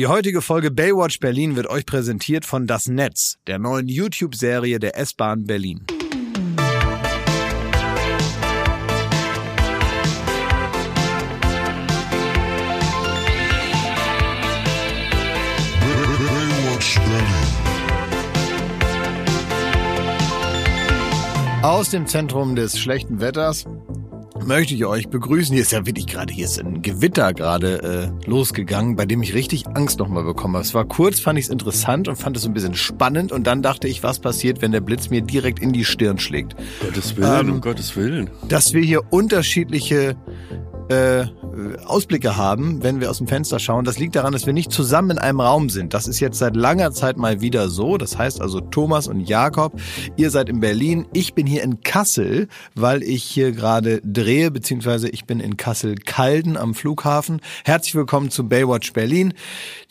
Die heutige Folge Baywatch Berlin wird euch präsentiert von Das Netz, der neuen YouTube-Serie der S-Bahn Berlin. Aus dem Zentrum des schlechten Wetters möchte ich euch begrüßen. Hier ist ja wirklich gerade, hier ist ein Gewitter gerade äh, losgegangen, bei dem ich richtig Angst nochmal bekommen habe. Es war kurz, fand ich es interessant und fand es so ein bisschen spannend und dann dachte ich, was passiert, wenn der Blitz mir direkt in die Stirn schlägt. Gottes Willen, Ähm, um Gottes Willen. Dass wir hier unterschiedliche äh, Ausblicke haben, wenn wir aus dem Fenster schauen. Das liegt daran, dass wir nicht zusammen in einem Raum sind. Das ist jetzt seit langer Zeit mal wieder so. Das heißt also Thomas und Jakob, ihr seid in Berlin, ich bin hier in Kassel, weil ich hier gerade drehe, beziehungsweise ich bin in Kassel-Calden am Flughafen. Herzlich willkommen zu Baywatch Berlin,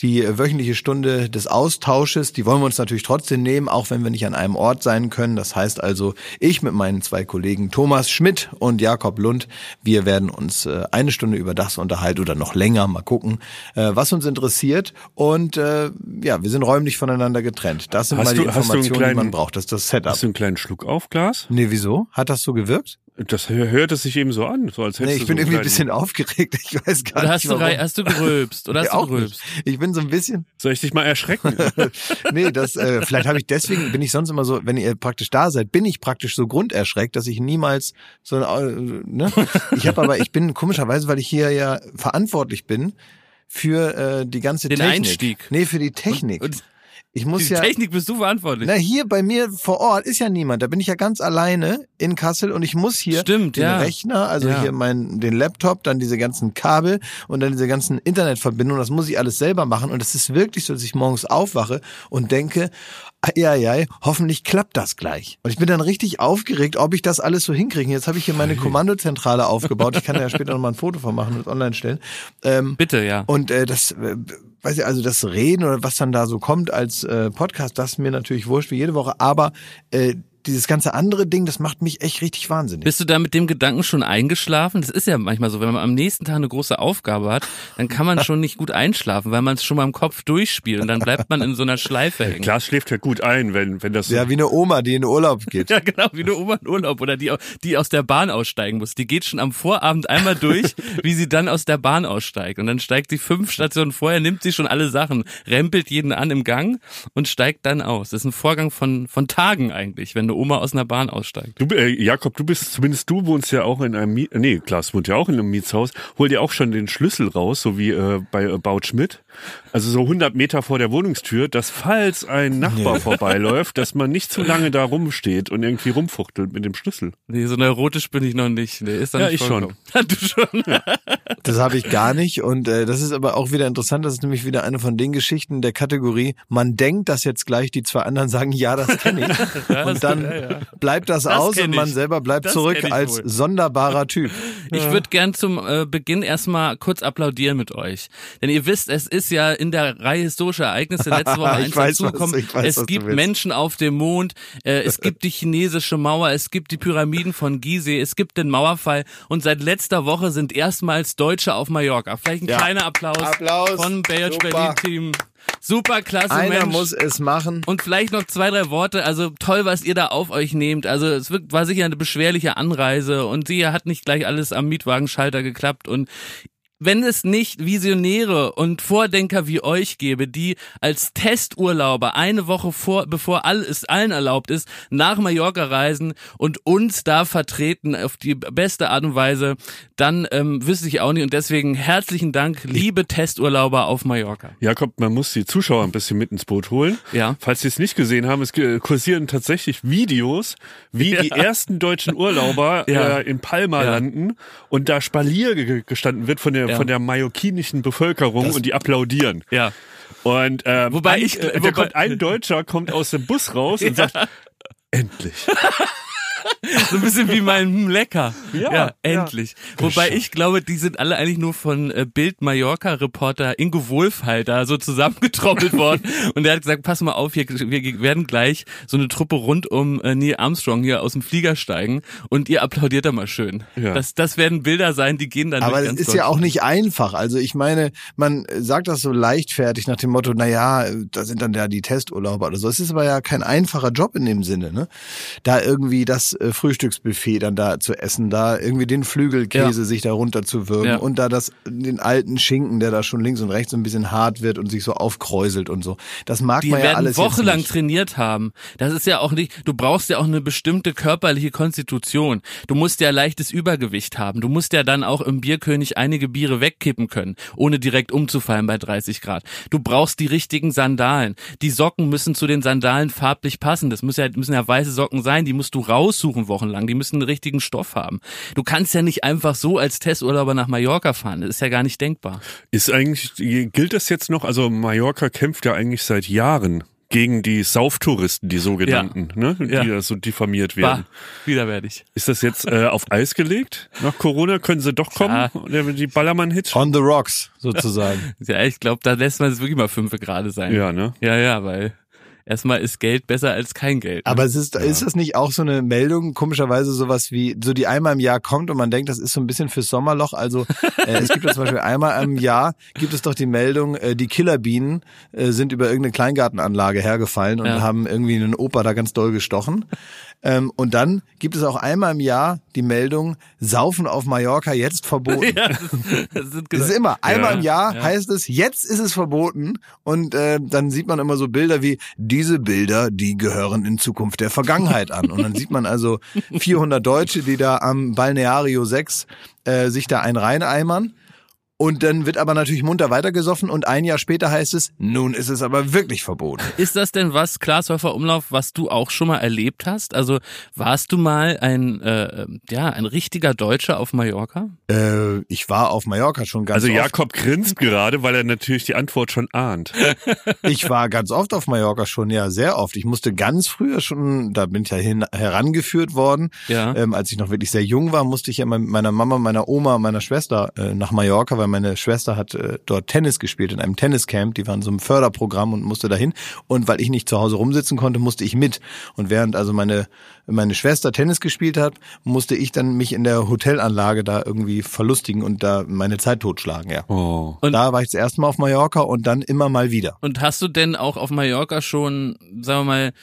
die wöchentliche Stunde des Austausches. Die wollen wir uns natürlich trotzdem nehmen, auch wenn wir nicht an einem Ort sein können. Das heißt also, ich mit meinen zwei Kollegen Thomas Schmidt und Jakob Lund, wir werden uns äh, eine Stunde über das unterhalten oder noch länger, mal gucken, äh, was uns interessiert. Und äh, ja, wir sind räumlich voneinander getrennt. Das sind Hast mal die du- Informationen, die kleinen- man braucht. Das ist das Setup. Hast du einen kleinen Schluck auf Glas? Nee, wieso? Hat das so gewirkt? Das hör- hört es sich eben so an, so als hättest Nee, ich du bin so irgendwie ein bisschen aufgeregt. Ich weiß gar Oder nicht hast du, warum. rei- hast du gerülpst? Oder hast Ja, du gerülpst? nicht. Ich bin so ein bisschen Soll ich dich mal erschrecken? nee, das äh, vielleicht habe ich deswegen bin ich sonst immer so, wenn ihr praktisch da seid, bin ich praktisch so grunderschreckt, dass ich niemals so äh, ne? Ich habe aber ich bin komischerweise, weil ich hier ja verantwortlich bin für äh, die ganze Den Technik. Einstieg. Nee, für die Technik. Und ich die muss ja Technik bist du verantwortlich. na, hier bei mir vor Ort ist ja niemand. Da bin ich ja ganz alleine in Kassel und ich muss hier Stimmt, den ja. Rechner, also Ja. hier mein, den Laptop, dann diese ganzen Kabel und dann diese ganzen Internetverbindungen. Das muss ich alles selber machen. Und es ist wirklich so, dass ich morgens aufwache und denke, ja, ja, hoffentlich klappt das gleich. Und ich bin dann richtig aufgeregt, ob ich das alles so hinkriege. Jetzt habe ich hier meine Kommandozentrale aufgebaut. Ich kann da ja später noch mal ein Foto von machen und online stellen. Ähm, Bitte, ja. und äh, das, äh, weiß ich, also das Reden oder was dann da so kommt als äh, Podcast, das ist mir natürlich wurscht wie jede Woche. Aber äh, dieses ganze andere Ding, das macht mich echt richtig wahnsinnig. Bist du da mit dem Gedanken schon eingeschlafen? Das ist ja manchmal so, wenn man am nächsten Tag eine große Aufgabe hat, dann kann man schon nicht gut einschlafen, weil man es schon mal im Kopf durchspielt und dann bleibt man in so einer Schleife hängen. Klaas schläft ja gut ein, wenn, wenn das so ja, wie eine Oma, die in Urlaub geht. Ja, genau, wie eine Oma in Urlaub oder die, die aus der Bahn aussteigen muss. Die geht schon am Vorabend einmal durch, wie sie dann aus der Bahn aussteigt. Und dann steigt sie fünf Stationen vorher, nimmt sie schon alle Sachen, rempelt jeden an im Gang und steigt dann aus. Das ist ein Vorgang von, von Tagen eigentlich, wenn eine Oma aus einer Bahn aussteigt. Du, äh, Jakob, du bist, zumindest du wohnst ja auch in einem, Miet, nee, Klaas wohnt ja auch in einem Mietshaus. Hol dir auch schon den Schlüssel raus, so wie äh, bei About Schmidt. Also so 100 Meter vor der Wohnungstür, dass falls ein Nachbar vorbeiläuft, dass man nicht zu lange da rumsteht und irgendwie rumfuchtelt mit dem Schlüssel. Nee, so neurotisch bin ich noch nicht. Nee, ist da Ja, nicht ich schon. vorgekommen. du schon. Das habe ich gar nicht. Und äh, das ist aber auch wieder interessant. Das ist nämlich wieder eine von den Geschichten der Kategorie. Man denkt, dass jetzt gleich die zwei anderen sagen, ja, das kenne ich. und dann ja, ja. bleibt das, Das aus und man ich. selber bleibt Das zurück als wohl. sonderbarer Typ. Ich würde gern zum äh, Beginn erstmal kurz applaudieren mit euch. Denn ihr wisst, es ist ja in der Reihe historischer Ereignisse letzte Woche Ich eins dazugekommen. Es gibt. Menschen auf dem Mond, äh, es gibt die chinesische Mauer, es gibt die Pyramiden von Gizeh, es gibt den Mauerfall und seit letzter Woche sind erstmals Deutsche auf Mallorca. Vielleicht ein Ja. kleiner Applaus, Applaus. von Super. Berlin Team. Super klasse Einer Mensch. muss es machen. Und vielleicht noch zwei, drei Worte. Also toll, was ihr da auf euch nehmt. Also es war sicher eine beschwerliche Anreise und sie hat nicht gleich alles am Mietwagenschalter geklappt und wenn es nicht Visionäre und Vordenker wie euch gäbe, die als Testurlauber eine Woche vor, bevor all, es allen erlaubt ist, nach Mallorca reisen und uns da vertreten auf die beste Art und Weise, dann ähm, wüsste ich auch nicht. Und deswegen herzlichen Dank, liebe Testurlauber auf Mallorca. Jakob, man muss die Zuschauer ein bisschen mit ins Boot holen. Ja. Falls sie es nicht gesehen haben, es ge- kursieren tatsächlich Videos, wie die ersten deutschen Urlauber Ja. äh, in Palma Ja. landen und da Spalier ge- gestanden wird von der Ja. von der mallorquinischen Bevölkerung und die applaudieren. Ja. Und äh, Wobei ich- äh, wobei- kommt ein Deutscher kommt aus dem Bus raus und sagt endlich. So ein bisschen wie mein hm, Lecker. Ja, Ja, endlich. Wobei ich glaube, die sind alle eigentlich nur von äh, Bild Mallorca Reporter Ingo Wohlfalter so zusammengetrommelt worden. Und der hat gesagt, pass mal auf, hier, wir werden gleich so eine Truppe rund um äh, Neil Armstrong hier aus dem Flieger steigen und ihr applaudiert da mal schön. Ja. Das, das werden Bilder sein, die gehen dann Aber es ist ja auch nicht einfach. Also ich meine, man sagt das so leichtfertig nach dem Motto, na ja, da sind dann ja die Testurlauber oder so. Es ist aber ja kein einfacher Job in dem Sinne, ne? Da irgendwie das äh, Frühstücksbuffet dann da zu essen, da irgendwie den Flügelkäse Ja. sich da runter zu würgen Ja. und da das, den alten Schinken, der da schon links und rechts so ein bisschen hart wird und sich so aufkräuselt und so. Das mag Die man ja werden alles wochenlang jetzt nicht. trainiert haben. Das ist ja auch nicht, du brauchst ja auch eine bestimmte körperliche Konstitution. Du musst ja leichtes Übergewicht haben. Du musst ja dann auch im Bierkönig einige Biere wegkippen können, ohne direkt umzufallen bei 30 Grad. Du brauchst die richtigen Sandalen. Die Socken müssen zu den Sandalen farblich passen. Das müssen ja, müssen ja weiße Socken sein. Die musst du raussuchen wochenlang. Die müssen einen richtigen Stoff haben. Du kannst ja nicht einfach so als Testurlauber nach Mallorca fahren. Das ist ja gar nicht denkbar. Ist eigentlich, gilt das jetzt noch? Also Mallorca kämpft ja eigentlich seit Jahren gegen die Sauftouristen, die sogenannten, ne? Die Ja. da so diffamiert werden. Bah, widerwärtig. Ist das jetzt äh, auf Eis gelegt? Nach Corona können sie doch kommen? Ja. Die Ballermann-Hits? On the rocks, sozusagen. Ja, ich glaube, da lässt man es wirklich mal fünf gerade sein. Ja, ne? Ja, ja, weil erstmal ist Geld besser als kein Geld. ne? Aber es ist, ist das nicht auch so eine Meldung, komischerweise sowas wie, so die einmal im Jahr kommt und man denkt, das ist so ein bisschen fürs Sommerloch. Also äh, es gibt ja zum Beispiel einmal im Jahr, gibt es doch die Meldung, äh, die Killerbienen äh, sind über irgendeine Kleingartenanlage hergefallen und Ja. haben irgendwie einen Opa da ganz doll gestochen. Ähm, und dann gibt es auch einmal im Jahr die Meldung, Saufen auf Mallorca jetzt verboten. ja, das, das sind Das ist genau, immer, einmal Ja. im Jahr Ja. heißt es, jetzt ist es verboten. Und äh, dann sieht man immer so Bilder wie, diese Bilder, die gehören in Zukunft der Vergangenheit an. Und dann sieht man also 400 Deutsche, die da am Balneario 6 äh, sich da ein reineimern. Und dann wird aber natürlich munter weitergesoffen und ein Jahr später heißt es, nun ist es aber wirklich verboten. Ist das denn was, Glashäufer Umlauf, was du auch schon mal erlebt hast? Also warst du mal ein, äh, ja, ein richtiger Deutscher auf Mallorca? Äh, ich war auf Mallorca schon ganz Also oft. Jakob grinst gerade, weil er natürlich die Antwort schon ahnt. Ich war ganz oft auf Mallorca schon, ja, sehr oft. Ich musste ganz früher schon, da bin ich ja hin, herangeführt worden. Ja. Ähm, als ich noch wirklich sehr jung war, musste ich ja mit meiner Mama, meiner Oma, meiner Schwester äh, nach Mallorca, weil meine Schwester hat äh, dort Tennis gespielt in einem Tenniscamp. Die waren so im Förderprogramm und musste dahin. Und weil ich nicht zu Hause rumsitzen konnte, musste ich mit. Und während also meine meine Schwester Tennis gespielt hat, musste ich dann mich in der Hotelanlage da irgendwie verlustigen und da meine Zeit totschlagen. Ja. Oh. Und- da war ich das erste Mal auf Mallorca und dann immer mal wieder. Und hast du denn auch auf Mallorca schon, sagen wir mal,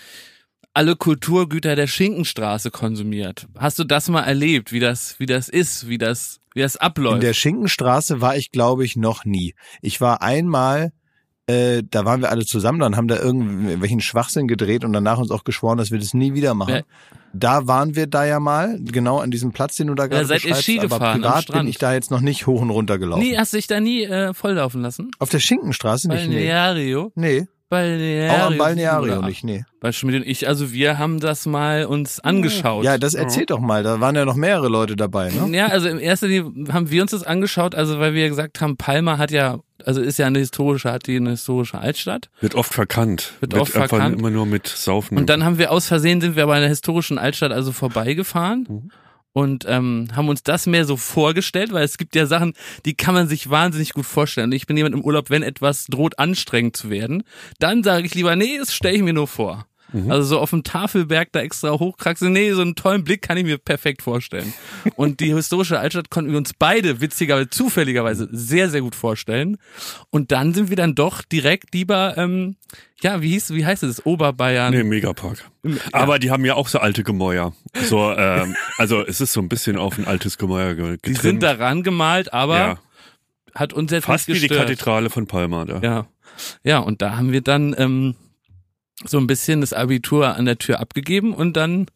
alle Kulturgüter der Schinkenstraße konsumiert? Hast du das mal erlebt, wie das, wie das ist, wie das, wie das abläuft? In der Schinkenstraße war ich, glaube ich, noch nie. Ich war einmal, äh, da waren wir alle zusammen, dann haben da irgendwelchen Schwachsinn gedreht und danach uns auch geschworen, dass wir das nie wieder machen. Ja. Da waren wir da ja mal, genau an diesem Platz, den du da gerade seid ihr Ski aber gefahren privat bin ich da jetzt noch nicht hoch und runter gelaufen. nie, hast du dich da nie äh, volllaufen lassen? Auf der Schinkenstraße nicht, nee. Balneario? Nee, Balneario. auch am Balneario nicht, nee. Bei Schmidt und ich, also wir haben das mal uns angeschaut. Ja, das erzählt doch mal, da waren ja noch mehrere Leute dabei, ne? Ja, also im ersten Linie haben wir uns das angeschaut, also weil wir gesagt haben, Palma hat ja, also ist ja eine historische, hat die eine historische Altstadt. Wird oft verkannt. Wird oft einfach verkannt. immer nur mit Saufen. Und dann haben wir aus Versehen sind wir bei einer historischen Altstadt also vorbeigefahren. Mhm. Und ähm, haben uns das mehr so vorgestellt, weil es gibt ja Sachen, die kann man sich wahnsinnig gut vorstellen. Und ich bin jemand im Urlaub, wenn etwas droht anstrengend zu werden, dann sage ich lieber, nee, das stelle ich mir nur vor. Mhm. Also so auf dem Tafelberg da extra hochkraxeln, nee, so einen tollen Blick kann ich mir perfekt vorstellen. Und die historische Altstadt konnten wir uns beide witzigerweise, zufälligerweise sehr, sehr gut vorstellen. Und dann sind wir dann doch direkt lieber, ähm, ja, wie hieß, wie heißt es, Oberbayern. Nee, Megapark. Aber die haben ja auch so alte Gemäuer. So, ähm, also es ist so ein bisschen auf ein altes Gemäuer ge- Die getrimmt. sind daran gemalt, aber ja, hat uns jetzt fast wie nicht die gestört. Kathedrale von Palma da. Ja. Ja, und da haben wir dann ähm, so ein bisschen das Abitur an der Tür abgegeben und dann,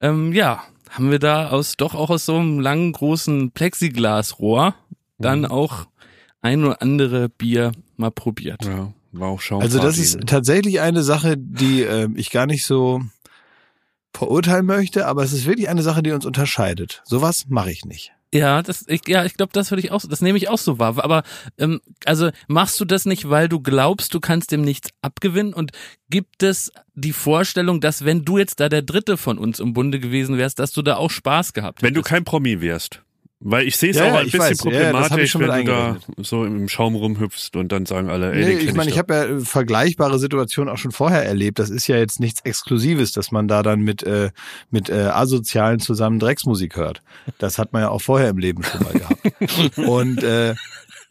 ähm, ja, haben wir da aus doch auch aus so einem langen, großen Plexiglasrohr dann Mhm. auch ein oder andere Bier mal probiert. Ja, war auch Schaum. Also das ist tatsächlich eine Sache, die äh, ich gar nicht so verurteilen möchte, aber es ist wirklich eine Sache, die uns unterscheidet. Sowas mache ich nicht. Ja, das, ich, ja, ich glaube, das würde ich auch, das nehme ich auch so wahr. Aber ähm, also machst du das nicht, weil du glaubst, du kannst dem nichts abgewinnen? Und gibt es die Vorstellung, dass wenn du jetzt da der Dritte von uns im Bunde gewesen wärst, dass du da auch Spaß gehabt Wenn du hättest? kein Promi wärst. Weil ich sehe es Ja, auch ja, ein bisschen weiß. Ja, ja, problematisch, mit wenn du da so im Schaum rumhüpfst und dann sagen alle, ey, Nee, ich meine, ich ich habe ja äh, vergleichbare Situationen auch schon vorher erlebt. Das ist ja jetzt nichts Exklusives, dass man da dann mit äh, mit äh, asozialen zusammen Drecksmusik hört. Das hat man ja auch vorher im Leben schon mal gehabt. Und äh,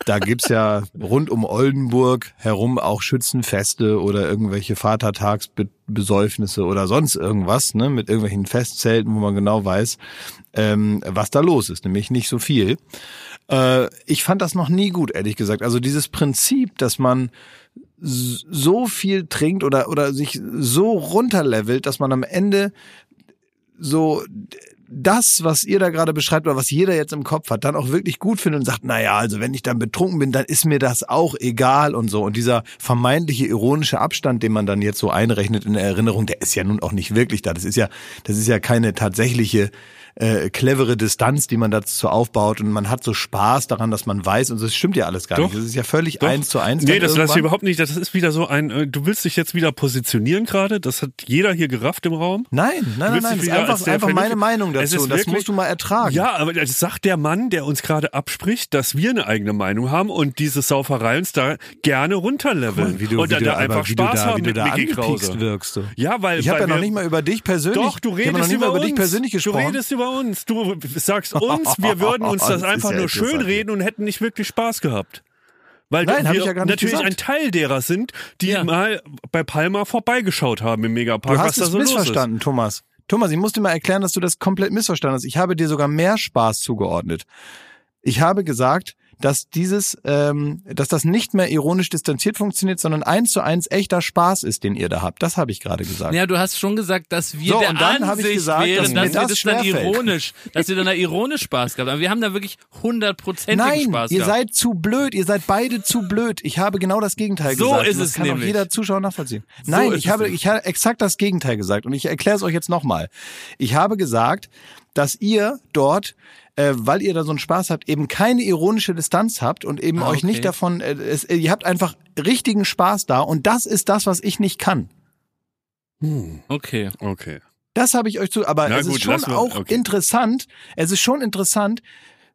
da gibt's ja rund um Oldenburg herum auch Schützenfeste oder irgendwelche Vatertagsbesäufnisse oder sonst irgendwas, ne, mit irgendwelchen Festzelten, wo man genau weiß, ähm, was da los ist, nämlich nicht so viel. Äh, ich fand das noch nie gut, ehrlich gesagt. Also dieses Prinzip, dass man so viel trinkt oder, oder sich so runterlevelt, dass man am Ende so das, was ihr da gerade beschreibt oder was jeder jetzt im Kopf hat, dann auch wirklich gut findet und sagt, na ja, also wenn ich dann betrunken bin, dann ist mir das auch egal und so. Und dieser vermeintliche ironische Abstand, den man dann jetzt so einrechnet in der Erinnerung, der ist ja nun auch nicht wirklich da. Das ist ja, das ist ja keine tatsächliche äh, clevere Distanz, die man dazu aufbaut und man hat so Spaß daran, dass man weiß und so, das stimmt ja alles gar Doch. nicht. Das ist ja völlig Doch. eins zu eins. Nee, das lasse ich überhaupt nicht. Das ist wieder so ein, äh, du willst dich jetzt wieder positionieren gerade. Das hat jeder hier gerafft im Raum. Nein, nein, nein, nein, das ist einfach, einfach meine Meinung Es dazu. ist Das wirklich- musst du mal ertragen. Ja, aber das sagt der Mann, der uns gerade abspricht, dass wir eine eigene Meinung haben und diese Sauferei uns da gerne runterleveln. Wie du, und wie dann du, da einfach du Spaß da, haben wie du mit da Mickey Krause. wirkst du. Ja, weil Ich habe ja noch nicht mal über dich persönlich. Doch, du redest nicht über mal über dich persönlich Du gesprochen. redest über uns. Du sagst uns, wir würden uns Das das einfach ja nur interessant. schön reden und hätten nicht wirklich Spaß gehabt. Weil Nein, wir ja natürlich gesagt. ein Teil derer sind, die Ja. mal bei Palma vorbeigeschaut haben im Megapark, Du was hast da es so los ist. missverstanden, Thomas. Thomas, ich muss dir mal erklären, dass du das komplett missverstanden hast. Ich habe dir sogar mehr Spaß zugeordnet. Ich habe gesagt, dass dieses, ähm, dass das nicht mehr ironisch distanziert funktioniert, sondern eins zu eins echter Spaß ist, den ihr da habt. Das habe ich gerade gesagt. Ja, du hast schon gesagt, dass wir So, der und dann hab ich Ansicht gesagt, wären, dass dass, mir wir das das dann ironisch, dass wir dann da ironisch Spaß gehabt haben. Wir haben da wirklich hundertprozentigen Nein, Spaß ihr gehabt. seid zu blöd, ihr seid beide zu blöd. Ich habe genau das Gegenteil So gesagt. ist Und das es kann auch nämlich. jeder Zuschauer nachvollziehen. So Nein, ist ich habe, nämlich. ich habe exakt das Gegenteil gesagt und ich erkläre es euch jetzt nochmal. Ich habe gesagt, dass ihr dort äh, weil ihr da so einen Spaß habt, eben keine ironische Distanz habt und eben Ah, euch okay. nicht davon, äh, es, ihr habt einfach richtigen Spaß da und das ist das, was ich nicht kann. Hm, Okay. okay. Das habe ich euch zu, aber Na es gut, ist schon auch okay. interessant, es ist schon interessant,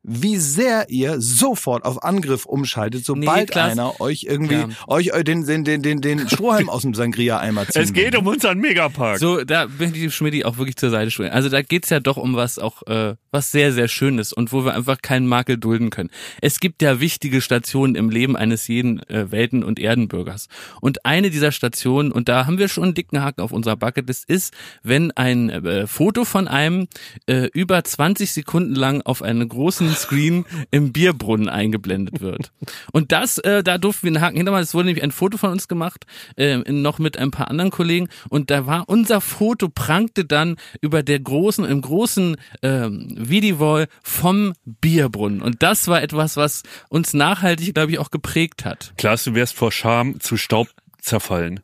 wie sehr ihr sofort auf Angriff umschaltet, sobald Klaas. einer euch irgendwie, Ja. euch äh, den, den, den, den, den Strohhalm aus dem Sangria-Eimer zieht. Es geht um unseren Megapark. So, da bin ich Schmidti auch wirklich zur Seite springen. Also da geht's ja doch um was auch, äh, was sehr, sehr Schönes und wo wir einfach keinen Makel dulden können. Es gibt ja wichtige Stationen im Leben eines jeden äh, Welten- und Erdenbürgers. Und eine dieser Stationen, und da haben wir schon einen dicken Haken auf unserer Bucketlist, ist, wenn ein äh, Foto von einem äh, über 20 Sekunden lang auf einen großen Screen im Bierbrunnen eingeblendet wird. Und das, äh, da durften wir einen Haken hintermachen. Es wurde nämlich ein Foto von uns gemacht, äh, noch mit ein paar anderen Kollegen. Und da war unser Foto prangte dann über der großen, im großen ähm, Videowall vom Bierbrunnen. Und das war etwas, was uns nachhaltig, glaube ich, auch geprägt hat. Klaas, du wärst vor Scham zu Staub zerfallen.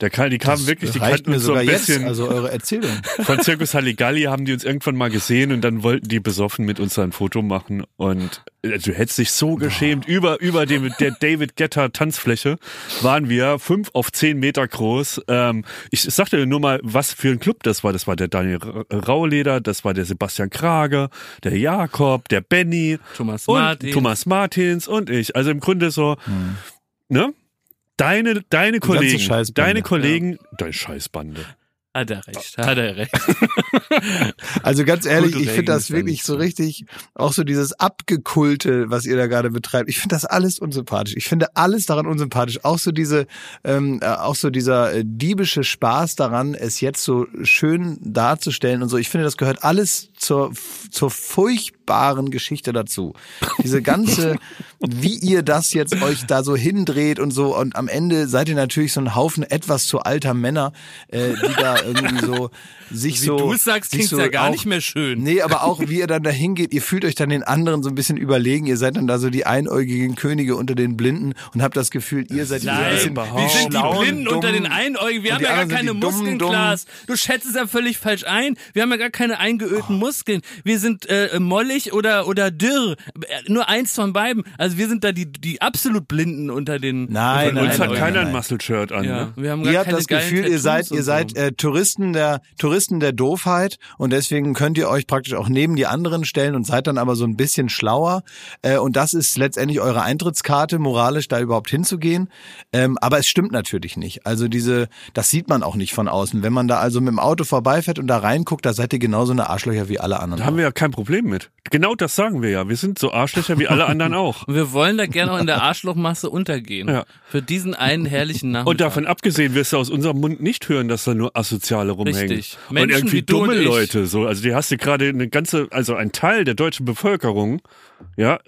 Der, kam- die kamen wirklich, die reicht kannten mir uns so sogar ein bisschen jetzt, also eure Erzählung. von Zirkus Halligalli haben die uns irgendwann mal gesehen und dann wollten die besoffen mit uns ein Foto machen und äh, du hättest dich so geschämt. Über, über dem, der David Getter Tanzfläche waren wir fünf auf zehn Meter groß. Ähm, ich sagte dir nur mal, was für ein Club das war. Das war der Daniel Ra- Rauleder, das war der Sebastian Krage, der Jakob, der Benny Thomas und Martin. Thomas Martins und ich. Also im Grunde so, ne? Deine, deine Kollegen, Scheißbande. deine Kollegen, deine Scheißbande. Hat er recht, hat er recht. Also ganz ehrlich, Gute ich finde das wirklich so. richtig, auch so dieses Abgekulte, was ihr da gerade betreibt. Ich finde das alles unsympathisch. Ich finde alles daran unsympathisch. Auch so diese, ähm, äh, auch so dieser äh, diebische Spaß daran, es jetzt so schön darzustellen und so. Ich finde, das gehört alles zur, zur furchtbaren Geschichte dazu. Diese ganze, wie ihr das jetzt euch da so hindreht und so. Und am Ende seid ihr natürlich so ein Haufen etwas zu alter Männer, äh, die da irgendwie so sich Wie so. du sagst, sich klingt's so ja gar auch- nicht mehr schön. Nee, aber auch wie ihr dann da hingeht, ihr fühlt euch dann den anderen so ein bisschen überlegen, ihr seid dann da so die einäugigen Könige unter den Blinden und habt das Gefühl, ihr seid Nein, bisschen wir sind die Blinden unter den Einäugigen. Wir haben ja gar keine Muskeln. Du schätzt es ja völlig falsch ein. Wir haben ja gar keine eingeölten Muskeln. Muskeln. Wir sind äh, mollig oder oder dürr. Äh, Nur eins von beiden. Also wir sind da die die absolut Blinden unter den. Nein, Von nein, uns nein, hat keiner ein Muscle-Shirt an. Ja, Ne? wir haben gar Ihr habt das Gefühl, ihr seid, ihr seid äh, Touristen der Touristen der Doofheit und deswegen könnt ihr euch praktisch auch neben die anderen stellen und seid dann aber so ein bisschen schlauer. Äh, und das ist letztendlich eure Eintrittskarte, moralisch da überhaupt hinzugehen. Ähm, aber es stimmt natürlich nicht. Also diese, das sieht man auch nicht von außen. Wenn man da also mit dem Auto vorbeifährt und da reinguckt, da seid ihr genauso eine Arschlöcher wie alle anderen. Da haben wir ja kein Problem mit. Genau das sagen wir ja. Wir sind so Arschlöcher wie alle anderen auch. Und wir wollen da gerne auch in der Arschlochmasse untergehen. Ja. Für diesen einen herrlichen Nachmittag. Und davon abgesehen wirst du aus unserem Mund nicht hören, dass da nur Asoziale rumhängen. Richtig. und Menschen irgendwie wie du dumme und ich. Leute. So, also die hast du gerade eine ganze, also ein Teil der deutschen Bevölkerung, ja,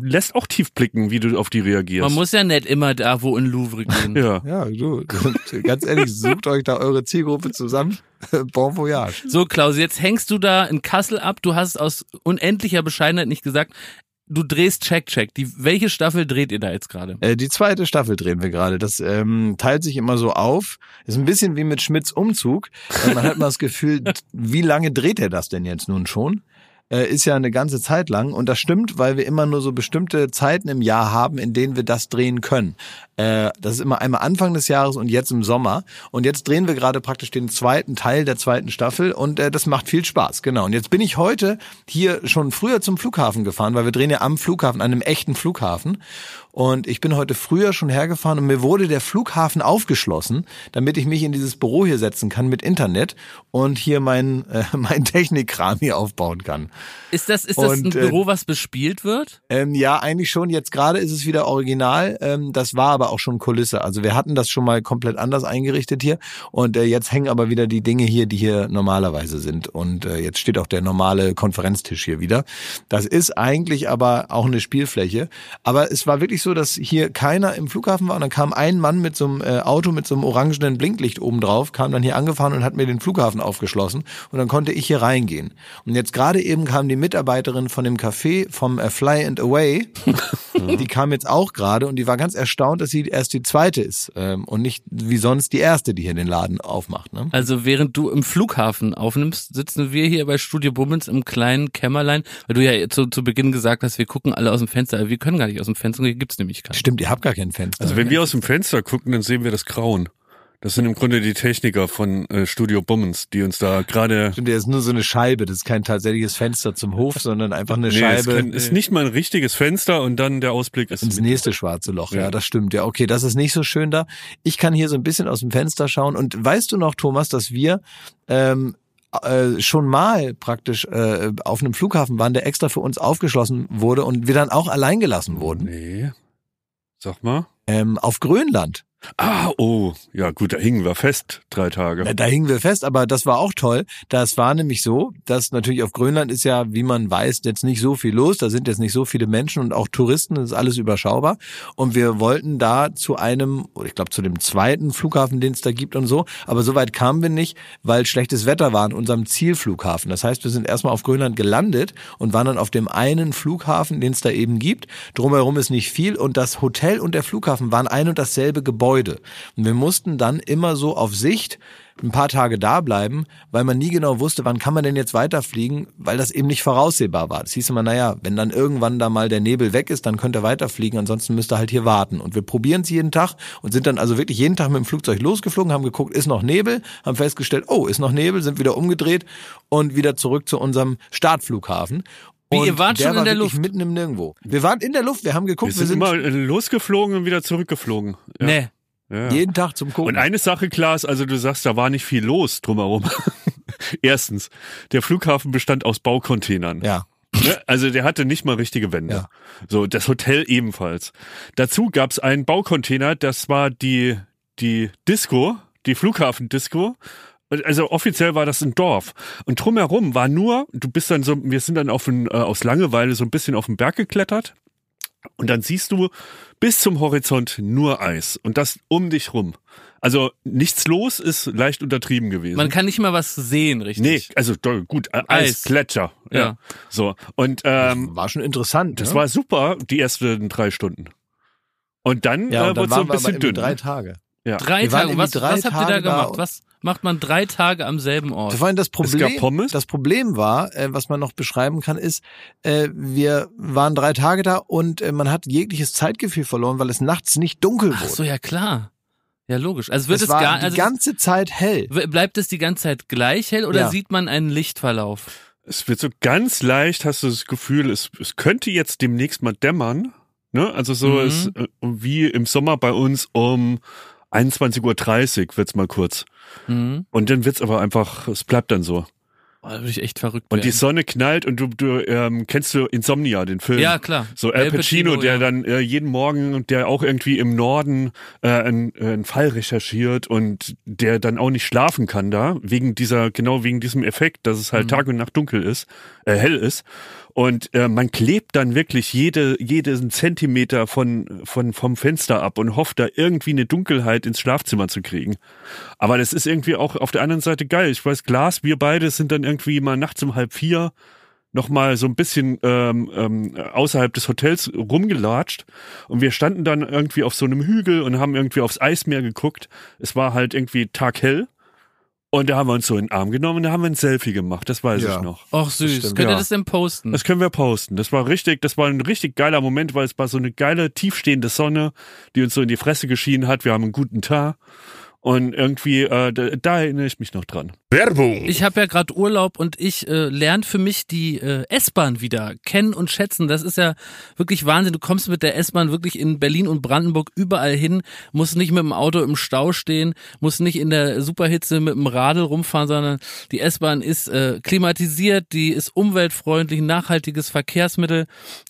lässt auch tief blicken, wie du auf die reagierst. Man muss ja nicht immer da, wo in Louvre gehen. ja. Ja, du, und ganz ehrlich, sucht euch da eure Zielgruppe zusammen. bon voyage. So, Klaus, jetzt hängst du da in Kassel ab. Du hast aus unendlicher Bescheidenheit nicht gesagt. Du drehst Check Check. Die, welche Staffel dreht ihr da jetzt gerade? Äh, die zweite Staffel drehen wir gerade. Das ähm, teilt sich immer so auf. Ist ein bisschen wie mit Schmidts Umzug. Äh, man hat immer das Gefühl, wie lange dreht er das denn jetzt nun schon? Äh, ist ja eine ganze Zeit lang. Und das stimmt, weil wir immer nur so bestimmte Zeiten im Jahr haben, in denen wir das drehen können. Äh, das ist immer einmal Anfang des Jahres und jetzt im Sommer. Und jetzt drehen wir gerade praktisch den zweiten Teil der zweiten Staffel und äh, das macht viel Spaß. Genau. Und jetzt bin ich heute hier schon früher zum Flughafen gefahren, weil wir drehen ja am Flughafen, an einem echten Flughafen. Und ich bin heute früher schon hergefahren und mir wurde der Flughafen aufgeschlossen, damit ich mich in dieses Büro hier setzen kann mit Internet und hier mein, äh, mein Technikkram hier aufbauen kann. Ist das, ist das Und, ein Büro, was bespielt wird? Ähm, ja, eigentlich schon. Jetzt gerade ist es wieder original. Ähm, das war aber auch schon Kulisse. Also wir hatten das schon mal komplett anders eingerichtet hier. Und äh, jetzt hängen aber wieder die Dinge hier, die hier normalerweise sind. Und äh, jetzt steht auch der normale Konferenztisch hier wieder. Das ist eigentlich aber auch eine Spielfläche. Aber es war wirklich so, dass hier keiner im Flughafen war. Und dann kam ein Mann mit so einem äh, Auto mit so einem orangenen Blinklicht oben drauf, kam dann hier angefahren und hat mir den Flughafen aufgeschlossen. Und dann konnte ich hier reingehen. Und jetzt gerade eben kam die Mitarbeiterin von dem Café vom äh, Fly and Away. Die kam jetzt auch gerade und die war ganz erstaunt, dass sie erst die zweite ist ähm, und nicht wie sonst die erste, die hier den Laden aufmacht. Ne? Also während du im Flughafen aufnimmst, sitzen wir hier bei Studio Bummens im kleinen Kämmerlein, weil du ja zu, zu Beginn gesagt hast, wir gucken alle aus dem Fenster, aber wir können gar nicht aus dem Fenster, hier gibt's nämlich keinen. Stimmt, ihr habt gar kein Fenster. Also wenn wir aus dem Fenster gucken, dann sehen wir das Grauen. Das sind im Grunde die Techniker von äh, Studio Bummens, die uns da gerade Stimmt, das ist nur so eine Scheibe, das ist kein tatsächliches Fenster zum Hof, sondern einfach eine Nee, es Scheibe kann, ist nicht mal ein richtiges Fenster und dann der Ausblick ist. ins nächste schwarze Loch. Ja. Ja. das stimmt. Ja, okay, das ist nicht so schön da. Ich kann hier so ein bisschen aus dem Fenster schauen. Und weißt du noch, Thomas, dass wir ähm, äh, schon mal praktisch äh, auf einem Flughafen waren, der extra für uns aufgeschlossen wurde und wir dann auch allein gelassen wurden? Nee. Sag mal. Ähm, auf Grönland. Ah, oh. Ja, gut, da hingen wir fest drei Tage. Da, da hingen wir fest, aber das war auch toll. Das war nämlich so, dass natürlich auf Grönland ist ja, wie man weiß, jetzt nicht so viel los. Da sind jetzt nicht so viele Menschen und auch Touristen, das ist alles überschaubar. Und wir wollten da zu einem, ich glaube zu dem zweiten Flughafen, den es da gibt und so. Aber so weit kamen wir nicht, weil schlechtes Wetter war an unserem Zielflughafen. Das heißt, wir sind erstmal auf Grönland gelandet und waren dann auf dem einen Flughafen, den es da eben gibt. Drumherum ist nicht viel und das Hotel und der Flughafen waren ein und dasselbe Gebäude. Und wir mussten dann immer so auf Sicht ein paar Tage da bleiben, weil man nie genau wusste, wann kann man denn jetzt weiterfliegen, weil das eben nicht voraussehbar war. Das hieß immer, naja, wenn dann irgendwann da mal der Nebel weg ist, dann könnt ihr weiterfliegen, ansonsten müsst ihr halt hier warten. Und wir probieren es jeden Tag und sind dann also wirklich jeden Tag mit dem Flugzeug losgeflogen, haben geguckt, ist noch Nebel, haben festgestellt, oh, ist noch Nebel, sind wieder umgedreht und wieder zurück zu unserem Startflughafen. Wie, Und ihr wart der schon in war der wirklich Luft? Mitten im Nirgendwo. Wir waren in der Luft, wir haben geguckt, wir wir sind, sind, immer losgeflogen und wieder zurückgeflogen. Ja. Nee. Ja. jeden Tag zum Gucken. Und eine Sache, Klaas, also du sagst, da war nicht viel los drumherum. Erstens, der Flughafen bestand aus Baucontainern. ja. Ne? Also der hatte nicht mal richtige Wände. Ja. So, das Hotel ebenfalls. Dazu gab's einen Baucontainer, das war die, die Disco, die Flughafendisco. Also offiziell war das ein Dorf. Und drumherum war nur, du bist dann so, wir sind dann auf ein, äh, aus Langeweile so ein bisschen auf den Berg geklettert. Und dann siehst du bis zum Horizont nur Eis. Und das um dich rum. Also nichts los ist leicht untertrieben gewesen. Man kann nicht mal was sehen, nee, richtig? also do- gut, äh, Eis. Eis, Gletscher. Ja. Ja. So. Und ähm, war schon interessant. das ne? war super, die ersten drei Stunden. Und dann ja, äh, wurde so waren ein bisschen dünn. drei Tage. Ja. Drei Wir waren Tage. Was, drei was habt ihr da Tage da gemacht? und- Was macht man drei Tage am selben Ort? Vor allem das Problem, gab Pommes? das Problem war, äh, was man noch beschreiben kann, ist, äh, wir waren drei Tage da und äh, man hat jegliches Zeitgefühl verloren, weil es nachts nicht dunkel Ach wurde. so, ja klar. Ja, logisch. Also wird es es, war gar, die also ganze Zeit hell. bleibt es die ganze Zeit gleich hell oder Ja. sieht man einen Lichtverlauf? Es wird so ganz leicht, hast du das Gefühl, es, es könnte jetzt demnächst mal dämmern. Ne? Also so Mhm. ist, äh, wie im Sommer bei uns um 21.30 Uhr wird's mal kurz. Mhm. Und dann wird's aber einfach, es bleibt dann so. Oh, da würde ich echt verrückt Und die werden. Sonne knallt und du, du ähm, kennst du Insomnia, den Film? Ja, klar. So Al Pacino, der ja. dann äh, jeden Morgen, der auch irgendwie im Norden äh, einen, äh, einen Fall recherchiert und der dann auch nicht schlafen kann da, wegen dieser, genau wegen diesem Effekt, dass es halt Mhm. Tag und Nacht dunkel ist, äh, hell ist. Und äh, man klebt dann wirklich jede, jeden Zentimeter von, von, vom Fenster ab und hofft da irgendwie eine Dunkelheit ins Schlafzimmer zu kriegen. Aber das ist irgendwie auch auf der anderen Seite geil. Ich weiß, Glas, wir beide sind dann irgendwie mal nachts um halb vier noch mal so ein bisschen ähm, ähm, außerhalb des Hotels rumgelatscht und wir standen dann irgendwie auf so einem Hügel und haben irgendwie aufs Eismeer geguckt. Es war halt irgendwie taghell und da haben wir uns so in den Arm genommen und da haben wir ein Selfie gemacht, das weiß Ja. ich noch. Och süß. Könnt ihr ja. das denn posten? Das können wir posten. Das war richtig, das war ein richtig geiler Moment, weil es war so eine geile, tiefstehende Sonne, die uns so in die Fresse geschienen hat. Wir haben einen guten Tag. Und irgendwie, äh, da, da erinnere ich mich noch dran. Werbung. Ich habe ja gerade Urlaub und ich äh, lerne für mich die äh, S-Bahn wieder kennen und schätzen. Das ist ja wirklich Wahnsinn. Du kommst mit der S-Bahn wirklich in Berlin und Brandenburg überall hin, musst nicht mit dem Auto im Stau stehen, musst nicht in der Superhitze mit dem Radl rumfahren, sondern die S-Bahn ist äh, klimatisiert, die ist umweltfreundlich, nachhaltiges Verkehrsmittel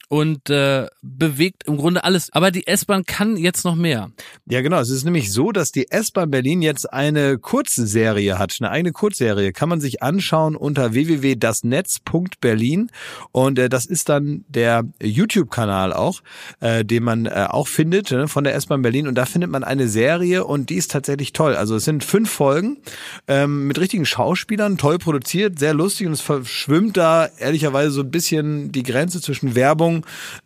und äh, bewegt im Grunde alles. Aber die S-Bahn kann jetzt noch mehr. Ja, genau. Es ist nämlich so, dass die S-Bahn Berlin jetzt eine Kurzserie hat, eine eigene Kurzserie. Kann man sich anschauen unter www.dasnetz.berlin. Und äh, das ist dann der YouTube-Kanal auch, äh, den man äh, auch findet ne, von der S-Bahn Berlin. Und da findet man eine Serie und die ist tatsächlich toll. Also es sind fünf Folgen ähm, mit richtigen Schauspielern, toll produziert, sehr lustig und es verschwimmt da ehrlicherweise so ein bisschen die Grenze zwischen Werbung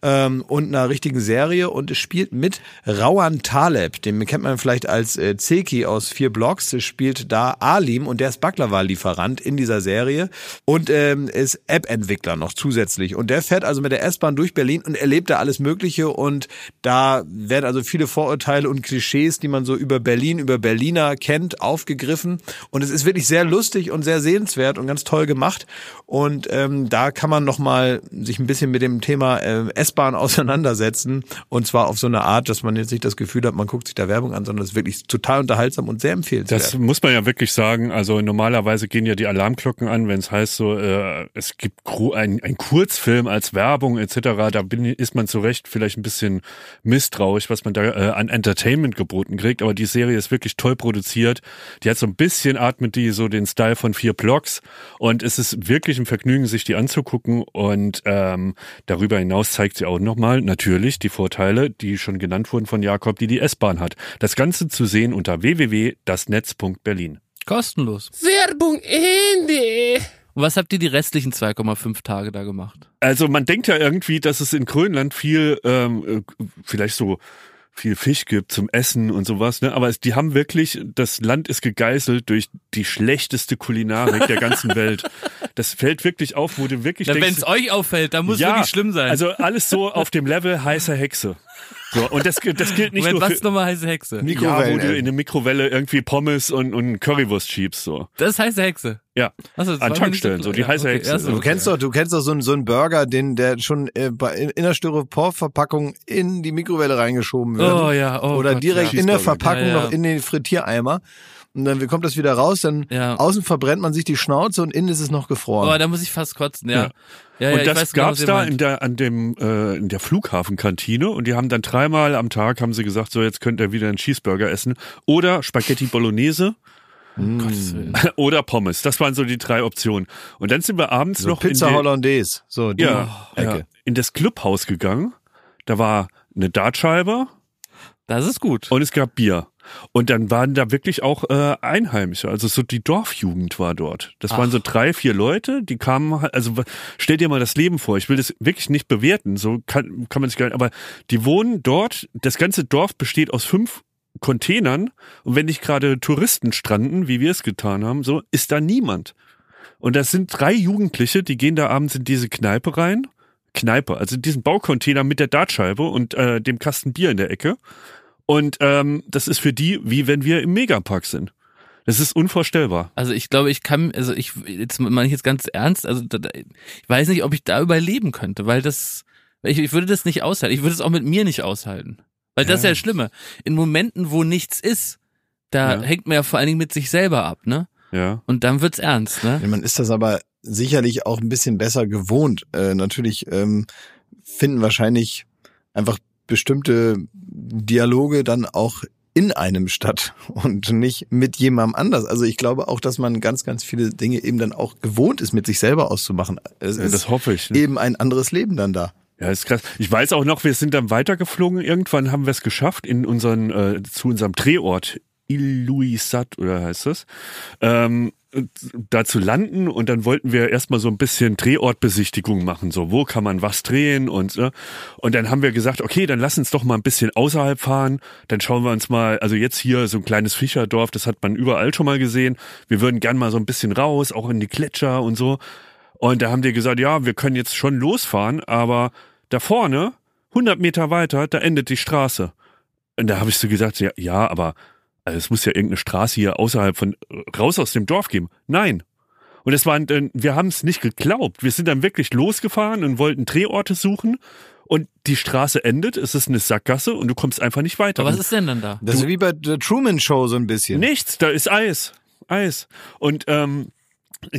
ähm, und einer richtigen Serie. Und es spielt mit Rawan Taleb, den kennt man vielleicht als äh, Zeki aus vier Blocks, Es spielt da Alim und der ist Baklava-Lieferant in dieser Serie. Und ähm, ist App-Entwickler noch zusätzlich. Und der fährt also mit der S-Bahn durch Berlin und erlebt da alles Mögliche. Und da werden also viele Vorurteile und Klischees, die man so über Berlin, über Berliner kennt, aufgegriffen. Und es ist wirklich sehr lustig und sehr sehenswert und ganz toll gemacht. Und ähm, da kann man noch mal sich ein bisschen mit dem Thema äh, S-Bahn auseinandersetzen und zwar auf so eine Art, dass man jetzt nicht das Gefühl hat, man guckt sich da Werbung an, sondern es ist wirklich total unterhaltsam und sehr empfehlenswert. Das muss man ja wirklich sagen. Also normalerweise gehen ja die Alarmglocken an, wenn es heißt so, äh, es gibt ein, ein Kurzfilm als Werbung etc. Da bin, ist man zu Recht vielleicht ein bisschen misstrauisch, was man da äh, an Entertainment geboten kriegt. Aber die Serie ist wirklich toll produziert. Die hat so ein bisschen atmet die so den Style von vier Blocks und es ist wirklich ein Vergnügen, sich die anzugucken. Und ähm, darüber hinaus zeigt sie auch nochmal natürlich die Vorteile, die schon genannt wurden von Jakob, die die S-Bahn hat. Das Ganze zu sehen unter www.dasnetz.berlin. Kostenlos. Werbung Ende. Und was habt ihr die restlichen 2,5 Tage da gemacht? Also man denkt ja irgendwie, dass es in Grönland viel, ähm, äh, vielleicht so viel Fisch gibt zum Essen und sowas, ne? Aber es, die haben wirklich, das Land ist gegeißelt durch die schlechteste Kulinarik der ganzen Welt. Das fällt wirklich auf, wo du wirklich Wenn es euch auffällt, dann muss es wirklich schlimm sein. Also alles so auf dem Level heißer Hexe. So, und das, das gilt nicht Moment, nur was für, ist nochmal heiße Hexe? ja, wo du in eine Mikrowelle irgendwie Pommes und, und Currywurst schiebst, so. Das ist heiße Hexe. Ja. Das An Tankstellen, so die heiße Hexe. erst Du kennst doch, du kennst doch so einen, so einen Burger, den der schon äh, bei, in, der Styroporverpackung in die Mikrowelle reingeschoben wird. Oh ja, oh Oder Gott, direkt ja. in der. Verpackung Ja, ja. noch in den Frittiereimer. Und dann kommt das wieder raus, dann Ja. außen verbrennt man sich die Schnauze und innen ist es noch gefroren. Oh, da muss ich fast kotzen, ja. Ja. Ja, ja, und das genau, gab's ihr da in der, an dem, äh, in der Flughafenkantine und die haben dann dreimal am Tag haben sie gesagt, so jetzt könnt ihr wieder einen Cheeseburger essen oder Spaghetti Bolognese Willen. oder Pommes. Das waren so die drei Optionen. Und dann sind wir abends so noch Pizza in, die, Hollandaise. So, die ja, Ecke. ja, in das Clubhaus gegangen. Da war eine Dartscheibe Das ist gut. und es gab Bier. Und dann waren da wirklich auch äh, Einheimische, also so die Dorfjugend war dort. Das waren so drei, vier Leute, die kamen, halt- also stell dir mal das Leben vor, ich will das wirklich nicht bewerten, so kann, kann man sich gar nicht, aber die wohnen dort, das ganze Dorf besteht aus fünf Containern und wenn nicht gerade Touristen stranden, wie wir es getan haben, so ist da niemand. Und das sind drei Jugendliche, die gehen da abends in diese Kneipe rein. Kneipe, also in diesen Baucontainer mit der Dartscheibe und äh, dem Kasten Bier in der Ecke. Und ähm, das ist für die, wie wenn wir im Megapark sind. Das ist unvorstellbar. Also ich glaube, ich kann, also ich, jetzt meine ich jetzt ganz ernst, also da, da- ich weiß nicht, ob ich da überleben könnte, weil das, ich, ich würde das nicht aushalten. Ich würde es auch mit mir nicht aushalten. Weil das ist ja das Schlimme. In Momenten, wo nichts ist, da Ja. hängt man ja vor allen Dingen mit sich selber ab, ne? Ja. Und dann wird's ernst, ne? Ja, Man ist das aber sicherlich auch ein bisschen besser gewohnt. Äh, natürlich ähm, finden wahrscheinlich einfach bestimmte Dialoge dann auch in einem statt und nicht mit jemandem anders. Also ich glaube auch, dass man ganz, ganz viele Dinge eben dann auch gewohnt ist, mit sich selber auszumachen. Es ja das hoffe ich. Ne? eben ein anderes Leben dann da. Ja, ist krass. Ich weiß auch noch, wir sind dann weitergeflogen. Irgendwann haben wir es geschafft in unseren äh, zu unserem Drehort Iluisat oder heißt das, ähm, da zu landen und dann wollten wir erstmal so ein bisschen Drehortbesichtigung machen, so wo kann man was drehen und äh, und dann haben wir gesagt, okay, dann lass uns doch mal ein bisschen außerhalb fahren, dann schauen wir uns mal, also jetzt hier so ein kleines Fischerdorf, das hat man überall schon mal gesehen. Wir würden gern mal so ein bisschen raus, auch in die Gletscher und so. Und da haben die gesagt, ja, wir können jetzt schon losfahren, aber da vorne, 100 Meter weiter, da endet die Straße. Und da habe ich so gesagt, ja, ja, aber also es muss ja irgendeine Straße hier außerhalb von raus aus dem Dorf geben. Nein. Und es waren, dann- wir haben es nicht geglaubt. Wir sind dann wirklich losgefahren und wollten Drehorte suchen. Und die Straße endet, es ist eine Sackgasse und du kommst einfach nicht weiter. Aber was ist denn dann da? Das ist wie bei der Truman Show so ein bisschen. Nichts, da ist Eis. Eis. Und ähm,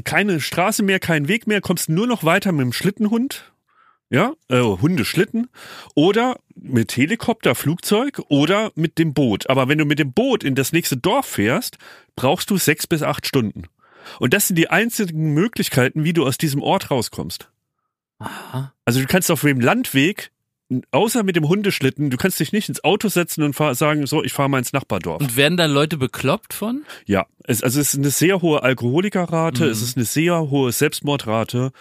keine Straße mehr, kein Weg mehr, kommst nur noch weiter mit dem Schlittenhund. Ja, äh, Hundeschlitten oder mit Helikopter, Flugzeug oder mit dem Boot. Aber wenn du mit dem Boot in das nächste Dorf fährst, brauchst du sechs bis acht Stunden. Und das sind die einzigen Möglichkeiten, wie du aus diesem Ort rauskommst. Aha. Also du kannst auf dem Landweg, außer mit dem Hundeschlitten, du kannst dich nicht ins Auto setzen und fahr, sagen, so, ich fahre mal ins Nachbardorf. Und werden da Leute bekloppt von? Ja, es, also es ist eine sehr hohe Alkoholikerrate, Mhm. es ist eine sehr hohe Selbstmordrate.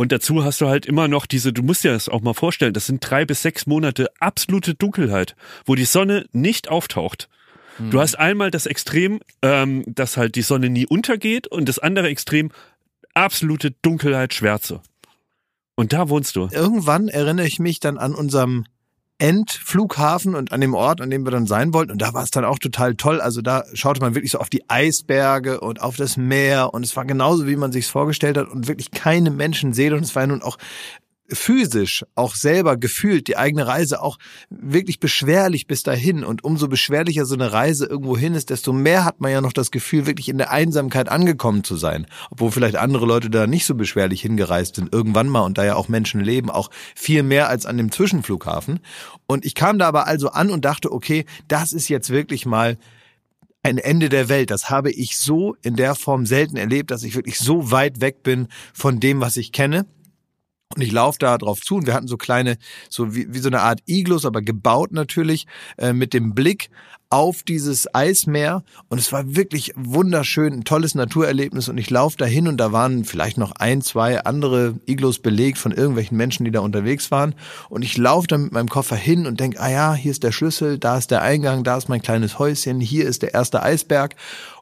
Und dazu hast du halt immer noch diese, du musst dir das auch mal vorstellen, das sind drei bis sechs Monate absolute Dunkelheit, wo die Sonne nicht auftaucht. Mhm. Du hast einmal das Extrem, ähm, dass halt die Sonne nie untergeht und das andere Extrem, absolute Dunkelheit, Schwärze. Und da wohnst du. Irgendwann erinnere ich mich dann an unserem Endflughafen und an dem Ort, an dem wir dann sein wollten. Und da war es dann auch total toll. Also da schaute man wirklich so auf die Eisberge und auf das Meer. Und es war genauso, wie man sich vorgestellt hat. Und wirklich keine Menschenseele. Und es war ja nun auch physisch, auch selber gefühlt, die eigene Reise auch wirklich beschwerlich bis dahin. Und umso beschwerlicher so eine Reise irgendwo hin ist, desto mehr hat man ja noch das Gefühl, wirklich in der Einsamkeit angekommen zu sein. Obwohl vielleicht andere Leute da nicht so beschwerlich hingereist sind, irgendwann mal und da ja auch Menschen leben, auch viel mehr als an dem Zwischenflughafen. Und ich kam da aber also an und dachte, okay, das ist jetzt wirklich mal ein Ende der Welt. Das habe ich so in der Form selten erlebt, dass ich wirklich so weit weg bin von dem, was ich kenne. Und ich laufe da drauf zu und wir hatten so kleine, so wie, wie so eine Art Iglus, aber gebaut natürlich, äh, mit dem Blick auf dieses Eismeer. Und es war wirklich wunderschön, ein tolles Naturerlebnis. Und ich laufe da hin und da waren vielleicht noch ein, zwei andere Iglus belegt von irgendwelchen Menschen, die da unterwegs waren. Und ich laufe da mit meinem Koffer hin und denke, ah ja, hier ist der Schlüssel, da ist der Eingang, da ist mein kleines Häuschen, hier ist der erste Eisberg.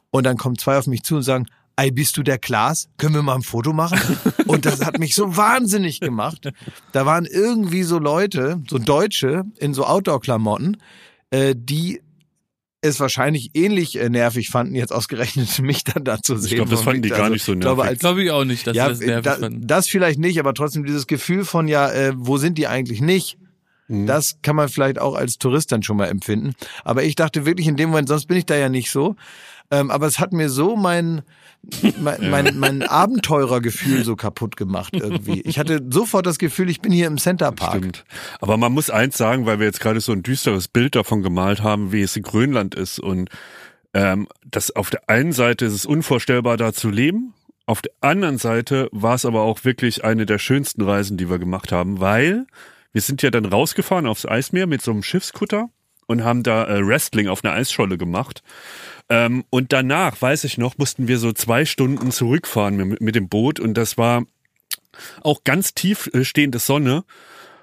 Und dann kommen zwei auf mich zu und sagen, Ei, bist du der Klaas? Können wir mal ein Foto machen? Und das hat mich so wahnsinnig gemacht. Da waren irgendwie so Leute, so Deutsche in so Outdoor-Klamotten, äh, die es wahrscheinlich ähnlich äh, nervig fanden, jetzt ausgerechnet mich dann da zu sehen. glaube, das fanden die ich- gar nicht so ich glaube, nervig. als Glaube ich auch nicht, dass ja, sie das nervig da, fanden. das vielleicht nicht, aber trotzdem dieses Gefühl von ja, äh, wo sind die eigentlich nicht? Mhm. Das kann man vielleicht auch als Tourist dann schon mal empfinden. Aber ich dachte wirklich in dem Moment, sonst bin ich da ja nicht so. Ähm, aber es hat mir so mein mein, mein, mein Abenteurergefühl so kaputt gemacht irgendwie. Ich hatte sofort das Gefühl, ich bin hier im Center Park. Stimmt. Aber man muss eins sagen, weil wir jetzt gerade so ein düsteres Bild davon gemalt haben, wie es in Grönland ist. Und ähm, das auf der einen Seite ist es unvorstellbar, da zu leben. Auf der anderen Seite war es aber auch wirklich eine der schönsten Reisen, die wir gemacht haben, weil wir sind ja dann rausgefahren aufs Eismeer mit so einem Schiffskutter und haben da äh, Wrestling auf einer Eisscholle gemacht. Ähm, und danach, weiß ich noch, mussten wir so zwei Stunden zurückfahren mit, mit dem Boot und das war auch ganz tief äh, stehende Sonne.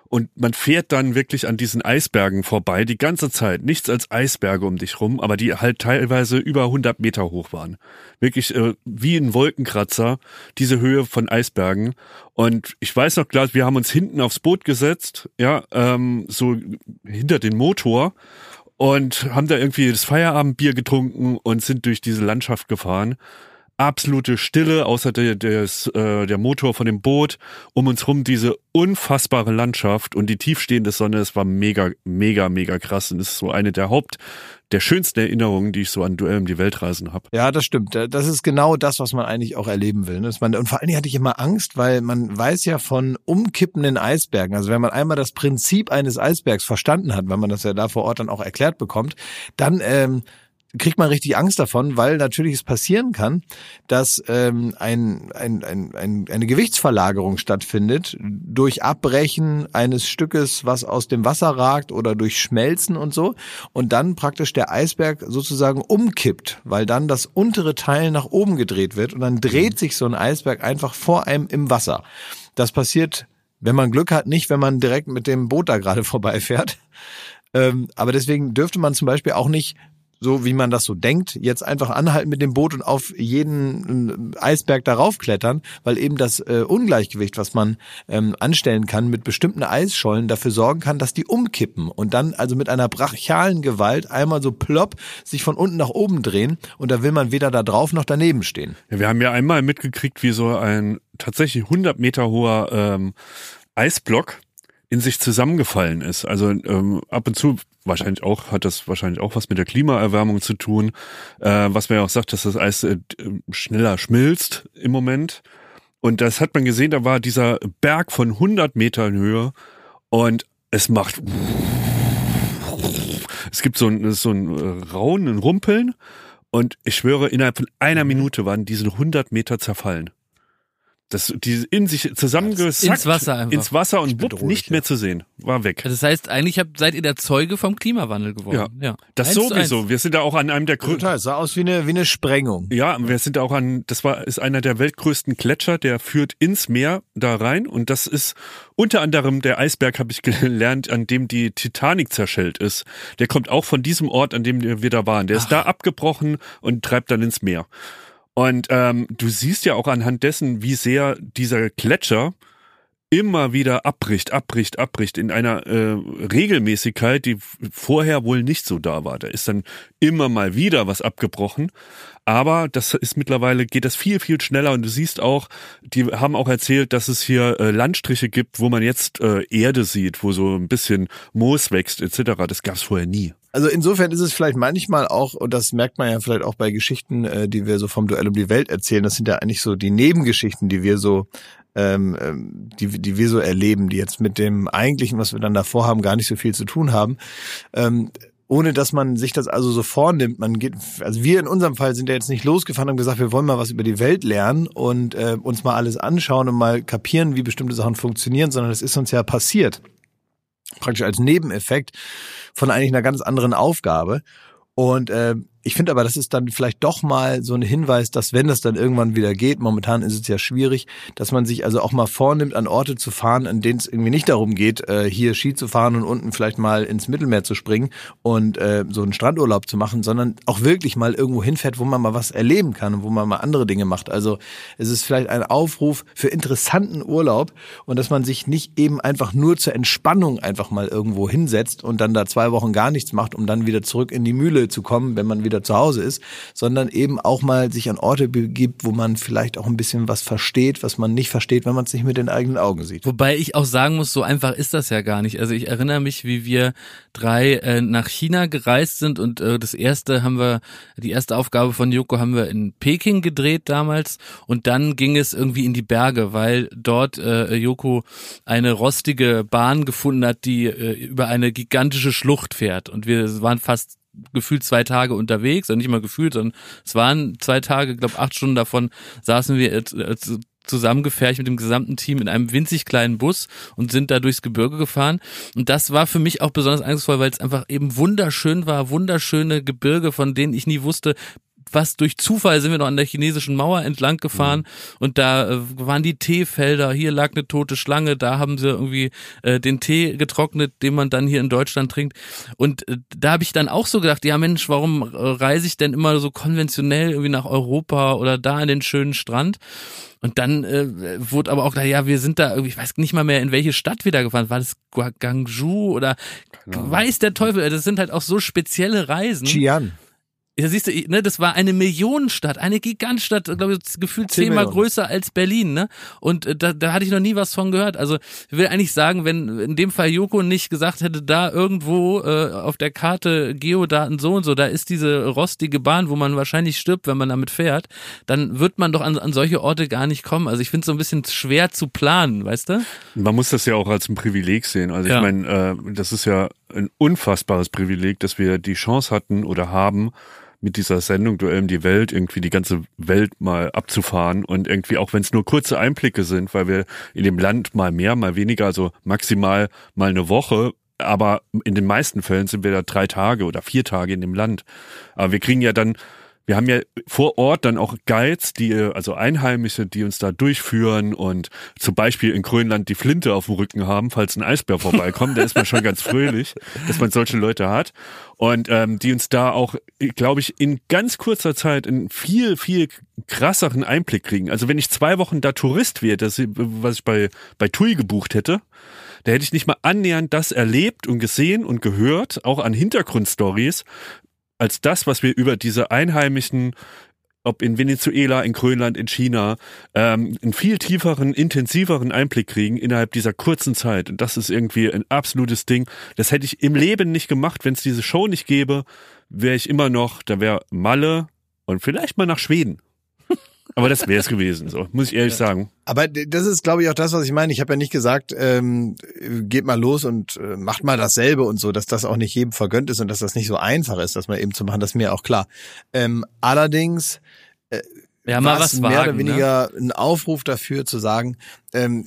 und man fährt dann wirklich an diesen Eisbergen vorbei, die ganze Zeit. Nichts als Eisberge um dich rum, aber die halt teilweise über 100 Meter hoch waren. Wirklich äh, wie ein Wolkenkratzer, diese Höhe von Eisbergen. Und ich weiß noch klar, wir haben uns hinten aufs Boot gesetzt, ja, ähm, so hinter den Motor und haben da irgendwie das Feierabendbier getrunken und sind durch diese Landschaft gefahren absolute Stille, außer der, des, äh, der Motor von dem Boot. Um uns rum diese unfassbare Landschaft und die tiefstehende Sonne. Es war mega, mega, mega krass. Und es ist so eine der Haupt, der schönsten Erinnerungen, die ich so an Duell um die Weltreisen habe. Ja, das stimmt. Das ist genau das, was man eigentlich auch erleben will. Ne? Man, und vor allen Dingen hatte ich immer Angst, weil man weiß ja von umkippenden Eisbergen. Also wenn man einmal das Prinzip eines Eisbergs verstanden hat, wenn man das ja da vor Ort dann auch erklärt bekommt, dann ähm, kriegt man richtig Angst davon, weil natürlich es passieren kann, dass ähm, ein, ein, ein, ein, eine Gewichtsverlagerung stattfindet durch Abbrechen eines Stückes, was aus dem Wasser ragt oder durch Schmelzen und so und dann praktisch der Eisberg sozusagen umkippt, weil dann das untere Teil nach oben gedreht wird und dann dreht mhm. sich so ein Eisberg einfach vor einem im Wasser. Das passiert, wenn man Glück hat, nicht, wenn man direkt mit dem Boot da gerade vorbeifährt. Ähm, aber deswegen dürfte man zum Beispiel auch nicht so wie man das so denkt, jetzt einfach anhalten mit dem Boot und auf jeden äh, Eisberg darauf klettern, weil eben das äh, Ungleichgewicht, was man ähm, anstellen kann mit bestimmten Eisschollen, dafür sorgen kann, dass die umkippen und dann also mit einer brachialen Gewalt einmal so plopp sich von unten nach oben drehen und da will man weder da drauf noch daneben stehen. Ja, wir haben ja einmal mitgekriegt, wie so ein tatsächlich 100 Meter hoher ähm, Eisblock in sich zusammengefallen ist. Also ähm, ab und zu wahrscheinlich auch hat das wahrscheinlich auch was mit der Klimaerwärmung zu tun, äh, was man ja auch sagt, dass das Eis äh, schneller schmilzt im Moment. Und das hat man gesehen, da war dieser Berg von 100 Metern Höhe und es macht es gibt so ein, so ein äh, Raunen, ein Rumpeln und ich schwöre, innerhalb von einer Minute waren diese 100 Meter zerfallen das die in sich zusammengesackt ins Wasser einfach. ins Wasser und bupp, nicht mehr zu sehen. War weg. Das heißt eigentlich habt, seid ihr der Zeuge vom Klimawandel geworden. Ja, ja. das eins sowieso. wir sind da auch an einem der größten es sah aus wie eine wie eine Sprengung. Ja wir sind da auch an das war ist einer der weltgrößten Gletscher der führt ins Meer da rein. Und das ist unter anderem der Eisberg habe ich gelernt an dem die Titanic zerschellt ist. Der kommt auch von diesem Ort an dem wir da waren. Der Ach. ist da abgebrochen und treibt dann ins Meer und ähm, du siehst ja auch anhand dessen, wie sehr dieser Gletscher immer wieder abbricht, abbricht, abbricht in einer äh, Regelmäßigkeit, die vorher wohl nicht so da war. Da ist dann immer mal wieder was abgebrochen, aber das ist mittlerweile geht das viel viel schneller und du siehst auch, die haben auch erzählt, dass es hier äh, Landstriche gibt, wo man jetzt äh, Erde sieht, wo so ein bisschen Moos wächst etc. Das gab es vorher nie. Also insofern ist es vielleicht manchmal auch, und das merkt man ja vielleicht auch bei Geschichten, äh, die wir so vom Duell um die Welt erzählen, das sind ja eigentlich so die Nebengeschichten, die wir so ähm, ähm, die, die wir so erleben, die jetzt mit dem eigentlichen, was wir dann davor haben, gar nicht so viel zu tun haben. Ähm, ohne dass man sich das also so vornimmt. Man geht, also wir in unserem Fall sind ja jetzt nicht losgefahren und gesagt, wir wollen mal was über die Welt lernen und äh, uns mal alles anschauen und mal kapieren, wie bestimmte Sachen funktionieren, sondern es ist uns ja passiert. Praktisch als Nebeneffekt von eigentlich einer ganz anderen Aufgabe. Und äh, ich finde aber, das ist dann vielleicht doch mal so ein Hinweis, dass wenn das dann irgendwann wieder geht, momentan ist es ja schwierig, dass man sich also auch mal vornimmt, an Orte zu fahren, an denen es irgendwie nicht darum geht, äh, hier Ski zu fahren und unten vielleicht mal ins Mittelmeer zu springen und äh, so einen Strandurlaub zu machen, sondern auch wirklich mal irgendwo hinfährt, wo man mal was erleben kann und wo man mal andere Dinge macht. Also es ist vielleicht ein Aufruf für interessanten Urlaub und dass man sich nicht eben einfach nur zur Entspannung einfach mal irgendwo hinsetzt und dann da zwei Wochen gar nichts macht, um dann wieder zurück in die Mühle zu kommen, wenn man wieder wieder zu Hause ist, sondern eben auch mal sich an Orte begibt, wo man vielleicht auch ein bisschen was versteht, was man nicht versteht, wenn man es nicht mit den eigenen Augen sieht. Wobei ich auch sagen muss, so einfach ist das ja gar nicht. Also ich erinnere mich, wie wir drei äh, nach China gereist sind und äh, das erste haben wir, die erste Aufgabe von Joko haben wir in Peking gedreht damals und dann ging es irgendwie in die Berge, weil dort äh, Joko eine rostige Bahn gefunden hat, die äh, über eine gigantische Schlucht fährt und wir waren fast gefühlt zwei Tage unterwegs, und nicht mal gefühlt, sondern es waren zwei Tage, glaube acht Stunden davon saßen wir zusammengefärcht mit dem gesamten Team in einem winzig kleinen Bus und sind da durchs Gebirge gefahren. Und das war für mich auch besonders angstvoll, weil es einfach eben wunderschön war, wunderschöne Gebirge, von denen ich nie wusste, was durch Zufall sind wir noch an der chinesischen Mauer entlang gefahren mhm. und da äh, waren die Teefelder, hier lag eine tote Schlange, da haben sie irgendwie äh, den Tee getrocknet, den man dann hier in Deutschland trinkt. Und äh, da habe ich dann auch so gedacht, ja Mensch, warum äh, reise ich denn immer so konventionell irgendwie nach Europa oder da an den schönen Strand? Und dann äh, wurde aber auch klar, ja, wir sind da irgendwie, ich weiß nicht mal mehr, in welche Stadt wir da gefahren. War das Guangzhou oder genau. weiß der Teufel? Das sind halt auch so spezielle Reisen. Xi'an. Ja, siehst du, ne, das war eine Millionenstadt, eine Gigantstadt, glaube ich, gefühlt zehnmal größer als Berlin, ne? Und äh, da, da hatte ich noch nie was von gehört. Also ich will eigentlich sagen, wenn in dem Fall Joko nicht gesagt hätte, da irgendwo äh, auf der Karte Geodaten so und so, da ist diese rostige Bahn, wo man wahrscheinlich stirbt, wenn man damit fährt, dann wird man doch an, an solche Orte gar nicht kommen. Also ich finde es so ein bisschen schwer zu planen, weißt du? Man muss das ja auch als ein Privileg sehen. Also ja. ich meine, äh, das ist ja ein unfassbares Privileg, dass wir die Chance hatten oder haben, mit dieser Sendung Duell um die Welt irgendwie die ganze Welt mal abzufahren und irgendwie auch wenn es nur kurze Einblicke sind, weil wir in dem Land mal mehr, mal weniger, also maximal mal eine Woche, aber in den meisten Fällen sind wir da drei Tage oder vier Tage in dem Land. Aber wir kriegen ja dann wir haben ja vor Ort dann auch Guides, die, also Einheimische, die uns da durchführen und zum Beispiel in Grönland die Flinte auf dem Rücken haben, falls ein Eisbär vorbeikommt. da ist man schon ganz fröhlich, dass man solche Leute hat. Und ähm, die uns da auch, glaube ich, in ganz kurzer Zeit einen viel, viel krasseren Einblick kriegen. Also wenn ich zwei Wochen da Tourist wäre, das, was ich bei, bei TUI gebucht hätte, da hätte ich nicht mal annähernd das erlebt und gesehen und gehört, auch an Hintergrundstories, als das, was wir über diese einheimischen ob in Venezuela, in Grönland, in China, ähm, einen viel tieferen, intensiveren Einblick kriegen innerhalb dieser kurzen Zeit. Und das ist irgendwie ein absolutes Ding. Das hätte ich im Leben nicht gemacht, wenn es diese Show nicht gäbe, wäre ich immer noch, da wäre Malle und vielleicht mal nach Schweden. Aber das wäre es gewesen, so muss ich ehrlich sagen. Aber das ist, glaube ich, auch das, was ich meine. Ich habe ja nicht gesagt, ähm, geht mal los und äh, macht mal dasselbe und so, dass das auch nicht jedem vergönnt ist und dass das nicht so einfach ist, das mal eben zu machen. Das ist mir auch klar. Ähm, allerdings äh, ja, mal was mehr wagen, oder weniger ne? ein Aufruf dafür zu sagen, ähm,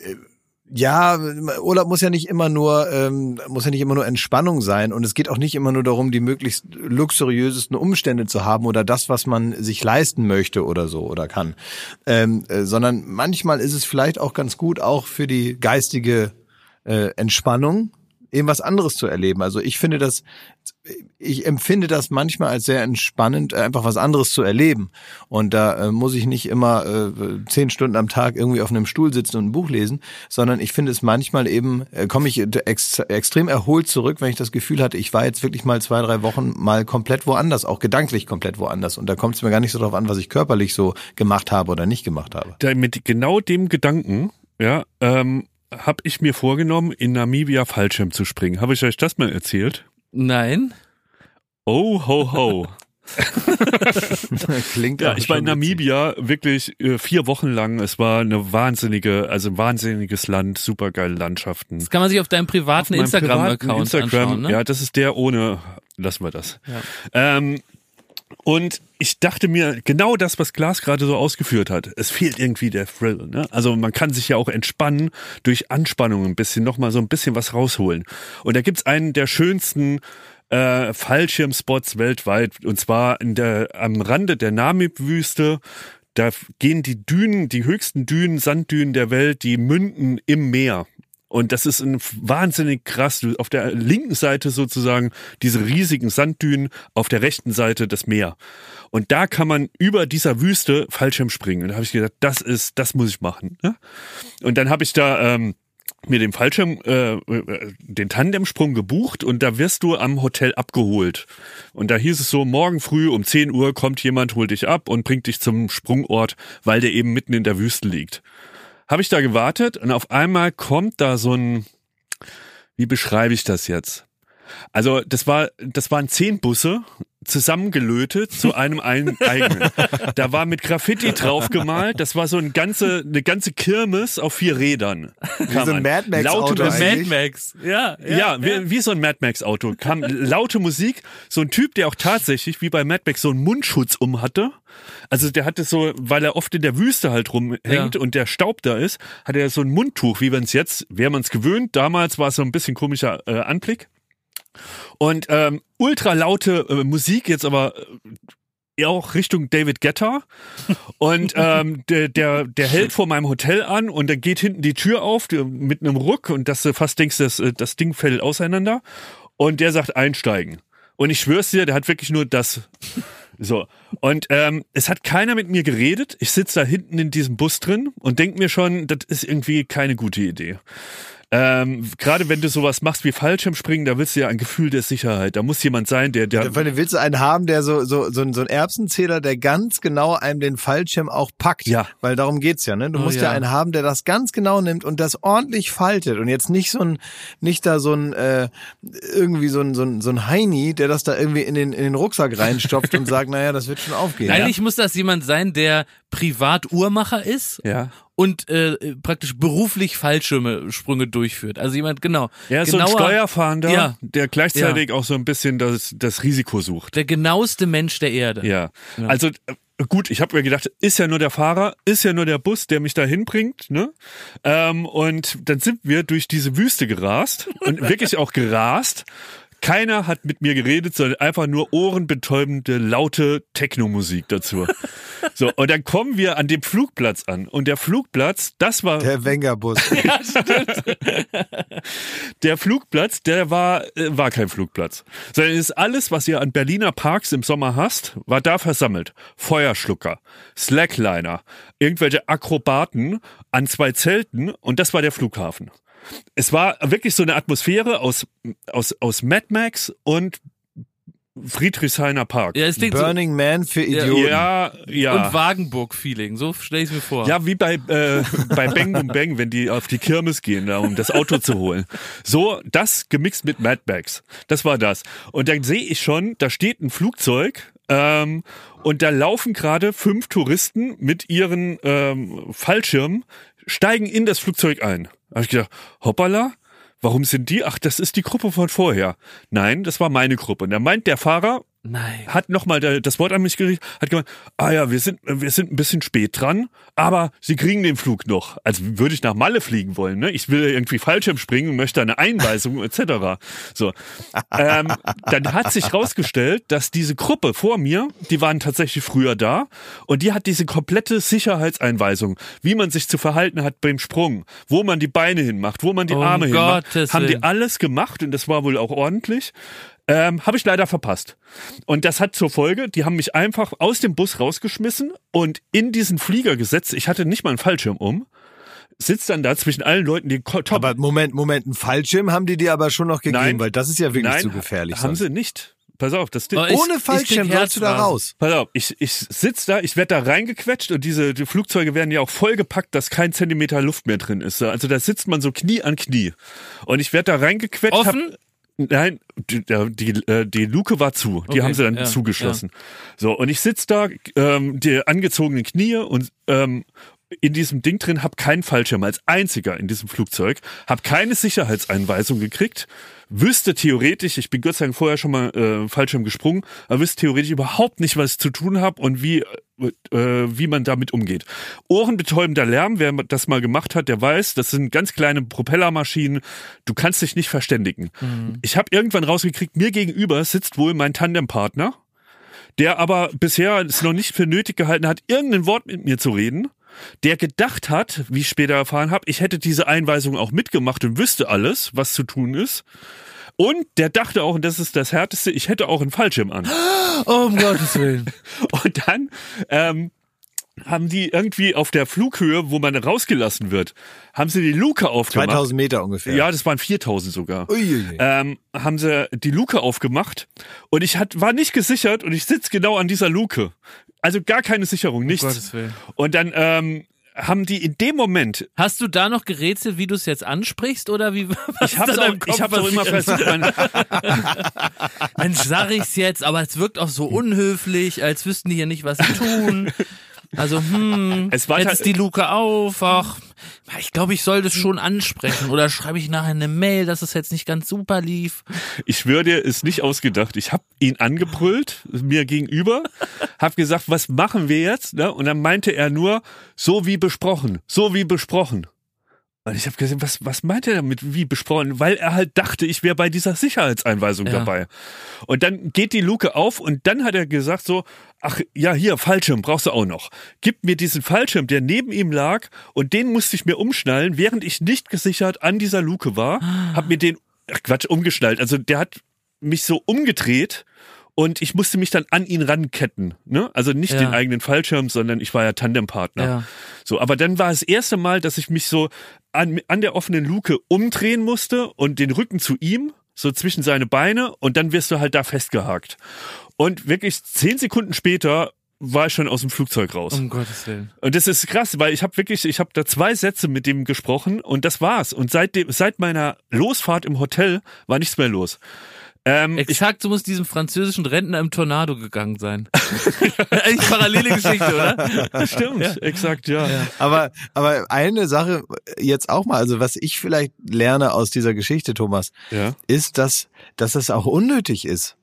ja, Urlaub muss ja nicht immer nur ähm, muss ja nicht immer nur Entspannung sein und es geht auch nicht immer nur darum, die möglichst luxuriösesten Umstände zu haben oder das, was man sich leisten möchte oder so oder kann, ähm, äh, sondern manchmal ist es vielleicht auch ganz gut auch für die geistige äh, Entspannung eben was anderes zu erleben. Also ich finde das, ich empfinde das manchmal als sehr entspannend, einfach was anderes zu erleben. Und da äh, muss ich nicht immer äh, zehn Stunden am Tag irgendwie auf einem Stuhl sitzen und ein Buch lesen, sondern ich finde es manchmal eben, äh, komme ich ex extrem erholt zurück, wenn ich das Gefühl hatte, ich war jetzt wirklich mal zwei, drei Wochen mal komplett woanders, auch gedanklich komplett woanders. Und da kommt es mir gar nicht so darauf an, was ich körperlich so gemacht habe oder nicht gemacht habe. Da mit genau dem Gedanken, ja, ähm, habe ich mir vorgenommen, in Namibia Fallschirm zu springen. Habe ich euch das mal erzählt? Nein. Oh, ho, ho. Klingt ja, ich war in Namibia witzig. wirklich äh, vier Wochen lang. Es war eine wahnsinnige, also ein wahnsinniges Land, supergeile Landschaften. Das kann man sich auf deinem privaten Instagram-Account Instagram, anschauen. Ne? Ja, das ist der ohne. Lassen wir das. Ja. Ähm, und ich dachte mir, genau das, was Glas gerade so ausgeführt hat, es fehlt irgendwie der Thrill. Ne? Also man kann sich ja auch entspannen durch Anspannung ein bisschen, nochmal so ein bisschen was rausholen. Und da gibt's einen der schönsten äh, Fallschirmspots weltweit, und zwar in der, am Rande der Namib-Wüste. Da gehen die Dünen, die höchsten Dünen, Sanddünen der Welt, die münden im Meer. Und das ist ein wahnsinnig krass. Auf der linken Seite sozusagen diese riesigen Sanddünen, auf der rechten Seite das Meer. Und da kann man über dieser Wüste Fallschirm springen. Und da habe ich gedacht, das ist, das muss ich machen. Ne? Und dann habe ich da ähm, mir den Fallschirm, äh, äh, den Tandemsprung gebucht und da wirst du am Hotel abgeholt. Und da hieß es so, morgen früh um 10 Uhr kommt jemand, holt dich ab und bringt dich zum Sprungort, weil der eben mitten in der Wüste liegt habe ich da gewartet und auf einmal kommt da so ein, wie beschreibe ich das jetzt? Also das war, das waren zehn Busse zusammengelötet zu einem eigenen. Da war mit Graffiti draufgemalt. Das war so ein ganze, eine ganze Kirmes auf vier Rädern. Wie so ein Mad Max Auto. Mad Max. Ja, ja, ja, wie, wie so ein Mad Max Auto. Kam laute Musik. So ein Typ, der auch tatsächlich wie bei Mad Max so einen Mundschutz um hatte. Also der hatte so, weil er oft in der Wüste halt rumhängt ja. und der Staub da ist, hat er so ein Mundtuch, wie man es jetzt, wäre man es gewöhnt. Damals war es so ein bisschen komischer äh, Anblick. Und ähm, ultra laute äh, Musik, jetzt aber äh, auch Richtung David Getter und ähm, der, der, der hält vor meinem Hotel an und dann geht hinten die Tür auf die, mit einem Ruck und dass du fast denkst, das, äh, das Ding fällt auseinander und der sagt einsteigen. Und ich schwör's dir, der hat wirklich nur das. So. Und ähm, es hat keiner mit mir geredet. Ich sitze da hinten in diesem Bus drin und denk mir schon, das ist irgendwie keine gute Idee. Ähm, Gerade wenn du sowas machst wie Fallschirmspringen, da willst du ja ein Gefühl der Sicherheit. Da muss jemand sein, der, der Vor allem willst du einen haben, der so, so, so, ein- so ein Erbsenzähler, der ganz genau einem den Fallschirm auch packt. Ja. Weil darum geht's ja, ne? Du Oh, musst ja. ja. einen haben, der das ganz genau nimmt und das ordentlich faltet und jetzt nicht so ein, nicht da so ein, äh, irgendwie so ein, so ein, so ein Heini, der das da irgendwie in den, in den Rucksack reinstopft und sagt, naja, das wird schon aufgehen. Eigentlich muss das jemand sein, der privat Uhrmacher ist ja. Und äh, praktisch beruflich Fallschirme Sprünge durchführt. Also jemand genau. Er ist so ein genauer- Steuerfahnder, Ja. der gleichzeitig auch so ein bisschen das, das Risiko sucht. Der genaueste Mensch der Erde. Ja. Also äh, gut, ich habe mir gedacht, ist ja nur der Fahrer, ist ja nur der Bus, der mich da hinbringt, ne? Ähm, und dann sind wir durch diese Wüste gerast und wirklich auch gerast. Keiner hat mit mir geredet, sondern einfach nur ohrenbetäubende, laute Technomusik dazu. So, und dann kommen wir an dem Flugplatz an. Und der Flugplatz, das war Der Wengerbus. der Flugplatz, der war, äh, war kein Flugplatz. Sondern es ist alles, was ihr an Berliner Parks im Sommer hast, war da versammelt. Feuerschlucker, Slackliner, irgendwelche Akrobaten an zwei Zelten und das war der Flughafen. Es war wirklich so eine Atmosphäre aus, aus, aus Mad Max und Friedrichshainer Park. Ja, es klingt so. Burning Man für Idioten. ja, ja. Und Wagenburg-Feeling, so stelle ich mir vor. Ja, wie bei, äh, bei Bang Boom Bang, wenn die auf die Kirmes gehen, da, um das Auto zu holen. So, das gemixt mit Mad Max. Das war das. Und dann sehe ich schon, da steht ein Flugzeug ähm, und da laufen gerade fünf Touristen mit ihren ähm, Fallschirmen, steigen in das Flugzeug ein. Da hab ich gedacht, hoppala, warum sind die? Ach, das ist die Gruppe von vorher. Nein, das war meine Gruppe. Und da meint der Fahrer, Nein. hat nochmal das Wort an mich gerichtet, hat gemeint, ah ja, wir sind, wir sind ein bisschen spät dran, aber sie kriegen den Flug noch. Als würde ich nach Malle fliegen wollen, ne? Ich will irgendwie Fallschirm springen und möchte eine Einweisung etc. So. Ähm, dann hat sich rausgestellt, dass diese Gruppe vor mir, die waren tatsächlich früher da und die hat diese komplette Sicherheitseinweisung, wie man sich zu verhalten hat beim Sprung, wo man die Beine hinmacht, wo man die Um Arme hinmacht, Gottes haben die alles gemacht und das war wohl auch ordentlich. Ähm, habe ich leider verpasst. Und das hat zur Folge, die haben mich einfach aus dem Bus rausgeschmissen und in diesen Flieger gesetzt. Ich hatte nicht mal einen Fallschirm um. Sitzt dann da zwischen allen Leuten, die top. Aber Moment, Moment, einen Fallschirm haben die dir aber schon noch gegeben, Nein. weil das ist ja wirklich Nein, zu gefährlich. haben sonst. sie nicht. Pass auf, das ich- Ohne Fallschirm sollst du da raus. Pass auf, ich, ich sitz da, ich werde da reingequetscht und diese die Flugzeuge werden ja auch vollgepackt, dass kein Zentimeter Luft mehr drin ist. Also da sitzt man so Knie an Knie. Und ich werde da reingequetscht. hab- Offen? Nein, die, die, äh, die Luke war zu. Die Okay, haben sie dann ja, zugeschlossen. So, und ich sitz da, ähm, die angezogenen Knie und ähm, in diesem Ding drin, hab keinen Fallschirm als einziger in diesem Flugzeug, hab keine Sicherheitseinweisung gekriegt, wüsste theoretisch, ich bin Gott sei Dank vorher schon mal äh, Fallschirm gesprungen, aber wüsste theoretisch überhaupt nicht, was ich zu tun habe und wie äh, wie man damit umgeht. Ohrenbetäubender Lärm, wer das mal gemacht hat, der weiß, das sind ganz kleine Propellermaschinen, du kannst dich nicht verständigen. Ich habe irgendwann rausgekriegt, mir gegenüber sitzt wohl mein Tandempartner, der aber bisher es noch nicht für nötig gehalten hat, irgendein Wort mit mir zu reden, der gedacht hat, wie ich später erfahren habe, ich hätte diese Einweisung auch mitgemacht und wüsste alles, was zu tun ist. Und der dachte auch, und das ist das Härteste, ich hätte auch einen Fallschirm an. Oh, um Gottes Willen. Und dann ähm, haben die irgendwie auf der Flughöhe, wo man rausgelassen wird, haben sie die Luke aufgemacht. 2000 Meter ungefähr. Ja, das waren 4000 sogar. Uiuiui. Ähm, haben sie die Luke aufgemacht und ich hat, war nicht gesichert und ich sitz genau an dieser Luke. Also gar keine Sicherung, nichts. Gottes Willen. Und dann ähm, haben die in dem Moment, Hast du da noch gerätselt, wie du es jetzt ansprichst oder wie? Was ich habe ist auch, ich hab's auch immer versucht, Mensch, sag ich's jetzt, aber es wirkt auch so unhöflich, als wüssten die hier nicht, was sie tun. Also, hm, Es war jetzt die Luke auf, ach, ich glaube, ich soll das schon ansprechen. Oder schreibe ich nachher eine Mail, dass es jetzt nicht ganz super lief. ich würde ist nicht ausgedacht. Ich habe ihn angebrüllt, mir gegenüber, habe gesagt, was machen wir jetzt? Ne? Und dann meinte er nur, so wie besprochen, so wie besprochen. Und ich habe gesehen, was, was meint er damit, wie besprochen? Weil er halt dachte, ich wäre bei dieser Sicherheitseinweisung Ja. dabei. Und dann geht die Luke auf und dann hat er gesagt so, ach ja, hier, Fallschirm brauchst du auch noch. Gib mir diesen Fallschirm, der neben ihm lag und den musste ich mir umschnallen, während ich nicht gesichert an dieser Luke war. Hab mir den, ach Quatsch, umgeschnallt. Also der hat mich so umgedreht und ich musste mich dann an ihn ranketten. Ne? Also nicht Ja. den eigenen Fallschirm, sondern ich war ja Tandempartner. Ja. So, aber dann war es das erste Mal, dass ich mich so an, an der offenen Luke umdrehen musste und den Rücken zu ihm, so zwischen seine Beine und dann wirst du halt da festgehakt. Und wirklich zehn Sekunden später war ich schon aus dem Flugzeug raus. Um Gottes Willen. Und das ist krass, weil ich habe wirklich, ich habe da zwei Sätze mit dem gesprochen und das war's. Und seitdem, seit meiner Losfahrt im Hotel war nichts mehr los. Ähm, ich, Exakt, so muss diesem französischen Rentner im Tornado gegangen sein. Eigentlich parallele Geschichte, oder? stimmt, exakt, ja. Aber, aber eine Sache jetzt auch mal, also was ich vielleicht lerne aus dieser Geschichte, Thomas, ja. ist, dass, dass es auch unnötig ist.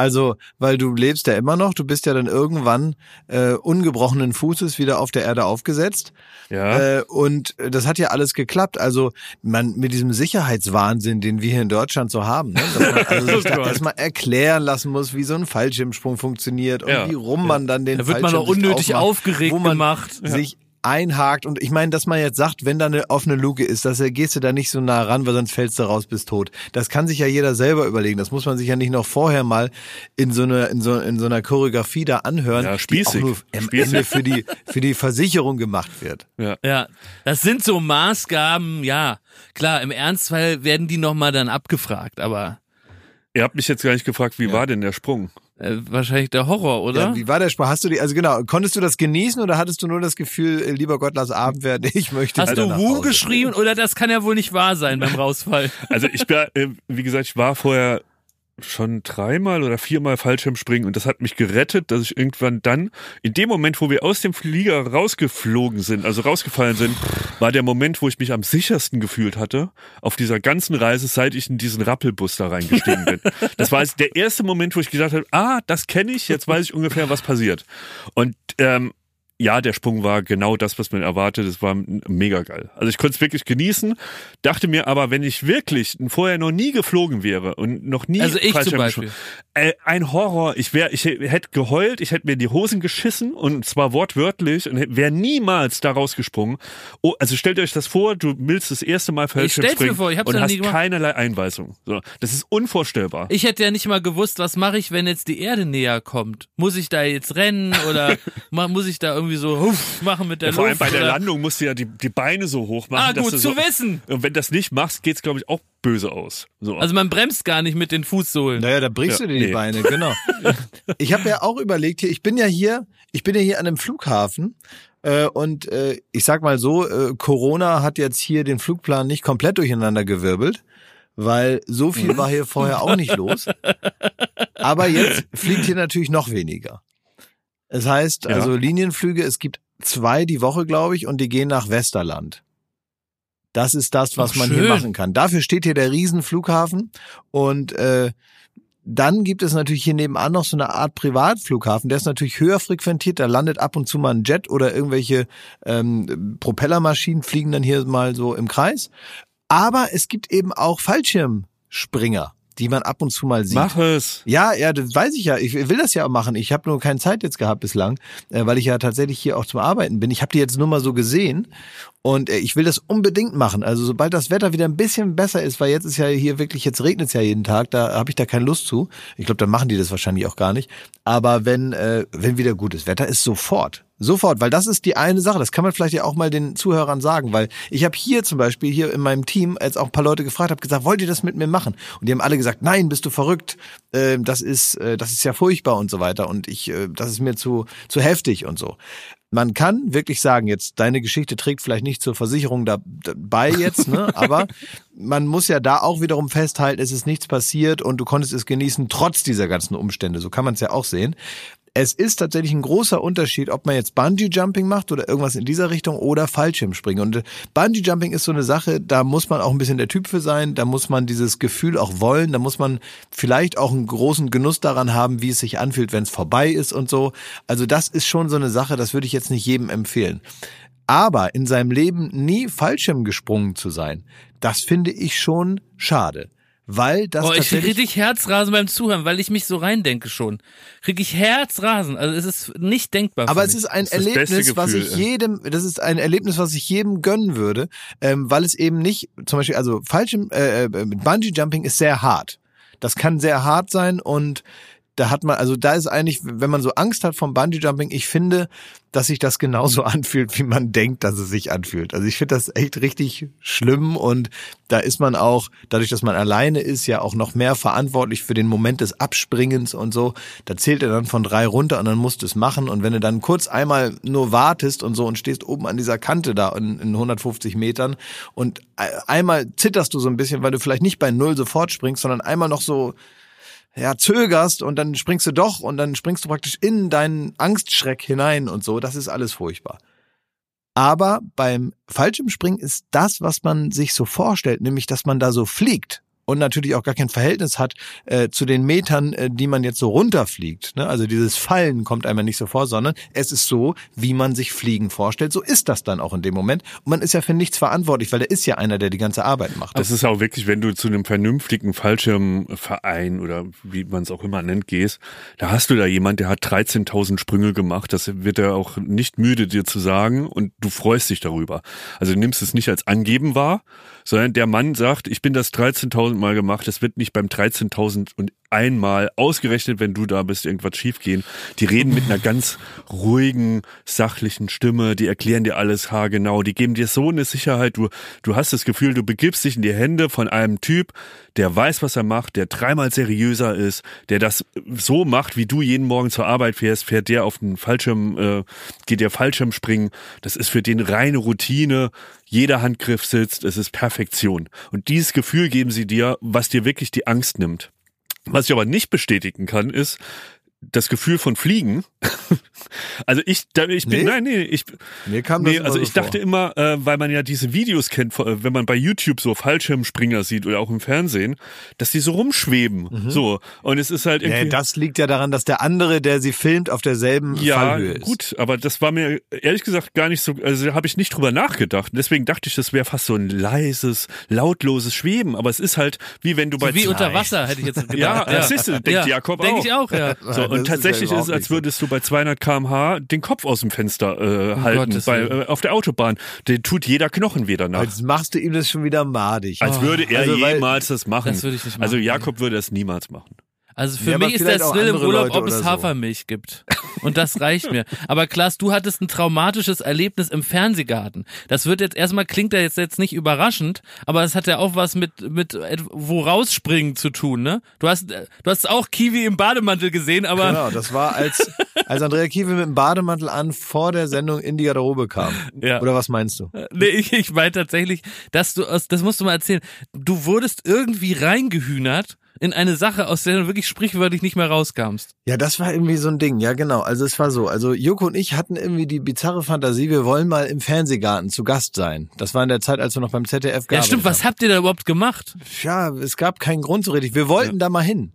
Also, weil du lebst ja immer noch, du bist ja dann irgendwann äh, ungebrochenen Fußes wieder auf der Erde aufgesetzt. Ja. Äh, und das hat ja alles geklappt. Also man mit diesem Sicherheitswahnsinn, den wir hier in Deutschland so haben, ne? dass man also sich da Oh Gott. erstmal erklären lassen muss, wie so ein Fallschirmsprung funktioniert und Ja. wie rum man dann den Da wird man Fallschirm auch sich unnötig aufmacht, aufgeregt wo man gemacht. sich einhakt und ich meine, dass man jetzt sagt, wenn da eine offene Luke ist, dass gehst du da nicht so nah ran, weil sonst fällst du raus, bist tot. Das kann sich ja jeder selber überlegen. Das muss man sich ja nicht noch vorher mal in so einer in so, in so einer Choreografie da anhören, Ja, die auch spießig. nur am Spießig. Ende für die für die Versicherung gemacht wird. ja. Ja, das sind so Maßgaben, ja. Klar, im Ernstfall werden die nochmal dann abgefragt, aber Ihr habt mich jetzt gar nicht gefragt, wie war denn der Sprung? Äh, wahrscheinlich der Horror, oder? Ja, wie war der Spaß? Hast du die, also genau, konntest du das genießen oder hattest du nur das Gefühl, äh, lieber Gott, lass Abend werden, ich möchte Hast du Wu geschrieben oder das kann ja wohl nicht wahr sein beim Rausfall? Also ich bin, äh, wie gesagt, ich war vorher schon dreimal oder viermal Fallschirmspringen und das hat mich gerettet, dass ich irgendwann dann, in dem Moment, wo wir aus dem Flieger rausgeflogen sind, also rausgefallen sind, war der Moment, wo ich mich am sichersten gefühlt hatte, auf dieser ganzen Reise, seit ich in diesen Rappelbus da reingestiegen bin. Das war jetzt der erste Moment, wo ich gedacht habe, ah, das kenne ich, jetzt weiß ich ungefähr, was passiert. Und ähm, ja, der Sprung war genau das, was man erwartet. Es war mega geil. Also ich konnte es wirklich genießen, dachte mir aber, wenn ich wirklich vorher noch nie geflogen wäre und noch nie Also ich zum Beispiel. äh, ein Horror. Ich wäre, ich hätte geheult, ich hätte mir die Hosen geschissen und zwar wortwörtlich und wäre niemals da rausgesprungen. Oh, also stellt euch das vor, du willst das erste Mal Fallschirm stell's mir springen vor, ich und hast keinerlei Einweisung. So, das ist unvorstellbar. Ich hätte ja nicht mal gewusst, was mache ich, wenn jetzt die Erde näher kommt. Muss ich da jetzt rennen oder muss ich da irgendwie so huff machen mit der Ja, vor allem Luft? bei der oder? Landung musst du ja die, die Beine so hoch machen. Ah, dass gut du zu so, wissen. Und wenn das nicht machst, geht's glaube ich auch böse aus. So. Also man bremst gar nicht mit den Fußsohlen. Naja, da brichst Ja, du dir die nee. Beine, genau. ich habe ja auch überlegt, hier, ich bin ja hier, ich bin ja hier an einem Flughafen äh, und äh, ich sag mal so, äh, Corona hat jetzt hier den Flugplan nicht komplett durcheinander gewirbelt, weil so viel war hier vorher auch nicht los. Aber jetzt fliegt hier natürlich noch weniger. Es heißt Ja. also Linienflüge, es gibt zwei die Woche, glaube ich, und die gehen nach Westerland. Das ist das, was Ach, man hier machen kann. Dafür steht hier der Riesenflughafen und äh, dann gibt es natürlich hier nebenan noch so eine Art Privatflughafen, der ist natürlich höher frequentiert, da landet ab und zu mal ein Jet oder irgendwelche ähm, Propellermaschinen fliegen dann hier mal so im Kreis. Aber es gibt eben auch Fallschirmspringer, die man ab und zu mal sieht. Mach es. Ja, ja, das weiß ich ja. Ich will das ja auch machen. Ich habe nur keine Zeit jetzt gehabt bislang, äh, weil ich ja tatsächlich hier auch zum Arbeiten bin. Ich habe die jetzt nur mal so gesehen und äh, ich will das unbedingt machen. Also sobald das Wetter wieder ein bisschen besser ist, weil jetzt ist ja hier wirklich, jetzt regnet es ja jeden Tag, da habe ich da keine Lust zu. Ich glaube, dann machen die das wahrscheinlich auch gar nicht. Aber wenn, äh, wenn wieder gutes Wetter ist, sofort. Sofort, weil das ist die eine Sache, das kann man vielleicht ja auch mal den Zuhörern sagen, weil ich habe hier zum Beispiel, hier in meinem Team, als auch ein paar Leute gefragt, habe gesagt, wollt ihr das mit mir machen? Und die haben alle gesagt, nein, bist du verrückt, äh, das ist, äh, das ist ja furchtbar und so weiter und ich, äh, das ist mir zu, zu heftig und so. Man kann wirklich sagen, jetzt deine Geschichte trägt vielleicht nicht zur Versicherung da, dabei jetzt, ne? aber man muss ja da auch wiederum festhalten, es ist nichts passiert und du konntest es genießen trotz dieser ganzen Umstände. So kann man es ja auch sehen. Es ist tatsächlich ein großer Unterschied, ob man jetzt Bungee Jumping macht oder irgendwas in dieser Richtung oder Fallschirmspringen. Und äh, Bungee Jumping ist so eine Sache, da muss man auch ein bisschen der Typ für sein, da muss man dieses Gefühl auch wollen, da muss man vielleicht auch einen großen Genuss daran haben, wie es sich anfühlt, wenn es vorbei ist und so. Also das ist schon so eine Sache, das würde ich jetzt nicht jedem empfehlen. Aber in seinem Leben nie Fallschirm gesprungen zu sein, das finde ich schon schade. Weil das Oh, ich krieg tatsächlich richtig Herzrasen beim Zuhören, weil ich mich so reindenke schon. Krieg ich Herzrasen. Also es ist nicht denkbar. Aber für es mich. ist ein Das ist Erlebnis, was Gefühl, ich ja. jedem, das ist ein Erlebnis, was ich jedem gönnen würde, ähm, weil es eben nicht, zum Beispiel, also Fallschirm, äh, äh, Bungee Jumping ist sehr hart. Das kann sehr hart sein und da hat man, also da ist eigentlich, wenn man so Angst hat vom Bungee Jumping, ich finde, dass sich das genauso anfühlt, wie man denkt, dass es sich anfühlt. Also ich finde das echt richtig schlimm und da ist man auch, dadurch, dass man alleine ist, ja auch noch mehr verantwortlich für den Moment des Abspringens und so. Da zählt er dann von drei runter und dann musst du es machen und wenn du dann kurz einmal nur wartest und so und stehst oben an dieser Kante da in, in 150 Metern und einmal zitterst du so ein bisschen, weil du vielleicht nicht bei Null sofort springst, sondern einmal noch so ja, zögerst und dann springst du doch und dann springst du praktisch in deinen Angstschreck hinein und so. Das ist alles furchtbar. Aber beim Fallschirmspringen ist das, was man sich so vorstellt, nämlich, dass man da so fliegt und natürlich auch gar kein Verhältnis hat äh, zu den Metern, äh, die man jetzt so runterfliegt. Ne? Also dieses Fallen kommt einem nicht so vor, sondern es ist so, wie man sich Fliegen vorstellt. So ist das dann auch in dem Moment. Und man ist ja für nichts verantwortlich, weil da ist ja einer, der die ganze Arbeit macht. Das ist auch wirklich, wenn du zu einem vernünftigen Fallschirmverein oder wie man es auch immer nennt gehst, da hast du da jemand, der hat 13.000 Sprünge gemacht. Das wird er auch nicht müde dir zu sagen und du freust dich darüber. Also du nimmst es nicht als Angeben wahr, sondern der Mann sagt, ich bin das 13.000 Mal gemacht. Es wird nicht beim 13.000 und einmal ausgerechnet, wenn du da bist, irgendwas schiefgehen. Die reden mit einer ganz ruhigen, sachlichen Stimme, die erklären dir alles haargenau, die geben dir so eine Sicherheit, du, du hast das Gefühl, du begibst dich in die Hände von einem Typ, der weiß, was er macht, der dreimal seriöser ist, der das so macht, wie du jeden Morgen zur Arbeit fährst, fährt der auf den Fallschirm, äh, geht der Fallschirm springen. Das ist für den reine Routine. Jeder Handgriff sitzt, es ist Perfektion. Und dieses Gefühl geben sie dir, was dir wirklich die Angst nimmt. Was ich aber nicht bestätigen kann, ist das Gefühl von Fliegen. also ich, da- ich bin, Nee? nein, nee, ich, Mir kam das nee, also so ich dachte vor. immer, äh, weil man ja diese Videos kennt, äh, wenn man bei YouTube so Fallschirmspringer sieht oder auch im Fernsehen, dass die so rumschweben, so. Und es ist halt Nee, irgendwie. das liegt ja daran, dass der andere, der sie filmt, auf derselben ja, Fallhöhe ist. gut, aber das war mir ehrlich gesagt gar nicht so, also da habe ich nicht drüber nachgedacht. Deswegen dachte ich, das wäre fast so ein leises, lautloses Schweben, aber es ist halt wie wenn du bei wie unter Wasser, hätte ich jetzt gedacht. Ja, das siehst du, denkt Jakob Denke auch. ich auch, ja. So, Und ist tatsächlich ja ist es, als würdest du bei 200 km/h den Kopf aus dem Fenster äh, halten Gottes bei, äh, auf der Autobahn. Den tut jeder Knochen weh danach. Jetzt machst du ihm das schon wieder madig. Als würde er Also, jemals das machen. Das würde ich nicht machen. Also Jakob würde das niemals machen. Also für Ja, mich ist der Thrill im Urlaub, Leute ob es so. Hafermilch gibt. Und das reicht mir. Aber Klaas, du hattest ein traumatisches Erlebnis im Fernsehgarten. Das wird jetzt erstmal, klingt ja jetzt, jetzt nicht überraschend, aber es hat ja auch was mit, mit wo rausspringen zu tun, ne? Du hast, äh, du hast auch Kiwi im Bademantel gesehen, aber Genau, das war als, als Andrea Kiewel mit dem Bademantel an vor der Sendung in die Garderobe kam. Ja. Oder was meinst du? Nee, ich, ich meine tatsächlich, dass du das musst du mal erzählen. Du wurdest irgendwie reingehühnert in eine Sache, aus der du wirklich sprichwörtlich nicht mehr rauskamst. Ja, das war irgendwie so ein Ding. Ja, genau. Also es war so. Also Joko und ich hatten irgendwie die bizarre Fantasie, wir wollen mal im Fernsehgarten zu Gast sein. Das war in der Zeit, als wir noch beim ZDF Ja, gearbeitet stimmt. Was haben. habt ihr da überhaupt gemacht? Ja, es gab keinen Grund so richtig. Wir wollten da mal hin.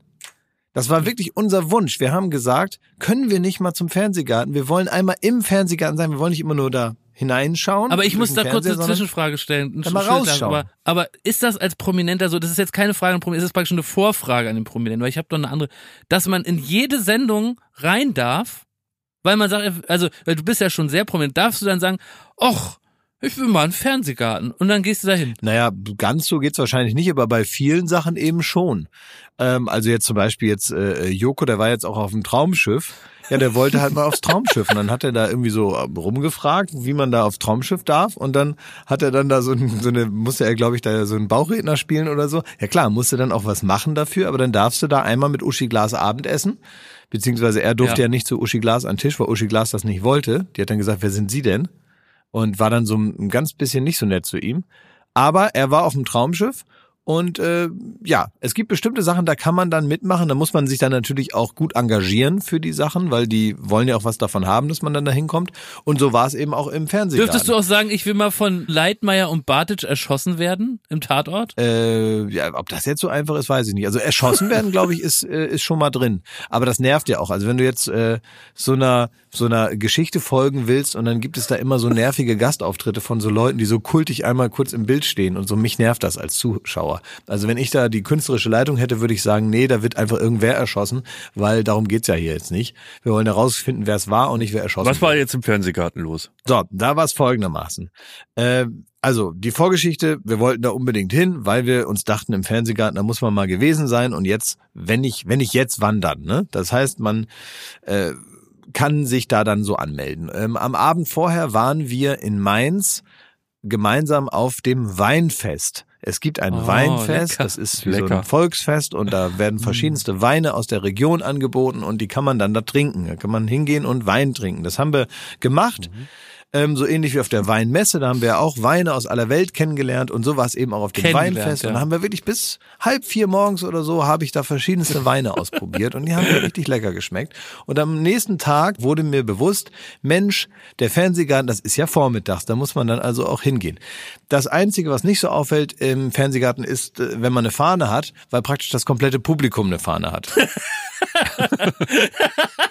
Das war wirklich unser Wunsch. Wir haben gesagt, können wir nicht mal zum Fernsehgarten? Wir wollen einmal im Fernsehgarten sein. Wir wollen nicht immer nur da hineinschauen. Aber ich muss da kurz eine Zwischenfrage stellen. Dann mal rausschauen. Aber, aber ist das als Prominenter so, das ist jetzt keine Frage an den Prominenten, das ist praktisch eine Vorfrage an den Prominenten, weil ich habe doch eine andere, dass man in jede Sendung rein darf, weil man sagt, also, weil du bist ja schon sehr prominent, darfst du dann sagen, ach, ich will mal einen Fernsehgarten und dann gehst du dahin. Naja, ganz so geht's wahrscheinlich nicht, aber bei vielen Sachen eben schon. Ähm, also jetzt zum Beispiel jetzt äh, Joko, der war jetzt auch auf dem Traumschiff. Ja, der wollte halt mal aufs Traumschiff und dann hat er da irgendwie so rumgefragt, wie man da aufs Traumschiff darf und dann hat er dann da so, ein, so eine, musste er glaube ich da so einen Bauchredner spielen oder so. Ja klar, musste dann auch was machen dafür, aber dann darfst du da einmal mit Uschi Glas Abendessen, beziehungsweise er durfte ja, Ja. nicht zu Uschi Glas an den Tisch, weil Uschi Glas das nicht wollte. Die hat dann gesagt, wer sind Sie denn? Und war dann so ein ganz bisschen nicht so nett zu ihm. Aber er war auf dem Traumschiff Und äh, ja, es gibt bestimmte Sachen, da kann man dann mitmachen. Da muss man sich dann natürlich auch gut engagieren für die Sachen, weil die wollen ja auch was davon haben, dass man dann da hinkommt. Und so war es eben auch im Fernsehen. Dürftest du auch sagen, ich will mal von Leitmeier und Bartic erschossen werden im Tatort? Äh, ja, ob das jetzt so einfach ist, weiß ich nicht. Also erschossen werden, glaube ich, ist, äh, ist schon mal drin. Aber das nervt ja auch. Also wenn du jetzt äh, so einer so einer Geschichte folgen willst und dann gibt es da immer so nervige Gastauftritte von so Leuten, die so kultig einmal kurz im Bild stehen und so mich nervt das als Zuschauer. Also wenn ich da die künstlerische Leitung hätte, würde ich sagen, nee, da wird einfach irgendwer erschossen, weil darum geht's ja hier jetzt nicht. Wir wollen herausfinden, wer es war und nicht wer erschossen Was war jetzt im Fernsehgarten los? So, da war es folgendermaßen. Äh, also die Vorgeschichte, wir wollten da unbedingt hin, weil wir uns dachten, im Fernsehgarten, da muss man mal gewesen sein und jetzt, wenn ich, wenn ich jetzt wandern, ne? Das heißt, man äh, kann sich da dann so anmelden. Ähm, am Abend vorher waren wir in Mainz gemeinsam auf dem Weinfest. Es gibt ein Oh, Weinfest, lecker. das ist wie so Lecker. ein Volksfest und da werden verschiedenste Weine aus der Region angeboten und die kann man dann da trinken. Da kann man hingehen und Wein trinken. Das haben wir gemacht. Ähm, so ähnlich wie auf der Weinmesse, da haben wir auch Weine aus aller Welt kennengelernt und so war es eben auch auf dem Weinfest. ja. Und da haben wir wirklich bis halb vier morgens oder so habe ich da verschiedenste Weine ausprobiert und die haben mir richtig lecker geschmeckt. Und am nächsten Tag wurde mir bewusst, Mensch, der Fernsehgarten, das ist ja vormittags, da muss man dann also auch hingehen. Das Einzige, was nicht so auffällt im Fernsehgarten ist, äh, wenn man eine Fahne hat, weil praktisch das komplette Publikum eine Fahne hat.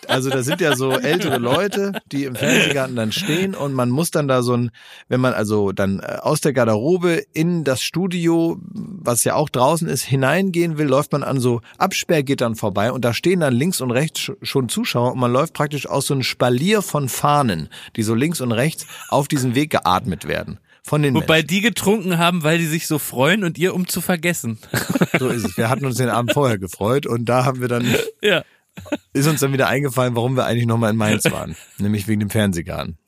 Also da sind ja so ältere Leute, die im Fernsehgarten dann stehen und man muss dann da so ein, wenn man also dann äh, aus der Garderobe in das Studio, was ja auch draußen ist, hineingehen will, läuft man an so Absperrgittern vorbei und da stehen dann links und rechts sch- schon Zuschauer und man läuft praktisch aus so einem Spalier von Fahnen, die so links und rechts auf diesen Weg geatmet werden. Von den Wobei Menschen. die getrunken haben, weil die sich so freuen und ihr um zu vergessen. So ist es. Wir hatten uns den Abend vorher gefreut und da haben wir dann ja. ist uns dann wieder eingefallen, warum wir eigentlich nochmal in Mainz waren. nämlich wegen dem Fernsehgarten.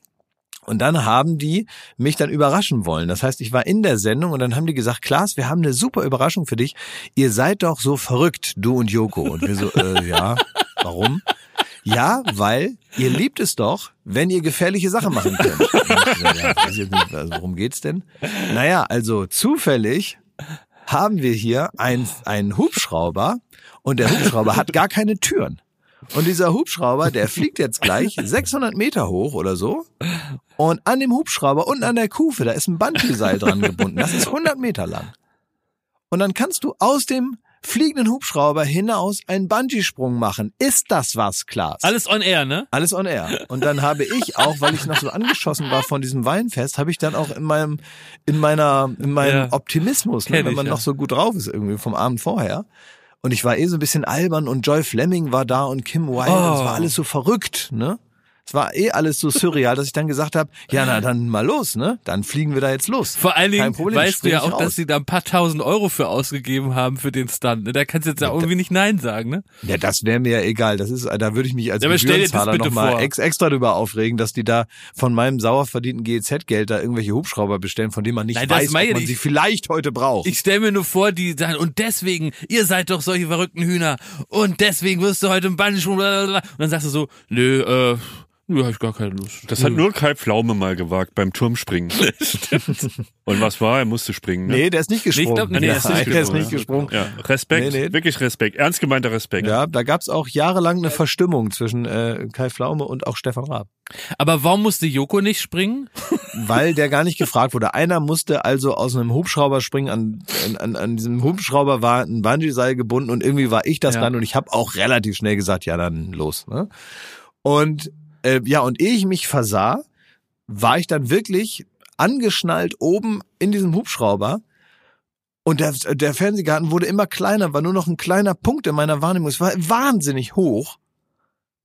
Und dann haben die mich dann überraschen wollen. Das heißt, ich war in der Sendung und dann haben die gesagt, Klaas, wir haben eine super Überraschung für dich. Ihr seid doch so verrückt, du und Joko. Und wir so, äh, ja, warum? Ja, weil ihr liebt es doch, wenn ihr gefährliche Sachen machen könnt. Ja, weiß jetzt nicht, also worum geht's denn? Naja, also zufällig haben wir hier einen Hubschrauber und der Hubschrauber hat gar keine Türen. Und dieser Hubschrauber, der fliegt jetzt gleich 600 Meter hoch oder so. Und an dem Hubschrauber und an der Kufe, da ist ein Bungee-Seil dran gebunden. Das ist 100 Meter lang. Und dann kannst du aus dem fliegenden Hubschrauber hinaus einen Bungee-Sprung machen. Ist das was, Klaas? Alles on air, ne? Alles on air. Und dann habe ich auch, weil ich noch so angeschossen war von diesem Weinfest, habe ich dann auch in meinem, in meiner, in meinem Ja. Optimismus, ne, wenn ich, man ja. noch so gut drauf ist irgendwie vom Abend vorher. Und ich war eh so ein bisschen albern und Joy Fleming war da und Kim Wilde. und Es Oh. war alles so verrückt, ne? Es war eh alles so surreal, dass ich dann gesagt habe, ja, na dann mal los, ne? Dann fliegen wir da jetzt los. Vor allen Dingen Problem, weißt du ja auch, raus. dass sie da ein paar tausend Euro für ausgegeben haben für den Stunt. ne? Da kannst du jetzt ja irgendwie nicht Nein sagen, ne? Ja, das wäre mir ja egal. Das ist, da würde ich mich als Ja, Gebührenzahler nochmal ex, extra drüber aufregen, dass die da von meinem sauer verdienten GEZ-Geld da irgendwelche Hubschrauber bestellen, von denen man nicht Nein, weiß, ob man ich. sie vielleicht heute braucht. Ich stell mir nur vor, die sagen, und deswegen, ihr seid doch solche verrückten Hühner, und deswegen wirst du heute im blablabla. Und dann sagst du so, nö, äh, nö, hab ich gar keine Lust. Das hat nur Kai Pflaume mal gewagt beim Turmspringen. Und was war? Er musste springen. Ne? nee, der ist nicht gesprungen. glaub nicht, Nein, der ist nicht der ist gesprungen, nicht gesprungen. Ja, Respekt, Nee, nee. wirklich Respekt, ernst gemeinter Respekt. Ja, da gab's auch jahrelang eine Verstimmung zwischen äh, Kai Pflaume und auch Stefan Raab. Aber warum musste Joko nicht springen? Weil der gar nicht gefragt wurde. Einer musste also aus einem Hubschrauber springen. An, an, an diesem Hubschrauber war ein Bungee-Seil gebunden und irgendwie war ich das Ja. dann und ich habe auch relativ schnell gesagt, ja dann los. Ne? Und äh, ja, und ehe ich mich versah, war ich dann wirklich angeschnallt oben in diesem Hubschrauber. Und der, der Fernsehgarten wurde immer kleiner, war nur noch ein kleiner Punkt in meiner Wahrnehmung. Es war wahnsinnig hoch.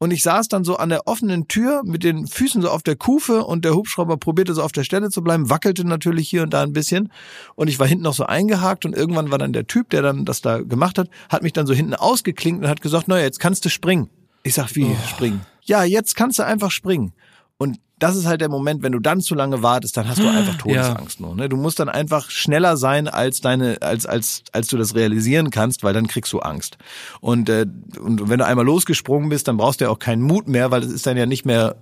Und ich saß dann so an der offenen Tür mit den Füßen so auf der Kufe und der Hubschrauber probierte so auf der Stelle zu bleiben, wackelte natürlich hier und da ein bisschen. Und ich war hinten noch so eingehakt und irgendwann war dann der Typ, der dann das da gemacht hat, hat mich dann so hinten ausgeklinkt und hat gesagt, naja, jetzt kannst du springen. Ich sag, wie springen? Ja, jetzt kannst du einfach springen. Und das ist halt der Moment, wenn du dann zu lange wartest, dann hast du einfach Todesangst nur. Ne? Du musst dann einfach schneller sein als deine, als als als du das realisieren kannst, weil dann kriegst du Angst. Und äh, und wenn du einmal losgesprungen bist, dann brauchst du ja auch keinen Mut mehr, weil es ist dann ja nicht mehr,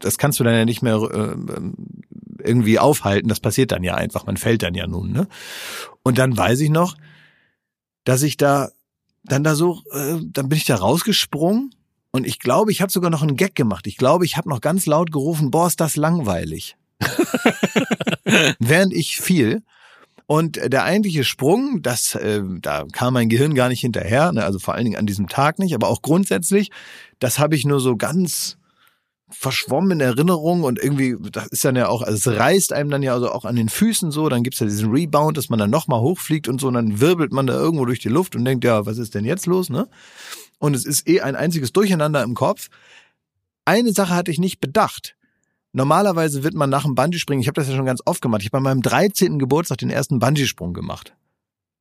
das kannst du dann ja nicht mehr äh, irgendwie aufhalten. Das passiert dann ja einfach. Man fällt dann ja nun. Ne? Und dann weiß ich noch, dass ich da dann da so, äh, dann bin ich da rausgesprungen und ich glaube, ich habe sogar noch einen Gag gemacht. Ich glaube, ich habe noch ganz laut gerufen, boah, ist das langweilig. Während ich fiel. Und der eigentliche Sprung, das, äh, da kam mein Gehirn gar nicht hinterher, ne, also vor allen Dingen an diesem Tag nicht, aber auch grundsätzlich, das habe ich nur so ganz verschwommen in Erinnerung und irgendwie, das ist dann ja auch, also es reißt einem dann ja also auch an den Füßen so, dann gibt's ja diesen Rebound, dass man dann nochmal hochfliegt und so, und dann wirbelt man da irgendwo durch die Luft und denkt, ja, was ist denn jetzt los, ne? Und es ist eh ein einziges Durcheinander im Kopf. Eine Sache hatte ich nicht bedacht. Normalerweise wird man nach dem Bungee-Springen, ich habe das ja schon ganz oft gemacht, ich habe bei meinem 13. Geburtstag den ersten Bungee-Sprung gemacht.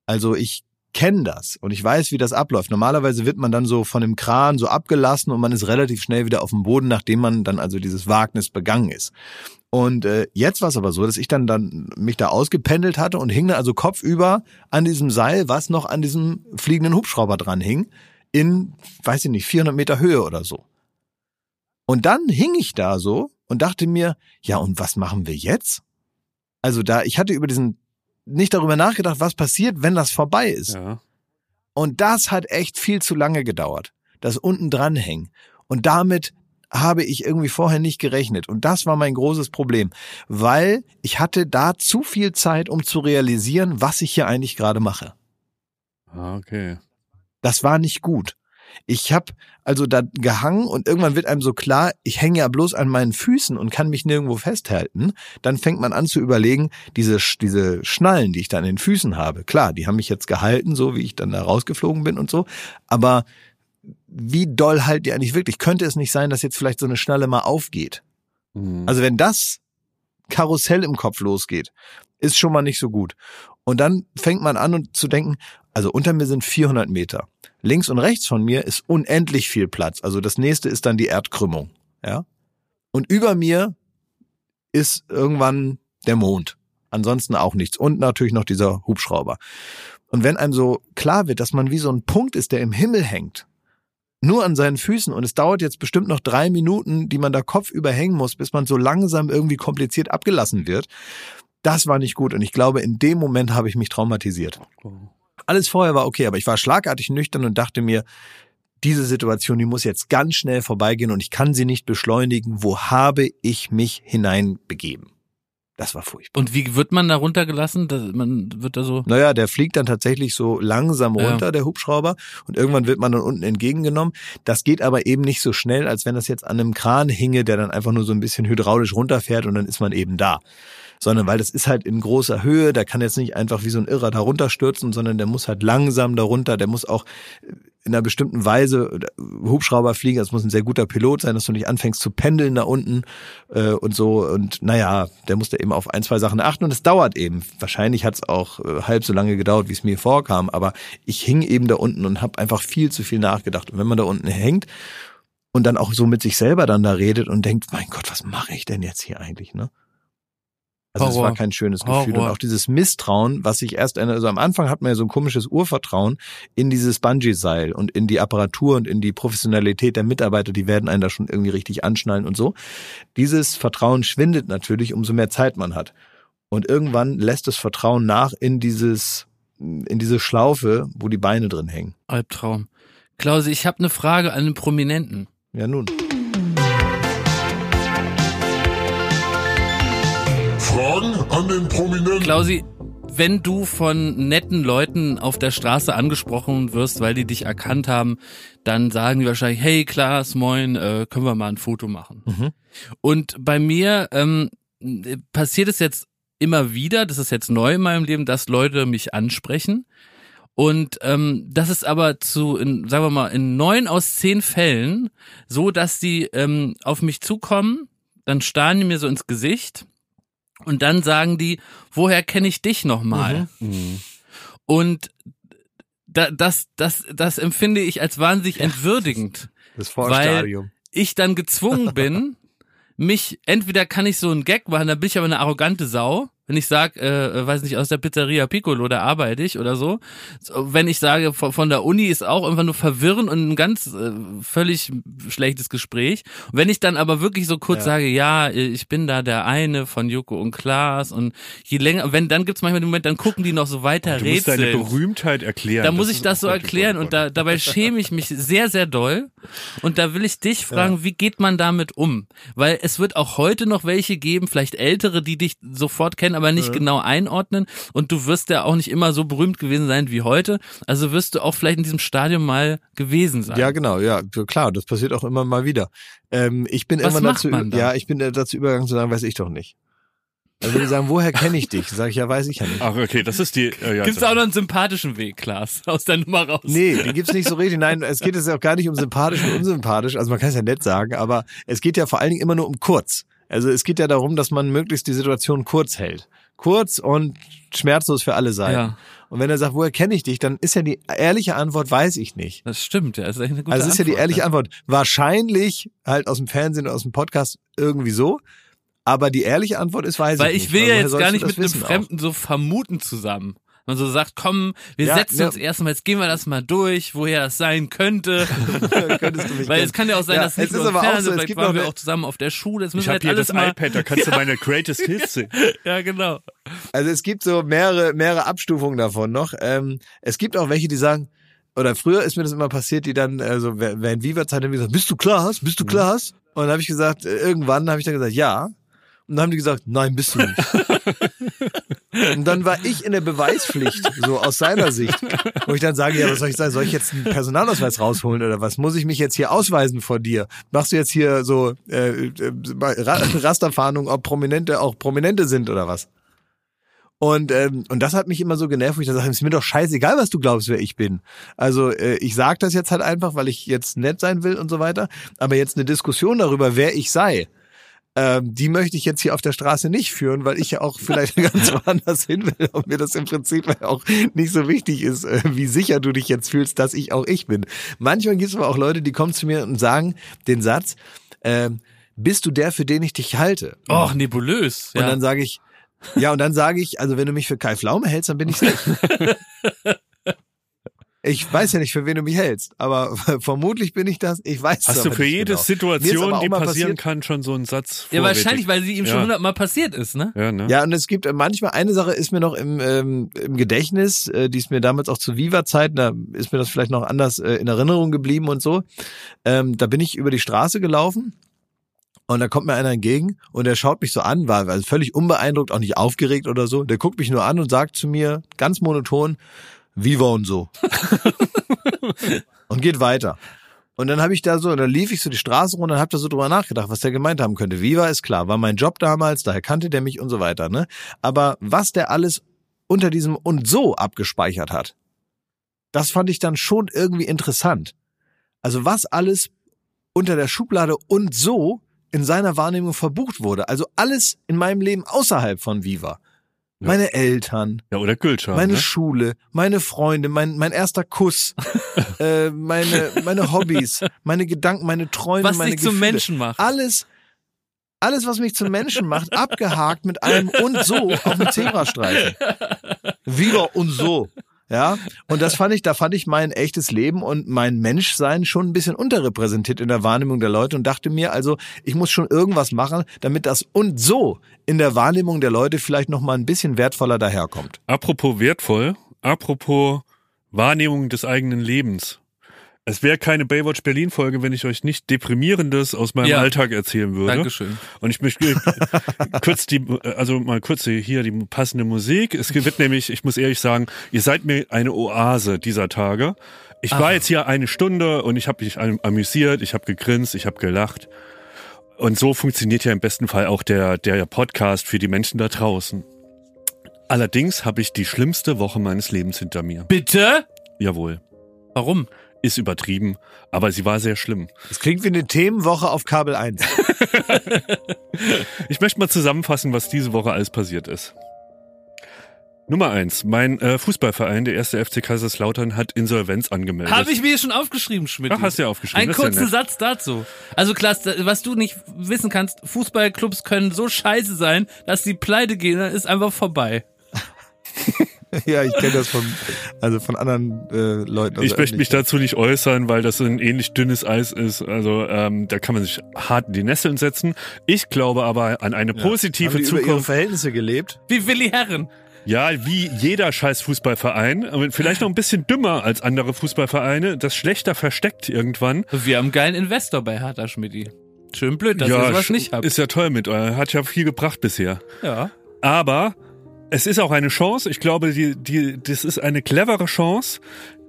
Also ich kenne das und ich weiß, wie das abläuft. Normalerweise wird man dann so von dem Kran so abgelassen und man ist relativ schnell wieder auf dem Boden, nachdem man dann also dieses Wagnis begangen ist. Und äh, jetzt war es aber so, dass ich dann dann mich da ausgependelt hatte und hing dann also kopfüber an diesem Seil, was noch an diesem fliegenden Hubschrauber dran hing, in, weiß ich nicht, 400 Meter Höhe oder so. Und dann hing ich da so und dachte mir, ja und was machen wir jetzt? Also da, ich hatte über diesen nicht darüber nachgedacht, was passiert, wenn das vorbei ist. Ja. Und das hat echt viel zu lange gedauert. Das unten dranhängen. Und damit habe ich irgendwie vorher nicht gerechnet. Und das war mein großes Problem, weil ich hatte da zu viel Zeit, um zu realisieren, was ich hier eigentlich gerade mache. Ah, okay. Das war nicht gut. Ich habe also da gehangen und irgendwann wird einem so klar, ich hänge ja bloß an meinen Füßen und kann mich nirgendwo festhalten. Dann fängt man an zu überlegen, diese, diese Schnallen, die ich da an den Füßen habe, klar, die haben mich jetzt gehalten, so wie ich dann da rausgeflogen bin und so. Aber wie doll halt die eigentlich wirklich? Könnte es nicht sein, dass jetzt vielleicht so eine Schnalle mal aufgeht? Mhm. Also wenn das Karussell im Kopf losgeht, ist schon mal nicht so gut. Und dann fängt man an und zu denken, also unter mir sind 400 Meter. Links und rechts von mir ist unendlich viel Platz. Also das nächste ist dann die Erdkrümmung, ja. Und über mir ist irgendwann der Mond. Ansonsten auch nichts. Und natürlich noch dieser Hubschrauber. Und wenn einem so klar wird, dass man wie so ein Punkt ist, der im Himmel hängt, nur an seinen Füßen und es dauert jetzt bestimmt noch drei Minuten, die man da kopfüber hängen muss, bis man so langsam irgendwie kompliziert abgelassen wird. Das war nicht gut und ich glaube, in dem Moment habe ich mich traumatisiert. Alles vorher war okay, aber ich war schlagartig nüchtern und dachte mir, diese Situation, die muss jetzt ganz schnell vorbeigehen und ich kann sie nicht beschleunigen. Wo habe ich mich hineinbegeben? Das war furchtbar. Und wie wird man da runtergelassen? Das, man wird da so. Naja, der fliegt dann tatsächlich so langsam Ja. runter, der Hubschrauber, und irgendwann wird man dann unten entgegengenommen. Das geht aber eben nicht so schnell, als wenn das jetzt an einem Kran hinge, der dann einfach nur so ein bisschen hydraulisch runterfährt und dann ist man eben da. Sondern weil das ist halt in großer Höhe, der kann jetzt nicht einfach wie so ein Irrer da runterstürzen, sondern der muss halt langsam da runter, der muss auch in einer bestimmten Weise Hubschrauber fliegen, das muss ein sehr guter Pilot sein, dass du nicht anfängst zu pendeln da unten äh, und so und naja, der muss da eben auf ein, zwei Sachen achten und es dauert eben. Wahrscheinlich hat es auch äh, halb so lange gedauert, wie es mir vorkam, aber ich hing eben da unten und habe einfach viel zu viel nachgedacht. Und wenn man da unten hängt und dann auch so mit sich selber dann da redet und denkt, mein Gott, was mache ich denn jetzt hier eigentlich, ne? Also es Horror. war kein schönes Gefühl. Horror. Und auch dieses Misstrauen, was ich erst, also am Anfang hat man ja so ein komisches Urvertrauen in dieses Bungee-Seil und in die Apparatur und in die Professionalität der Mitarbeiter, die werden einen da schon irgendwie richtig anschnallen und so. Dieses Vertrauen schwindet natürlich, umso mehr Zeit man hat. Und irgendwann lässt das Vertrauen nach in dieses, in diese Schlaufe, wo die Beine drin hängen. Albtraum. Klausi, ich habe eine Frage an einen Prominenten. Ja, nun. An den Prominenten. Klausi, wenn du von netten Leuten auf der Straße angesprochen wirst, weil die dich erkannt haben, dann sagen die wahrscheinlich, hey Klaas, moin, äh, können wir mal ein Foto machen. Mhm. Und bei mir ähm, passiert es jetzt immer wieder, das ist jetzt neu in meinem Leben, dass Leute mich ansprechen. Und ähm, das ist aber zu, in, sagen wir mal, in neun aus zehn Fällen so, dass die ähm, auf mich zukommen, dann starren die mir so ins Gesicht und dann sagen die, woher kenne ich dich nochmal? Mhm. Und da, das, das, das empfinde ich als wahnsinnig entwürdigend. Das Vorstadium. Ich dann gezwungen bin, mich, entweder kann ich so einen Gag machen, dann bin ich aber eine arrogante Sau, Wenn ich sag, äh, weiß nicht, aus der Pizzeria Piccolo, da arbeite ich oder so. so wenn ich sage, von, von der Uni ist auch einfach nur verwirren und ein ganz äh, völlig schlechtes Gespräch. Und wenn ich dann aber wirklich so kurz Ja. sage, ja, ich bin da der eine von Joko und Klaas und je länger, wenn dann gibt's manchmal den Moment, dann gucken die noch so weiter Du musst deine. Berühmtheit erklären. Da muss ich das so erklären und da, dabei schäme ich mich sehr, sehr doll. Und da will ich dich fragen, wie geht man damit um? Weil es wird auch heute noch welche geben, vielleicht ältere, die dich sofort kennen, aber nicht genau einordnen. Und du wirst ja auch nicht immer so berühmt gewesen sein wie heute. Also wirst du auch vielleicht in diesem Stadium mal gewesen sein. Ja, genau, ja, klar, das passiert auch immer mal wieder. Ähm, ich bin Was immer macht dazu, ja, ich bin äh, dazu übergegangen zu sagen, weiß ich doch nicht. Also wenn die sagen, woher kenne ich dich? Sag ich, ja, weiß ich ja nicht. Ach, okay, das ist die. Äh, ja, Gibt's da auch noch einen sympathischen Weg, Klaas, aus der Nummer raus? Nee, die gibt's nicht so richtig. Nein, es geht jetzt auch gar nicht um sympathisch und unsympathisch. Also man kann es ja nett sagen, aber es geht ja vor allen Dingen immer nur um kurz. Also es geht ja darum, dass man möglichst die Situation kurz hält. Kurz und schmerzlos für alle Seiten. Ja. Und wenn er sagt, woher kenne ich dich, dann ist ja die ehrliche Antwort, weiß ich nicht. Das stimmt, ja. Das ist eine gute Also es ist ja die ehrliche Antwort. Wahrscheinlich halt aus dem Fernsehen oder aus dem Podcast irgendwie so. Aber die ehrliche Antwort ist, weiß Weil ich ich nicht. will ja jetzt gar nicht mit einem wissen auch? Fremden so vermuten zusammen. Man so sagt, komm, wir Ja, setzen ja. uns erstmal, jetzt gehen wir das mal durch, woher das sein könnte. Könntest du mich Weil es kann ja auch sein, Ja, dass nicht es ist nur im aber auch Fernsehen, so, es vielleicht gibt waren noch wir auch zusammen auf der Schule. Das müssen Ich habe jetzt hier alles das mal. iPad, da kannst du meine Greatest Hits sehen. Ja, genau. Also es gibt so mehrere, mehrere Abstufungen davon noch. Ähm, es gibt auch welche, die sagen, oder früher ist mir das immer passiert, die dann, also während Viva-Zeit haben die gesagt, bist du Klaas? Bist Mhm. du Klaas? Und dann habe ich gesagt, äh, irgendwann habe ich dann gesagt, ja. Und dann haben die gesagt, nein, bist du nicht. Und dann war ich in der Beweispflicht, so aus seiner Sicht. Wo ich dann sage, ja, was soll ich sagen? Soll ich jetzt einen Personalausweis rausholen oder was? Muss ich mich jetzt hier ausweisen vor dir? Machst du jetzt hier so äh, äh, Ra Rasterfahndung, ob Prominente auch Prominente sind oder was? Und, ähm, und das hat mich immer so genervt, wo ich dann sage, ist mir doch scheißegal, was du glaubst, wer ich bin. Also äh, ich sage das jetzt halt einfach, weil ich jetzt nett sein will und so weiter. Aber jetzt eine Diskussion darüber, wer ich sei, ähm, die möchte ich jetzt hier auf der Straße nicht führen, weil ich ja auch vielleicht ganz woanders hin will und mir das im Prinzip auch nicht so wichtig ist, äh, wie sicher du dich jetzt fühlst, dass ich auch ich bin. Manchmal gibt es aber auch Leute, die kommen zu mir und sagen den Satz, ähm, bist du der, für den ich dich halte? Och, nebulös. Und Ja. dann sage ich, ja, und dann sage ich, also wenn du mich für Kai Pflaume hältst, dann bin ich nicht. Ich weiß ja nicht, für wen du mich hältst, aber vermutlich bin ich das. Ich weiß es Hast du für nicht jede genau. Situation, die passieren passiert- kann, schon so einen Satz ja, vorrätig? wahrscheinlich, weil sie ihm schon Ja. hundertmal passiert ist, ne? Ja, ne? Ja, und es gibt äh, manchmal eine Sache ist mir noch im, ähm, im Gedächtnis, äh, die ist mir damals auch zu Viva-Zeiten, da ist mir das vielleicht noch anders äh, in Erinnerung geblieben und so. Ähm, da bin ich über die Straße gelaufen und da kommt mir einer entgegen und der schaut mich so an, war also völlig unbeeindruckt, auch nicht aufgeregt oder so. Der guckt mich nur an und sagt zu mir ganz monoton, Viva und so. und geht weiter. Und dann habe ich da so, dann lief ich so die Straße runter und habe da so drüber nachgedacht, was der gemeint haben könnte. Viva ist klar, war mein Job damals, daher kannte der mich und so weiter. Ne? Aber was der alles unter diesem und so abgespeichert hat, das fand ich dann schon irgendwie interessant. Also was alles unter der Schublade und so in seiner Wahrnehmung verbucht wurde. Also alles in meinem Leben außerhalb von Viva. Ja. Meine Eltern, Ja, oder Gülschau. meine ne? Schule, meine Freunde, mein, mein erster Kuss, äh, meine, meine Hobbys, meine Gedanken, meine Träume, Was meine dich zum Gefühle. Menschen macht. Alles, alles, was mich zum Menschen macht, abgehakt mit einem und so auf dem Zebrastreifen. Wieder und so. Ja, und das fand ich, da fand ich mein echtes Leben und mein Menschsein schon ein bisschen unterrepräsentiert in der Wahrnehmung der Leute und dachte mir, also ich muss schon irgendwas machen, damit das und so in der Wahrnehmung der Leute vielleicht noch mal ein bisschen wertvoller daherkommt. Apropos wertvoll, apropos Wahrnehmung des eigenen Lebens. Es wäre keine Baywatch Berlin Folge, wenn ich euch nicht deprimierendes aus meinem Ja. Alltag erzählen würde. Dankeschön. Und ich möchte kurz die, also mal kurz hier die passende Musik. Es wird nämlich, ich muss ehrlich sagen, ihr seid mir eine Oase dieser Tage. Ich war jetzt hier eine Stunde und ich habe mich am- amüsiert, ich habe gegrinst, ich habe gelacht. Und so funktioniert ja im besten Fall auch der, der Podcast für die Menschen da draußen. Allerdings habe ich die schlimmste Woche meines Lebens hinter mir. Bitte? Jawohl. Warum? Ist übertrieben, aber sie war sehr schlimm. Das klingt wie eine Themenwoche auf Kabel 1. Ich möchte mal zusammenfassen, was diese Woche alles passiert ist. Nummer eins. Mein äh, Fußballverein, der erste FC Kaiserslautern, hat Insolvenz angemeldet. Habe ich mir schon aufgeschrieben, Schmidt. Ach, hast du ja aufgeschrieben. Einen ja kurzen nett. Satz dazu. Also Klaas, da- was du nicht wissen kannst, Fußballclubs können so scheiße sein, dass die pleite gehen, dann ist einfach vorbei. Ja, ich kenne das von, also von anderen äh, Leuten. aus Ich möchte mich dazu nicht äußern, weil das ein ähnlich dünnes Eis ist. Also ähm, da kann man sich hart in die Nesseln setzen. Ich glaube aber an eine positive Haben die über ihre Zukunft. Verhältnisse gelebt? Wie Willi Herren. Ja, wie jeder scheiß Fußballverein, vielleicht noch ein bisschen dümmer als andere Fußballvereine, das schlechter versteckt irgendwann. Wir haben einen geilen Investor bei Hertha Schmidti. Schön blöd, dass ja, ihr sowas nicht habt. ist ja toll mit euch. Hat ja viel gebracht bisher. ja. Aber es ist auch eine Chance. Ich glaube, die, die, das ist eine clevere Chance.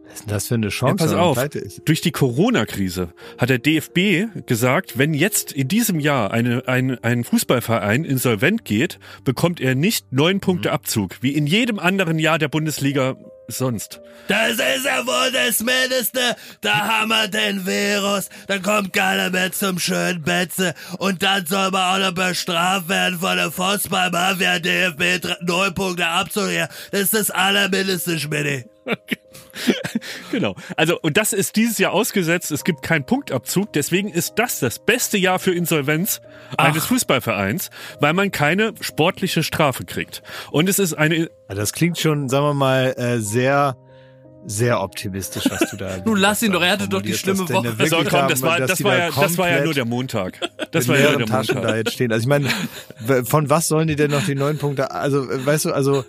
Was ist denn das für eine Ja, Chance, pass wenn man auf. Durch die Corona-Krise hat der DFB gesagt, wenn jetzt in diesem Jahr eine, ein, ein Fußballverein insolvent geht, bekommt er nicht neun Punkte Abzug, wie in jedem anderen Jahr der Bundesliga sonst. Das ist ja wohl das Mindeste. Da haben wir den Virus. Dann kommt keiner mehr zum schönen Betze. Und dann soll man auch noch bestraft werden von der Fußballmafia DFB. Neun Punkte abzuhören. Das ist das Allermindeste, Schmidt. Genau. Also, und das ist dieses Jahr ausgesetzt. Es gibt keinen Punktabzug. Deswegen ist das das beste Jahr für Insolvenz eines Fußballvereins, weil man keine sportliche Strafe kriegt. Und es ist eine, Ja, Das klingt schon, sagen wir mal, äh, sehr, sehr optimistisch, was du da. Nun lass ihn doch, er hatte doch die schlimme Woche. da wirklich so, komm, haben, das war, dass das war da ja, das war ja nur der Montag. Das war ja nur der Taschen da Montag. jetzt stehen. Also ich meine, von was sollen die denn noch die neun Punkte? Also weißt du, also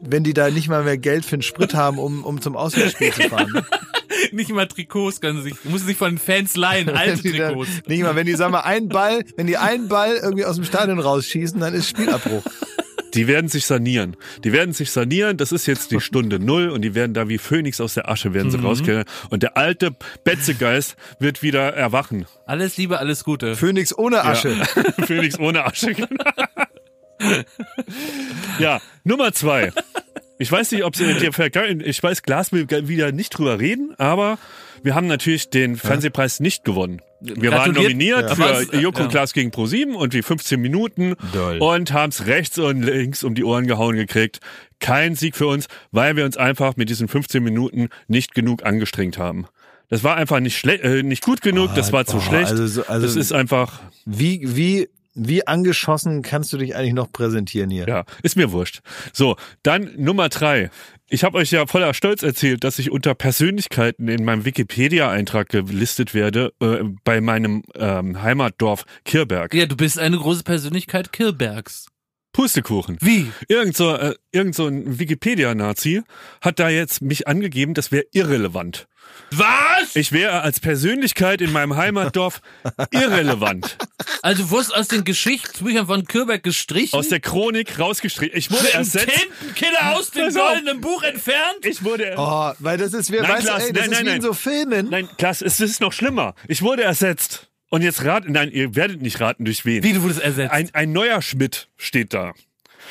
wenn die da nicht mal mehr Geld für einen Sprit haben, um um zum Auswärtsspiel zu fahren, Nicht mal Trikots können sie sich, muss sich von den Fans leihen, alte da, Trikots. nicht mal, wenn die sagen wir einen Ball, wenn die einen Ball irgendwie aus dem Stadion rausschießen, dann ist Spielabbruch. Die werden sich sanieren. Die werden sich sanieren. Das ist jetzt die Stunde Null und die werden da wie Phönix aus der Asche werden sie rauskehren. Und der alte Betzegeist wird wieder erwachen. Alles Liebe, alles Gute. Phoenix ohne Asche. Phönix ohne Asche. ja, Nummer zwei. Ich weiß nicht, ob sie in der Vergangen, ich weiß, Glas will wieder nicht drüber reden, aber wir haben natürlich den Fernsehpreis nicht gewonnen. Wir waren nominiert Ja. für? Joko Ja. Klaas gegen ProSieben und wie 15 Minuten Doll. und haben es rechts und links um die Ohren gehauen gekriegt. Kein Sieg für uns, weil wir uns einfach mit diesen 15 Minuten nicht genug angestrengt haben. Das war einfach nicht äh, nicht gut genug, das war zu boah, schlecht. also so- also- das ist einfach Wie wie wie angeschossen kannst du dich eigentlich noch präsentieren hier? Ja, ist mir wurscht. So, dann Nummer drei. Ich habe euch ja voller Stolz erzählt, dass ich unter Persönlichkeiten in meinem Wikipedia-Eintrag gelistet werde äh, bei meinem ähm, Heimatdorf Kirberg. Ja, du bist eine große Persönlichkeit Kirbergs. Pustekuchen. Wie? Irgend so, äh, irgend so ein Wikipedia-Nazi hat da jetzt mich angegeben, das wäre irrelevant. Was? Ich wäre als Persönlichkeit in meinem Heimatdorf irrelevant. Also du wurdest aus den Geschichtsbüchern von Kirberg gestrichen? Aus der Chronik rausgestrichen. Ich wurde ersetzt. Tintenkiller aus dem goldenen Buch entfernt? Ich wurde Oh, weil das ist, wir Nein, weißt, Klaas, ey, das nein, ist nein, wie in nein. so Filmen. Nein, Klaas, es ist noch schlimmer. Ich wurde ersetzt. Und jetzt raten, nein, ihr werdet nicht raten, durch wen. Wie, du wurdest ersetzt? Ein, ein neuer Schmidt steht da.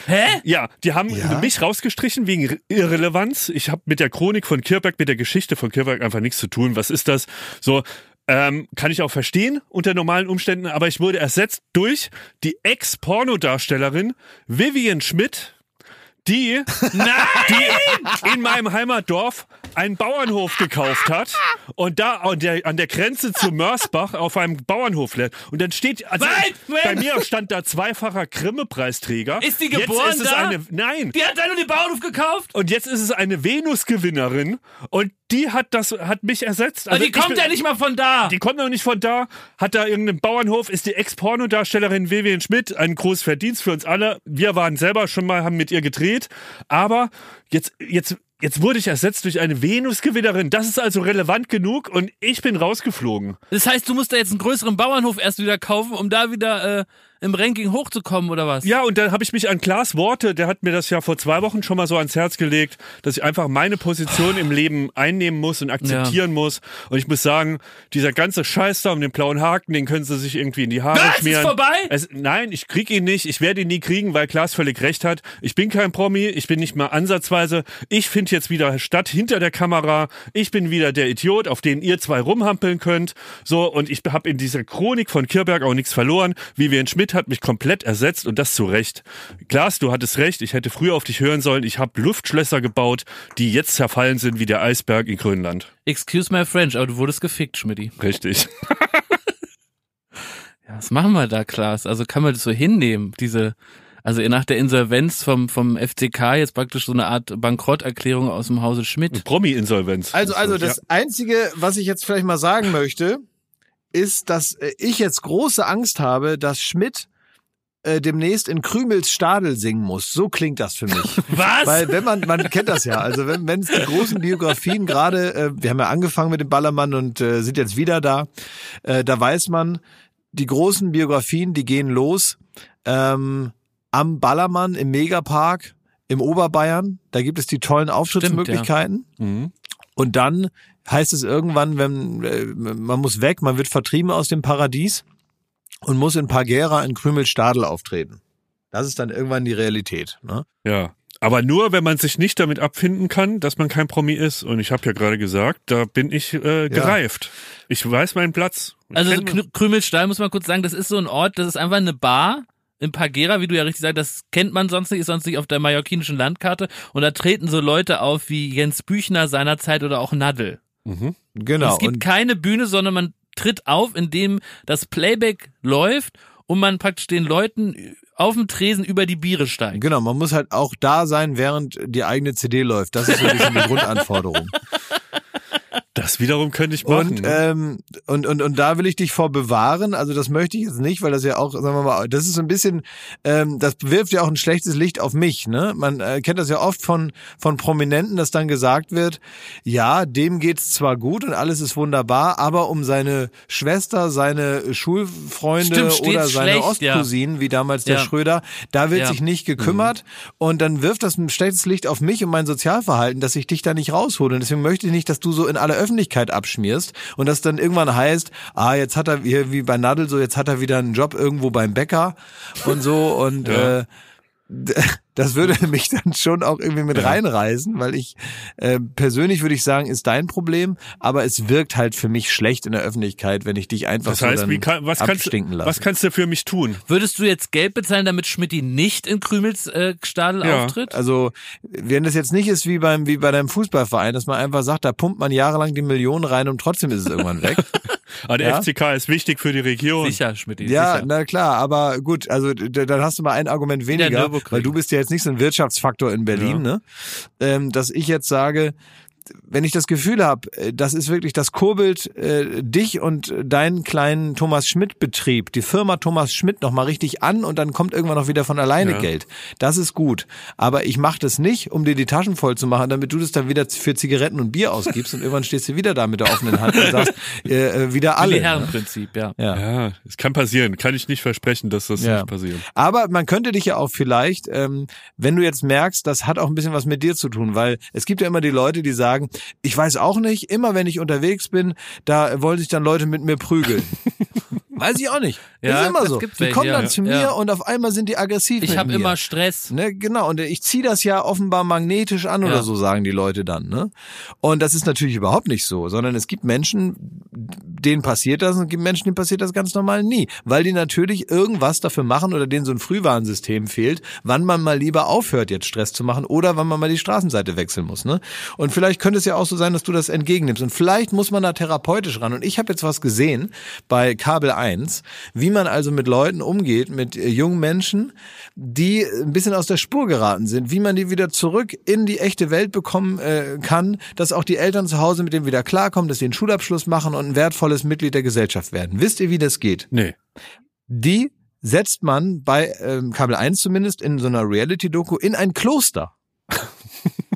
Hä? Ja, die haben Ja? mich rausgestrichen wegen Ir- Irrelevanz. Ich habe mit der Chronik von Kirberg, mit der Geschichte von Kirberg einfach nichts zu tun. Was ist das? So, ähm, kann ich auch verstehen unter normalen Umständen, aber ich wurde ersetzt durch die Ex-Pornodarstellerin Vivian Schmidt, die, die in meinem Heimatdorf einen Bauernhof gekauft hat und da an der, an der Grenze zu Mörsbach auf einem Bauernhof lebt. Und dann steht, also Wait, bei mir stand da zweifacher Grimme-Preisträger. Ist die Jetzt geboren ist es da? eine, nein. Die hat da nur den Bauernhof gekauft? Und jetzt ist es eine Venus-Gewinnerin und die hat das, hat mich ersetzt. Aber Also die kommt bin- ja nicht mal von da. Die kommt noch nicht von da, hat da irgendeinen Bauernhof, ist die Ex-Pornodarstellerin Vivian Schmidt, ein großes Verdienst für uns alle. Wir waren selber schon mal, haben mit ihr gedreht, aber jetzt, jetzt, jetzt wurde ich ersetzt durch eine Venus-Gewinnerin. Das ist also relevant genug und ich bin rausgeflogen. Das heißt, du musst da jetzt einen größeren Bauernhof erst wieder kaufen, um da wieder äh, im Ranking hochzukommen, oder was? Ja, und dann habe ich mich an Klaas Worte, der hat mir das ja vor zwei Wochen schon mal so ans Herz gelegt, dass ich einfach meine Position im Leben einnehmen muss und akzeptieren muss. Und ich muss sagen, dieser ganze Scheiß da um den blauen Haken, den können sie sich irgendwie in die Haare Was? Ist schmieren. vorbei? Es, nein, ich krieg ihn nicht. Ich werde ihn nie kriegen, weil Klaas völlig recht hat. Ich bin kein Promi. Ich bin nicht mal ansatzweise. Ich finde jetzt wieder statt hinter der Kamera. Ich bin wieder der Idiot, auf den ihr zwei rumhampeln könnt. So, und ich habe in dieser Chronik von Kirberg auch nichts verloren. Vivian Schmidt Schmidt hat mich komplett ersetzt und das zu Recht. Klaas, du hattest recht, ich hätte früher auf dich hören sollen. Ich habe Luftschlösser gebaut, die jetzt zerfallen sind wie der Eisberg in Grönland. Excuse my French, aber du wurdest gefickt, Schmidti. Richtig. Ja, was machen wir da, Klaas? Also kann man das so hinnehmen, diese, also nach der Insolvenz vom, vom FCK jetzt praktisch so eine Art Bankrotterklärung aus dem Hause Schmidt. Promi-Insolvenz. Also, also Ja. das Einzige, was ich jetzt vielleicht mal sagen möchte, ist, dass äh, ich jetzt große Angst habe, dass Schmidt äh, demnächst in Krümels Stadel singen muss. So klingt das für mich. Was? Weil wenn man, man kennt das ja, also wenn wenn es die großen Biografien gerade, äh, wir haben ja angefangen mit dem Ballermann und äh, sind jetzt wieder da, äh, da weiß man, die großen Biografien, die gehen los ähm, am Ballermann im Megapark im Oberbayern. Da gibt es die tollen Auftrittsmöglichkeiten. Mhm. Und dann heißt es irgendwann, wenn äh, man muss weg, man wird vertrieben aus dem Paradies und muss in Pagera in Krümelstadel auftreten. Das ist dann irgendwann die Realität. Ne? Ja. Aber nur, wenn man sich nicht damit abfinden kann, dass man kein Promi ist. Und ich habe ja gerade gesagt, da bin ich äh, gereift. Ich weiß meinen Platz. Ich Also Krümelstall muss man kurz sagen, das ist so ein Ort, das ist einfach eine Bar in Pagera, wie du ja richtig sagst, das kennt man sonst nicht, ist sonst nicht auf der mallorquinischen Landkarte und da treten so Leute auf wie Jens Büchner seinerzeit oder auch Nadel. Genau. es gibt Und keine Bühne, sondern man tritt auf, indem das Playback läuft und man praktisch den Leuten auf dem Tresen über die Biere steigt. genau, man muss halt auch da sein, während die eigene CD läuft. Das ist so ein bisschen die Grundanforderung. Das wiederum könnte ich machen. Und, ne? ähm, und, und, und da will ich dich vor bewahren. Also das möchte ich jetzt nicht, weil das ja auch, sagen wir mal, das ist so ein bisschen, ähm, das wirft ja auch ein schlechtes Licht auf mich. Ne? Man äh, kennt das ja oft von, von Prominenten, dass dann gesagt wird, ja, dem geht's zwar gut und alles ist wunderbar, aber um seine Schwester, seine Schulfreunde Stimmt, oder seine schlecht, ja. Ostcousinen, wie damals der Ja. Schröder, da wird Ja. sich nicht gekümmert und dann wirft das ein schlechtes Licht auf mich und mein Sozialverhalten, dass ich dich da nicht raushole. Und deswegen möchte ich nicht, dass du so in aller Öffentlichkeit abschmierst und das dann irgendwann heißt, ah, jetzt hat er hier wie bei Nadel so, jetzt hat er wieder einen Job irgendwo beim Bäcker und so und Ja. äh, das würde mich dann schon auch irgendwie mit reinreißen, weil ich äh, persönlich würde ich sagen, ist dein Problem, aber es wirkt halt für mich schlecht in der Öffentlichkeit, wenn ich dich einfach das so heißt, dann wie kann, was, kannst, abstinken lasse. was kannst du für mich tun? Würdest du jetzt Geld bezahlen, damit Schmidti nicht in Krümels äh, Stadel Ja. auftritt? Also, wenn das jetzt nicht ist wie beim wie bei deinem Fußballverein, dass man einfach sagt, da pumpt man jahrelang die Millionen rein und trotzdem ist es irgendwann weg. Aber der Ja. FCK ist wichtig für die Region. Sicher, Schmidti, ja, sicher. na klar, aber gut, also dann hast du mal ein Argument weniger, weil du bist ja jetzt nicht so ein Wirtschaftsfaktor in Berlin, ne? Ähm, dass ich jetzt sage, wenn ich das Gefühl habe, das ist wirklich, das kurbelt äh, dich und deinen kleinen Thomas Schmidt Betrieb, die Firma Thomas Schmidt noch mal richtig an und dann kommt irgendwann noch wieder von alleine Ja. Geld. Das ist gut. Aber ich mache das nicht, um dir die Taschen voll zu machen, damit du das dann wieder für Zigaretten und Bier ausgibst und irgendwann stehst du wieder da mit der offenen Hand und sagst, äh, äh, wieder alle. Ne? Herrenprinzip, ja. Ja. Ja, es kann passieren. Kann ich nicht versprechen, dass das Ja. nicht passiert. Aber man könnte dich ja auch vielleicht, ähm, wenn du jetzt merkst, das hat auch ein bisschen was mit dir zu tun, weil es gibt ja immer die Leute, die sagen, ich weiß auch nicht, immer wenn ich unterwegs bin, da wollen sich dann Leute mit mir prügeln. weiß ich auch nicht. Ja, ist immer so. Die welche, kommen ja. dann zu mir Ja. und auf einmal sind die aggressiv Ich habe immer Stress. Ne, genau, und ich ziehe das ja offenbar magnetisch an oder Ja. so, sagen die Leute dann. Ne? Und das ist natürlich überhaupt nicht so, sondern es gibt Menschen, denen passiert das und gibt Menschen, denen passiert das ganz normal nie, weil die natürlich irgendwas dafür machen oder denen so ein Frühwarnsystem fehlt, wann man mal lieber aufhört, jetzt Stress zu machen oder wann man mal die Straßenseite wechseln muss. Ne? Und vielleicht könnte es ja auch so sein, dass du das entgegennimmst. Und vielleicht muss man da therapeutisch ran. Und ich habe jetzt was gesehen bei Kabel 1, wie man also mit Leuten umgeht, mit äh, jungen Menschen, die ein bisschen aus der Spur geraten sind, wie man die wieder zurück in die echte Welt bekommen äh, kann, dass auch die Eltern zu Hause mit dem wieder klarkommen, dass sie einen Schulabschluss machen und ein wertvolles Mitglied der Gesellschaft werden. Wisst ihr, wie das geht? Nee. Die setzt man bei ähm, Kabel 1 zumindest in so einer Reality-Doku in ein Kloster.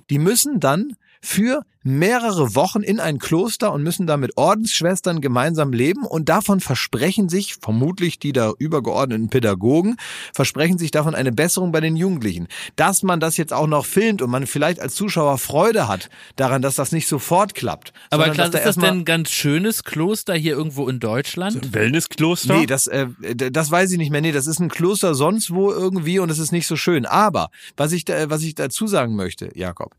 Die müssen dann für mehrere Wochen in ein Kloster und müssen da mit Ordensschwestern gemeinsam leben und davon versprechen sich, vermutlich die da übergeordneten Pädagogen, versprechen sich davon eine Besserung bei den Jugendlichen. Dass man das jetzt auch noch filmt und man vielleicht als Zuschauer Freude hat daran, dass das nicht sofort klappt. Aber klar, dass da ist das denn ein ganz schönes Kloster hier irgendwo in Deutschland? Wellnesskloster? Nee, das, äh, das weiß ich nicht mehr. Nee, das ist ein Kloster sonst wo irgendwie und es ist nicht so schön. Aber was ich, da, was ich dazu sagen möchte, Jakob,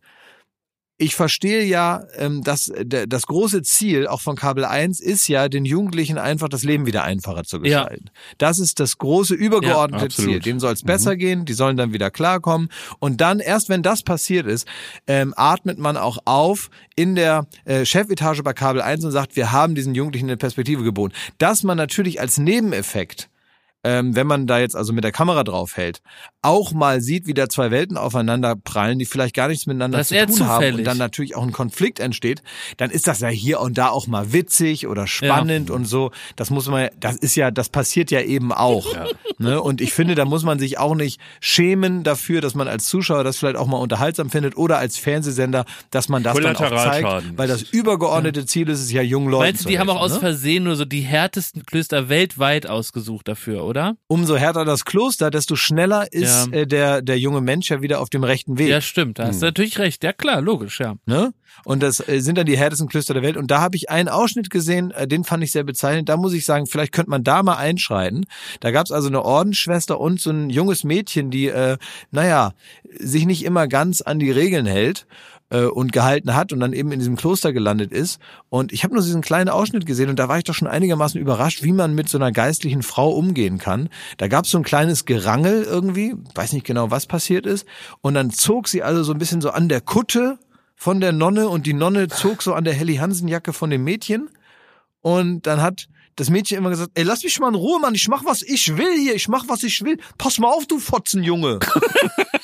ich verstehe ja, ähm, dass d- das große Ziel auch von Kabel 1 ist ja, den Jugendlichen einfach das Leben wieder einfacher zu Ja. gestalten. Das ist das große übergeordnete Ja. Ziel. Denen soll es besser gehen, die sollen dann wieder klarkommen. Und dann, erst wenn das passiert ist, ähm, atmet man auch auf in der äh, Chefetage bei Kabel 1 und sagt, wir haben diesen Jugendlichen eine Perspektive geboten. Dass man natürlich als Nebeneffekt ähm, wenn man da jetzt also mit der Kamera drauf hält, auch mal sieht, wie da zwei Welten aufeinander prallen, die vielleicht gar nichts miteinander Das zu tun haben zufällig. und dann natürlich auch ein Konflikt entsteht, dann ist das ja hier und da auch mal witzig oder spannend und so. Das muss man, das ist ja, das passiert ja eben auch. Ne? Und ich finde, da muss man sich auch nicht schämen dafür, dass man als Zuschauer das vielleicht auch mal unterhaltsam findet oder als Fernsehsender, dass man das dann auch zeigt, weil das übergeordnete Ziel ist es ja jungen Leuten Meinst du, die haben auch helfen, aus ne? Versehen nur so die härtesten Klöster weltweit ausgesucht dafür, oder? Umso härter das Kloster, desto schneller ist Ja. äh, der, der junge Mensch ja wieder auf dem rechten Weg. Ja, stimmt. Da hast Hm. du natürlich recht. Ja, klar, logisch, ja. Ne? Und das äh, sind dann die härtesten Klöster der Welt. Und da habe ich einen Ausschnitt gesehen, äh, den fand ich sehr bezeichnend. Da muss ich sagen, vielleicht könnte man da mal einschreiten. Da gab es also eine Ordensschwester und so ein junges Mädchen, die, äh, naja, sich nicht immer ganz an die Regeln hält äh, und gehalten hat und dann eben in diesem Kloster gelandet ist. Und ich habe nur diesen kleinen Ausschnitt gesehen und da war ich doch schon einigermaßen überrascht, wie man mit so einer geistlichen Frau umgehen kann. Da gab es so ein kleines Gerangel irgendwie, weiß nicht genau, was passiert ist. Und dann zog sie also so ein bisschen so an der Kutte von der Nonne und die Nonne zog so an der Helly Hansen Jacke von dem Mädchen und dann hat das Mädchen immer gesagt, ey, lass mich mal in Ruhe, Mann, ich mach was ich will hier, ich mach was ich will. Pass mal auf, du Fotzenjunge.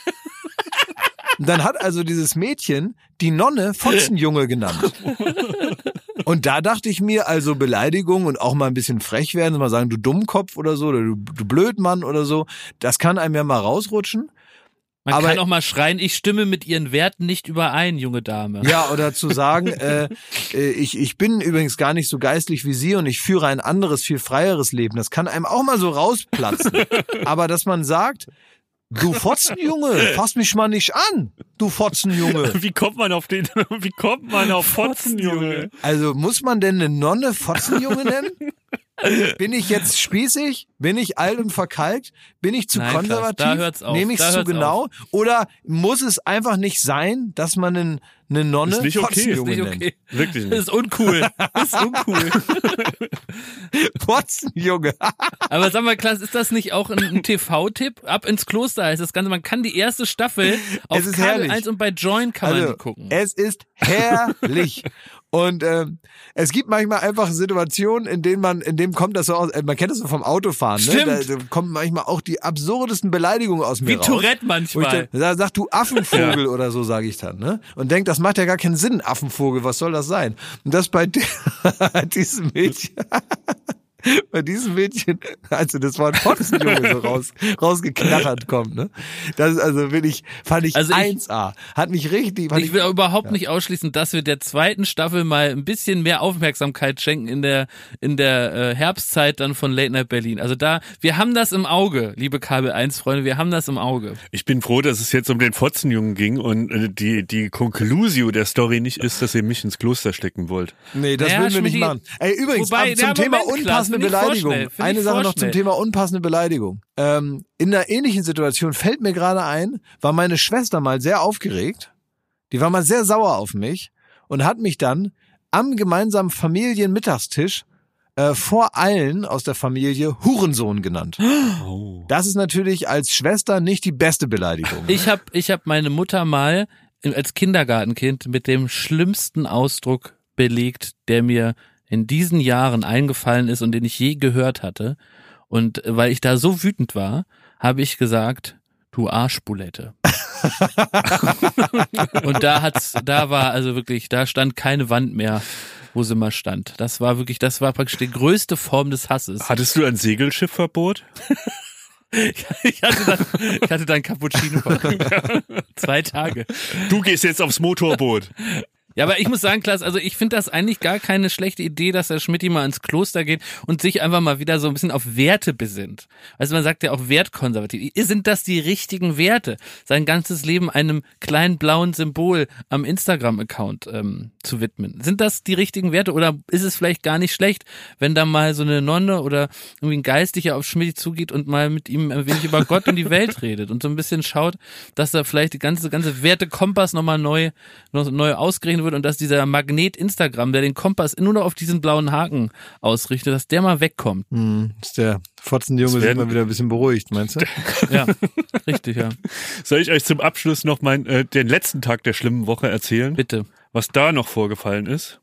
Und dann hat also dieses Mädchen die Nonne Fotzenjunge genannt. Und da dachte ich mir, also Beleidigung und auch mal ein bisschen frech werden, mal sagen, du Dummkopf oder so, oder du, du Blödmann oder so, das kann einem ja mal rausrutschen. Man Aber- kann auch mal schreien, ich stimme mit ihren Werten nicht überein, junge Dame. Ja, oder zu sagen, äh, äh, ich, ich bin übrigens gar nicht so geistlich wie Sie und ich führe ein anderes, viel freieres Leben. Das kann einem auch mal so rausplatzen. Aber dass man sagt, du Fotzenjunge, fass mich mal nicht an, du Fotzenjunge. Wie kommt man auf den, wie kommt man auf Fotzen, Junge? Also muss man denn eine Nonne Fotzenjunge nennen? Bin ich jetzt spießig? Bin ich alt und verkalkt? Bin ich zu Nein, konservativ? auf, Nehme ich es zu genau? Oder muss es einfach nicht sein, dass man einen, eine Nonne Ist nicht okay, ist Nicht okay. Wirklich Das nicht. ist uncool. Das ist uncool. Fotzenjunge. Aber sag mal, Klaas, ist das nicht auch ein, ein TV-Tipp? Ab ins Kloster heißt das Ganze. Man kann die erste Staffel auf Es ist Kabel herrlich. 1 und bei Join kann man Also, die gucken. es ist herrlich. Und ähm, es gibt manchmal einfach Situationen, in denen man, in dem kommt das so aus, äh, man kennt das so vom Autofahren, ne? Da, da kommen manchmal auch die absurdesten Beleidigungen aus mir Wie raus. Tourette manchmal. dann, da sagt du Affenvogel oder so, sage ich dann, ne? Und denk, das macht ja gar keinen Sinn, Affenvogel, was soll das sein? Und das bei diesem Mädchen, bei diesem Mädchen, also das Wort Fotzenjunge so raus, rausgeknattert kommt, ne? Das ist also wirklich, fand ich, Also ich- 1A. Hat mich richtig, fand Ich will überhaupt nicht ausschließen, dass wir der zweiten Staffel mal ein bisschen mehr Aufmerksamkeit schenken in der in der äh, Herbstzeit dann von Late Night Berlin. Also da, wir haben das im Auge, liebe Kabel 1 Freunde, wir haben das im Auge. Ich bin froh, dass es jetzt um den Fotzenjungen ging und äh, die, die Conclusio der Story nicht ist, dass ihr mich ins Kloster stecken wollt. Nee, das Naja, würden wir nicht machen. Ey, übrigens, wobei, ab zum ja, Thema Moment, Klaas, unpassende Beleidigung. Eine Sache noch zum. Thema unpassende Beleidigung. Ähm, in einer ähnlichen Situation fällt mir gerade ein, war meine Schwester mal sehr aufgeregt. Die war mal sehr sauer auf mich und hat mich dann am gemeinsamen Familienmittagstisch äh, vor allen aus der Familie Hurensohn genannt. Oh. Das ist natürlich als Schwester nicht die beste Beleidigung. Ich habe ich hab meine Mutter mal als Kindergartenkind mit dem schlimmsten Ausdruck belegt, der mir in diesen Jahren eingefallen ist und den ich je gehört hatte. Und weil ich da so wütend war, habe ich gesagt, du Arschbulette. und da hat's, da war also wirklich, da stand keine Wand mehr, wo sie mal stand. Das war wirklich, das war praktisch die größte Form des Hasses. Hattest du ein Segelschiffverbot? Ich hatte dann, ich hatte dann Cappuccino. Zwei Tage. Du gehst jetzt aufs Motorboot. Ja, aber ich muss sagen, Klaas, also ich finde das eigentlich gar keine schlechte Idee, dass der Schmidt mal ins Kloster geht und sich einfach mal wieder so ein bisschen auf Werte besinnt. Also man sagt ja auch wertkonservativ. Sind das die richtigen Werte? Sein ganzes Leben einem kleinen blauen Symbol am Instagram-Account ähm, zu widmen. Sind das die richtigen Werte oder ist es vielleicht gar nicht schlecht, wenn da mal so eine Nonne oder irgendwie ein Geistlicher auf Schmidt zugeht und mal mit ihm ein wenig über Gott und die Welt redet und so ein bisschen schaut, dass da vielleicht die ganze, ganze Wertekompass nochmal neu, neu ausgerechnet wird und dass dieser Magnet Instagram, der den Kompass nur noch auf diesen blauen Haken ausrichtet, dass der mal wegkommt. Hm, ist der Fotzenjunge werden- mal wieder ein bisschen beruhigt, meinst du? Ja, richtig, ja. Soll ich euch zum Abschluss noch mein, äh, den letzten Tag der schlimmen Woche erzählen? Bitte. was da noch vorgefallen ist.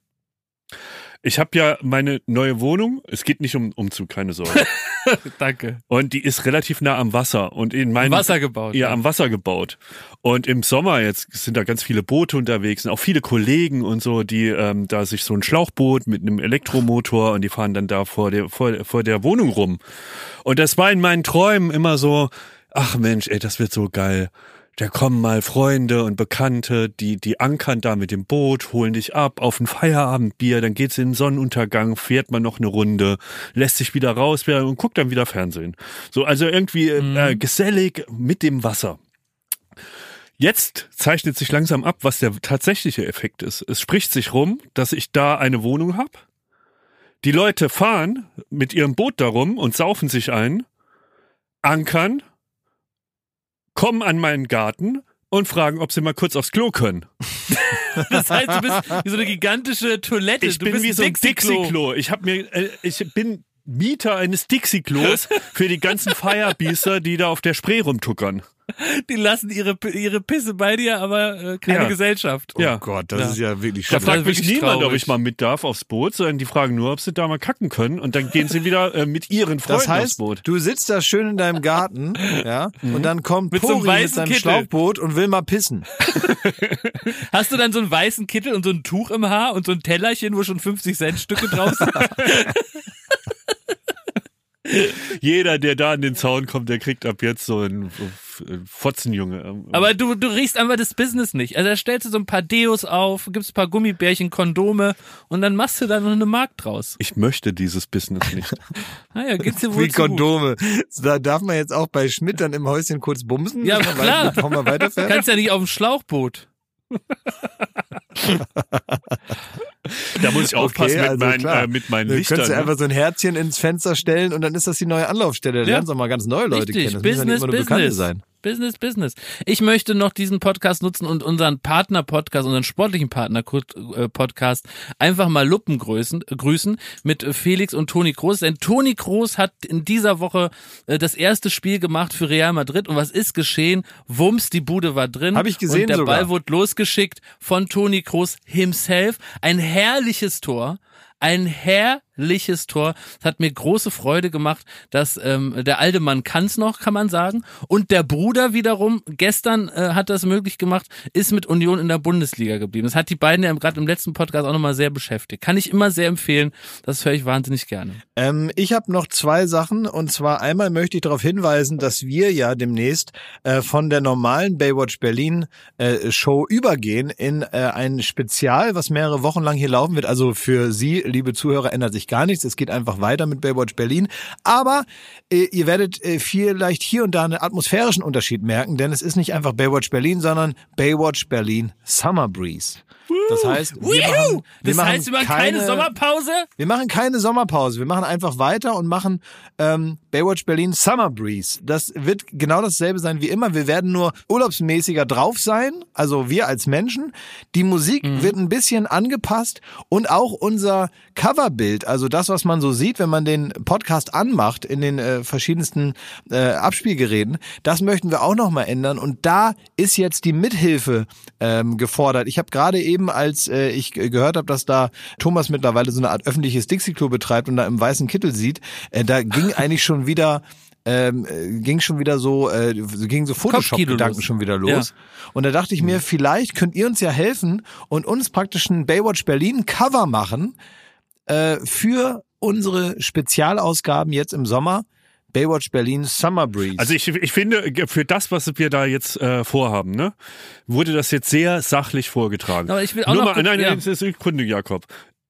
Ich habe ja meine neue Wohnung, es geht nicht um Umzug, keine Sorge. Danke. Und die ist relativ nah am Wasser und in meinem Wasser gebaut. Ja, am Wasser gebaut. Und im Sommer jetzt sind da ganz viele Boote unterwegs und auch viele Kollegen und so, die ähm, da sich so ein Schlauchboot mit einem Elektromotor und die fahren dann da vor der vor, vor der Wohnung rum. Und das war in meinen Träumen immer so, ach Mensch, ey, das wird so geil. Da kommen mal Freunde und Bekannte, die, die ankern da mit dem Boot, holen dich ab auf ein Feierabendbier, dann geht's in den Sonnenuntergang, fährt man noch eine Runde, lässt sich wieder raus und guckt dann wieder Fernsehen. So, also irgendwie äh, gesellig mit dem Wasser. Jetzt zeichnet sich langsam ab, was der tatsächliche Effekt ist. Es spricht sich rum, dass ich da eine Wohnung habe. Die Leute fahren mit ihrem Boot darum und saufen sich ein, ankern, kommen an meinen Garten und fragen, ob sie mal kurz aufs Klo können. Das heißt, du bist wie so eine gigantische Toilette. Ich du bin wie so ein Dixie-Klo. Dixie-Klo. Ich habe mir, äh, ich bin Mieter eines Dixie-Klos für die ganzen Firebießer, die da auf der Spree rumtuckern. Die lassen ihre, ihre Pisse bei dir, aber äh, keine Ja. Gesellschaft. Ja. Oh Gott, das Ja. ist ja wirklich Da schlimm. fragt mich niemand, ob traurig. ich mal mit darf aufs Boot, sondern die fragen nur, ob sie da mal kacken können und dann gehen sie wieder äh, mit ihren Freunden Das aufs heißt, Boot. du sitzt da schön in deinem Garten, ja, und dann kommt Mit so einem Pori mit weißen seinem Kittel. Schlauchboot und will mal pissen. Hast du dann so einen weißen Kittel und so ein Tuch im Haar und so ein Tellerchen, wo schon 50 Cent Stücke drauf sind? Jeder, der da an den Zaun kommt, der kriegt ab jetzt so einen äh, Fotzenjunge. Ähm, Aber du, du riechst einfach das Business nicht. Also da stellst du so ein paar Deos auf, gibst ein paar Gummibärchen, Kondome und dann machst du da noch eine Mark draus. ich möchte dieses Business nicht. Naja, geht's dir wohl Wie zu. Kondome. Da darf man jetzt auch bei Schmidt dann im Häuschen kurz bumsen. Ja, bevor klar. wir- Bevor wir weiterfähren. Kannst ja nicht auf dem Schlauchboot. Da muss ich aufpassen mit, also meinen, klar. äh, mit meinen Du Lichtern. könntest du ne? einfach so ein Herzchen ins Fenster stellen und dann ist das die neue Anlaufstelle. Da Ja. lernst du auch mal ganz neue Leute Richtig, kennen. Das müssen ja nicht Business, immer nur Bekannte Business. sein. Business, Business. Ich möchte noch diesen Podcast nutzen und unseren Partner-Podcast, unseren sportlichen Partner-Podcast einfach mal Luppen grüßen, mit äh, Felix und Toni Kroos. Denn Toni Kroos hat in dieser Woche äh, das erste Spiel gemacht für Real Madrid. Und was ist geschehen? Wumms, die Bude war drin. Hab ich gesehen Und der sogar. Ball wurde losgeschickt von Toni Kroos himself. Ein herrliches Tor. Ein herrliches Tor. Es hat mir große Freude gemacht, dass ähm, der alte Mann kann's noch, kann man sagen. Und der Bruder wiederum, gestern äh, hat das möglich gemacht, ist mit Union in der Bundesliga geblieben. Das hat die beiden ja gerade im letzten Podcast auch nochmal sehr beschäftigt. Kann ich immer sehr empfehlen. Das höre ich wahnsinnig gerne. Ähm, ich habe noch zwei Sachen und zwar einmal möchte ich darauf hinweisen, dass wir ja demnächst äh, von der normalen Baywatch Berlin äh, Show übergehen in äh, ein Spezial, was mehrere Wochen lang hier laufen wird. Also für Sie, liebe Zuhörer, ändert sich gar nichts. Es geht einfach weiter mit Baywatch Berlin. Aber äh, ihr werdet äh, vielleicht hier und da einen atmosphärischen Unterschied merken, denn es ist nicht einfach Baywatch Berlin, sondern Baywatch Berlin Summer Breeze. Das heißt, wir machen, wir Das heißt, wir machen keine, Sommerpause? wir machen keine Sommerpause. Wir machen einfach weiter und machen ähm, Baywatch Berlin Summer Breeze. Das wird genau dasselbe sein wie immer. Wir werden nur urlaubsmäßiger drauf sein, also wir als Menschen. Die Musik wird ein bisschen angepasst und auch unser Coverbild, also das, was man so sieht, wenn man den Podcast anmacht in den äh, verschiedensten äh, Abspielgeräten, das möchten wir auch nochmal ändern. Und da ist jetzt die Mithilfe ähm, gefordert. Ich habe gerade eben, als äh, ich gehört habe, dass da Thomas mittlerweile so eine Art öffentliches Dixie-Klo betreibt und da im weißen Kittel sieht, äh, da ging eigentlich schon wieder ähm, äh, ging schon wieder so, äh, ging so Photoshop-Gedanken schon wieder los. Und da dachte ich mir, vielleicht könnt ihr uns ja helfen und uns praktisch ein Baywatch Berlin Cover machen äh, für unsere Spezialausgaben jetzt im Sommer. Baywatch Berlin Summer Breeze. Also ich, ich finde, für das, was wir da jetzt äh, vorhaben, ne, wurde das jetzt sehr sachlich vorgetragen. Aber ich will auch Nummer, noch nein, ja. nein, das ist Kunde, Jakob.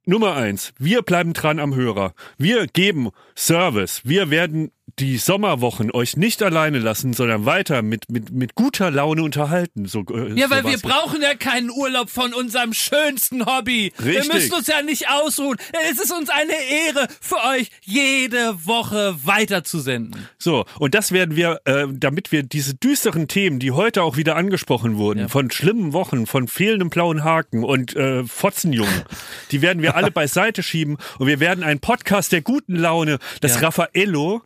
Nummer eins, wir bleiben dran am Hörer. Wir geben Service. Wir werden die Sommerwochen euch nicht alleine lassen, sondern weiter mit, mit, mit guter Laune unterhalten. So, äh, Ja, weil so wir was. brauchen ja keinen Urlaub von unserem schönsten Hobby. Wir Richtig. müssen uns ja nicht ausruhen. Es ist uns eine Ehre, für euch jede Woche weiterzusenden. So, und das werden wir, äh, damit wir diese düsteren Themen, die heute auch wieder angesprochen wurden, Ja. von schlimmen Wochen, von fehlendem blauen Haken und äh, Fotzenjungen, die werden wir alle beiseite schieben und wir werden einen Podcast der guten Laune, das Ja. Raffaello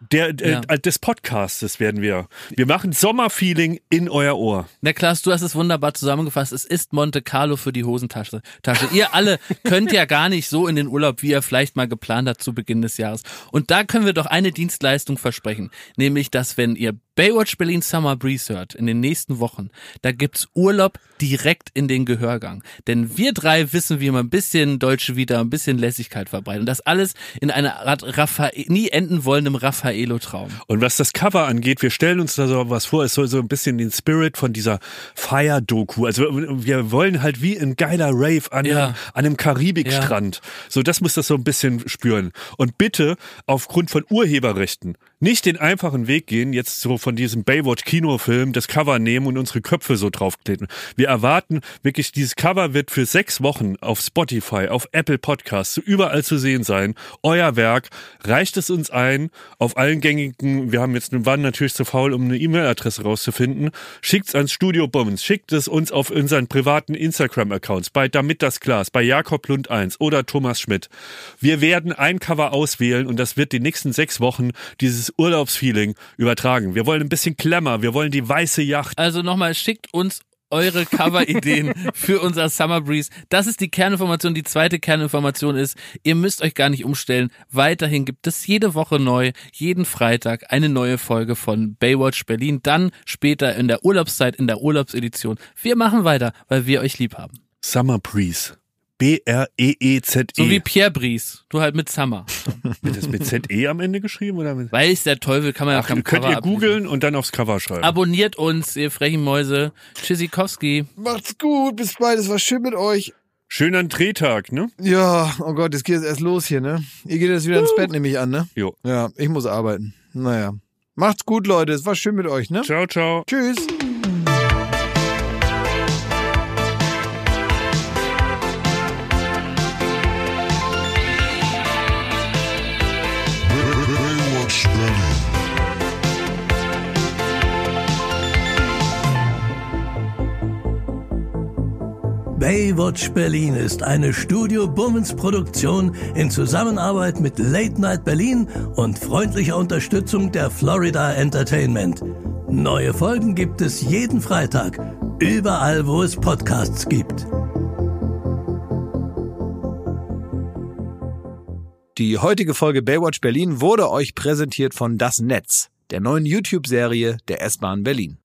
der, äh, Ja. des Podcastes werden wir. Wir machen Sommerfeeling in euer Ohr. Na Klaas, du hast es wunderbar zusammengefasst. Es ist Monte Carlo für die Hosentasche. Tasche. Ihr alle könnt ja gar nicht so in den Urlaub, wie ihr vielleicht mal geplant habt zu Beginn des Jahres. Und da können wir doch eine Dienstleistung versprechen. Nämlich, dass wenn ihr Baywatch Berlin Summer Breeze hört in den nächsten Wochen, da gibt's Urlaub direkt in den Gehörgang. Denn wir drei wissen, wie man ein bisschen deutsche Vita, ein bisschen Lässigkeit verbreitet. Und das alles in einer Art Raffa nie enden wollendem Raffaello-Traum. Und was das Cover angeht, wir stellen uns da so was vor, es soll so ein bisschen den Spirit von dieser Fire-Doku. Also wir wollen halt wie ein geiler Rave an, Ja. einem, an einem Karibikstrand. So, das muss das so ein bisschen spüren. Und bitte aufgrund von Urheberrechten nicht den einfachen Weg gehen, jetzt so von diesem Baywatch-Kinofilm das Cover nehmen und unsere Köpfe so draufkleben. Wir erwarten wirklich, dieses Cover wird für sechs Wochen auf Spotify, auf Apple Podcasts, überall zu sehen sein. Euer Werk. Reicht es uns ein auf allen gängigen, wir haben jetzt, waren natürlich zu faul, um eine E-Mail-Adresse rauszufinden. Schickt's ans Studio Bummens, schickt es uns auf unseren privaten Instagram-Accounts, bei Damit das Glas, bei Jakob Lund 1 oder Thomas Schmidt. Wir werden ein Cover auswählen und das wird die nächsten sechs Wochen dieses Urlaubsfeeling übertragen. Wir wollen ein bisschen Klemmer, wir wollen die weiße Yacht. Also nochmal, schickt uns eure Cover-Ideen für unser Summer Breeze. Das ist die Kerninformation. Die zweite Kerninformation ist, ihr müsst euch gar nicht umstellen. Weiterhin gibt es jede Woche neu, jeden Freitag eine neue Folge von Baywatch Berlin. Dann später in der Urlaubszeit, in der Urlaubsedition. Wir machen weiter, weil wir euch lieb haben. Summer Breeze. B-R-E-E-Z-E. So wie Pierre Brice. Du halt mit Summer. Wird das mit Z-E am Ende geschrieben oder mit? Weiß der Teufel, kann man ja Ach, kein könnt Cover ihr googeln und dann aufs Cover schreiben. Abonniert uns, ihr frechen Mäuse. Tschüssikowski. Macht's gut, bis bald, es war schön mit euch. Schöner Drehtag, ne? Ja, oh Gott, jetzt geht es erst los hier, ne? Ihr geht jetzt wieder ins Bett, nehme ich an, ne? Jo. Ja, ich muss arbeiten. Naja. Macht's gut, Leute, es war schön mit euch, ne? Ciao, ciao. Tschüss. Baywatch Berlin ist eine Studio Bummens Produktion in Zusammenarbeit mit Late Night Berlin und freundlicher Unterstützung der Florida Entertainment. Neue Folgen gibt es jeden Freitag, überall wo es Podcasts gibt. Die heutige Folge Baywatch Berlin wurde euch präsentiert von Das Netz, der neuen YouTube-Serie der S-Bahn Berlin.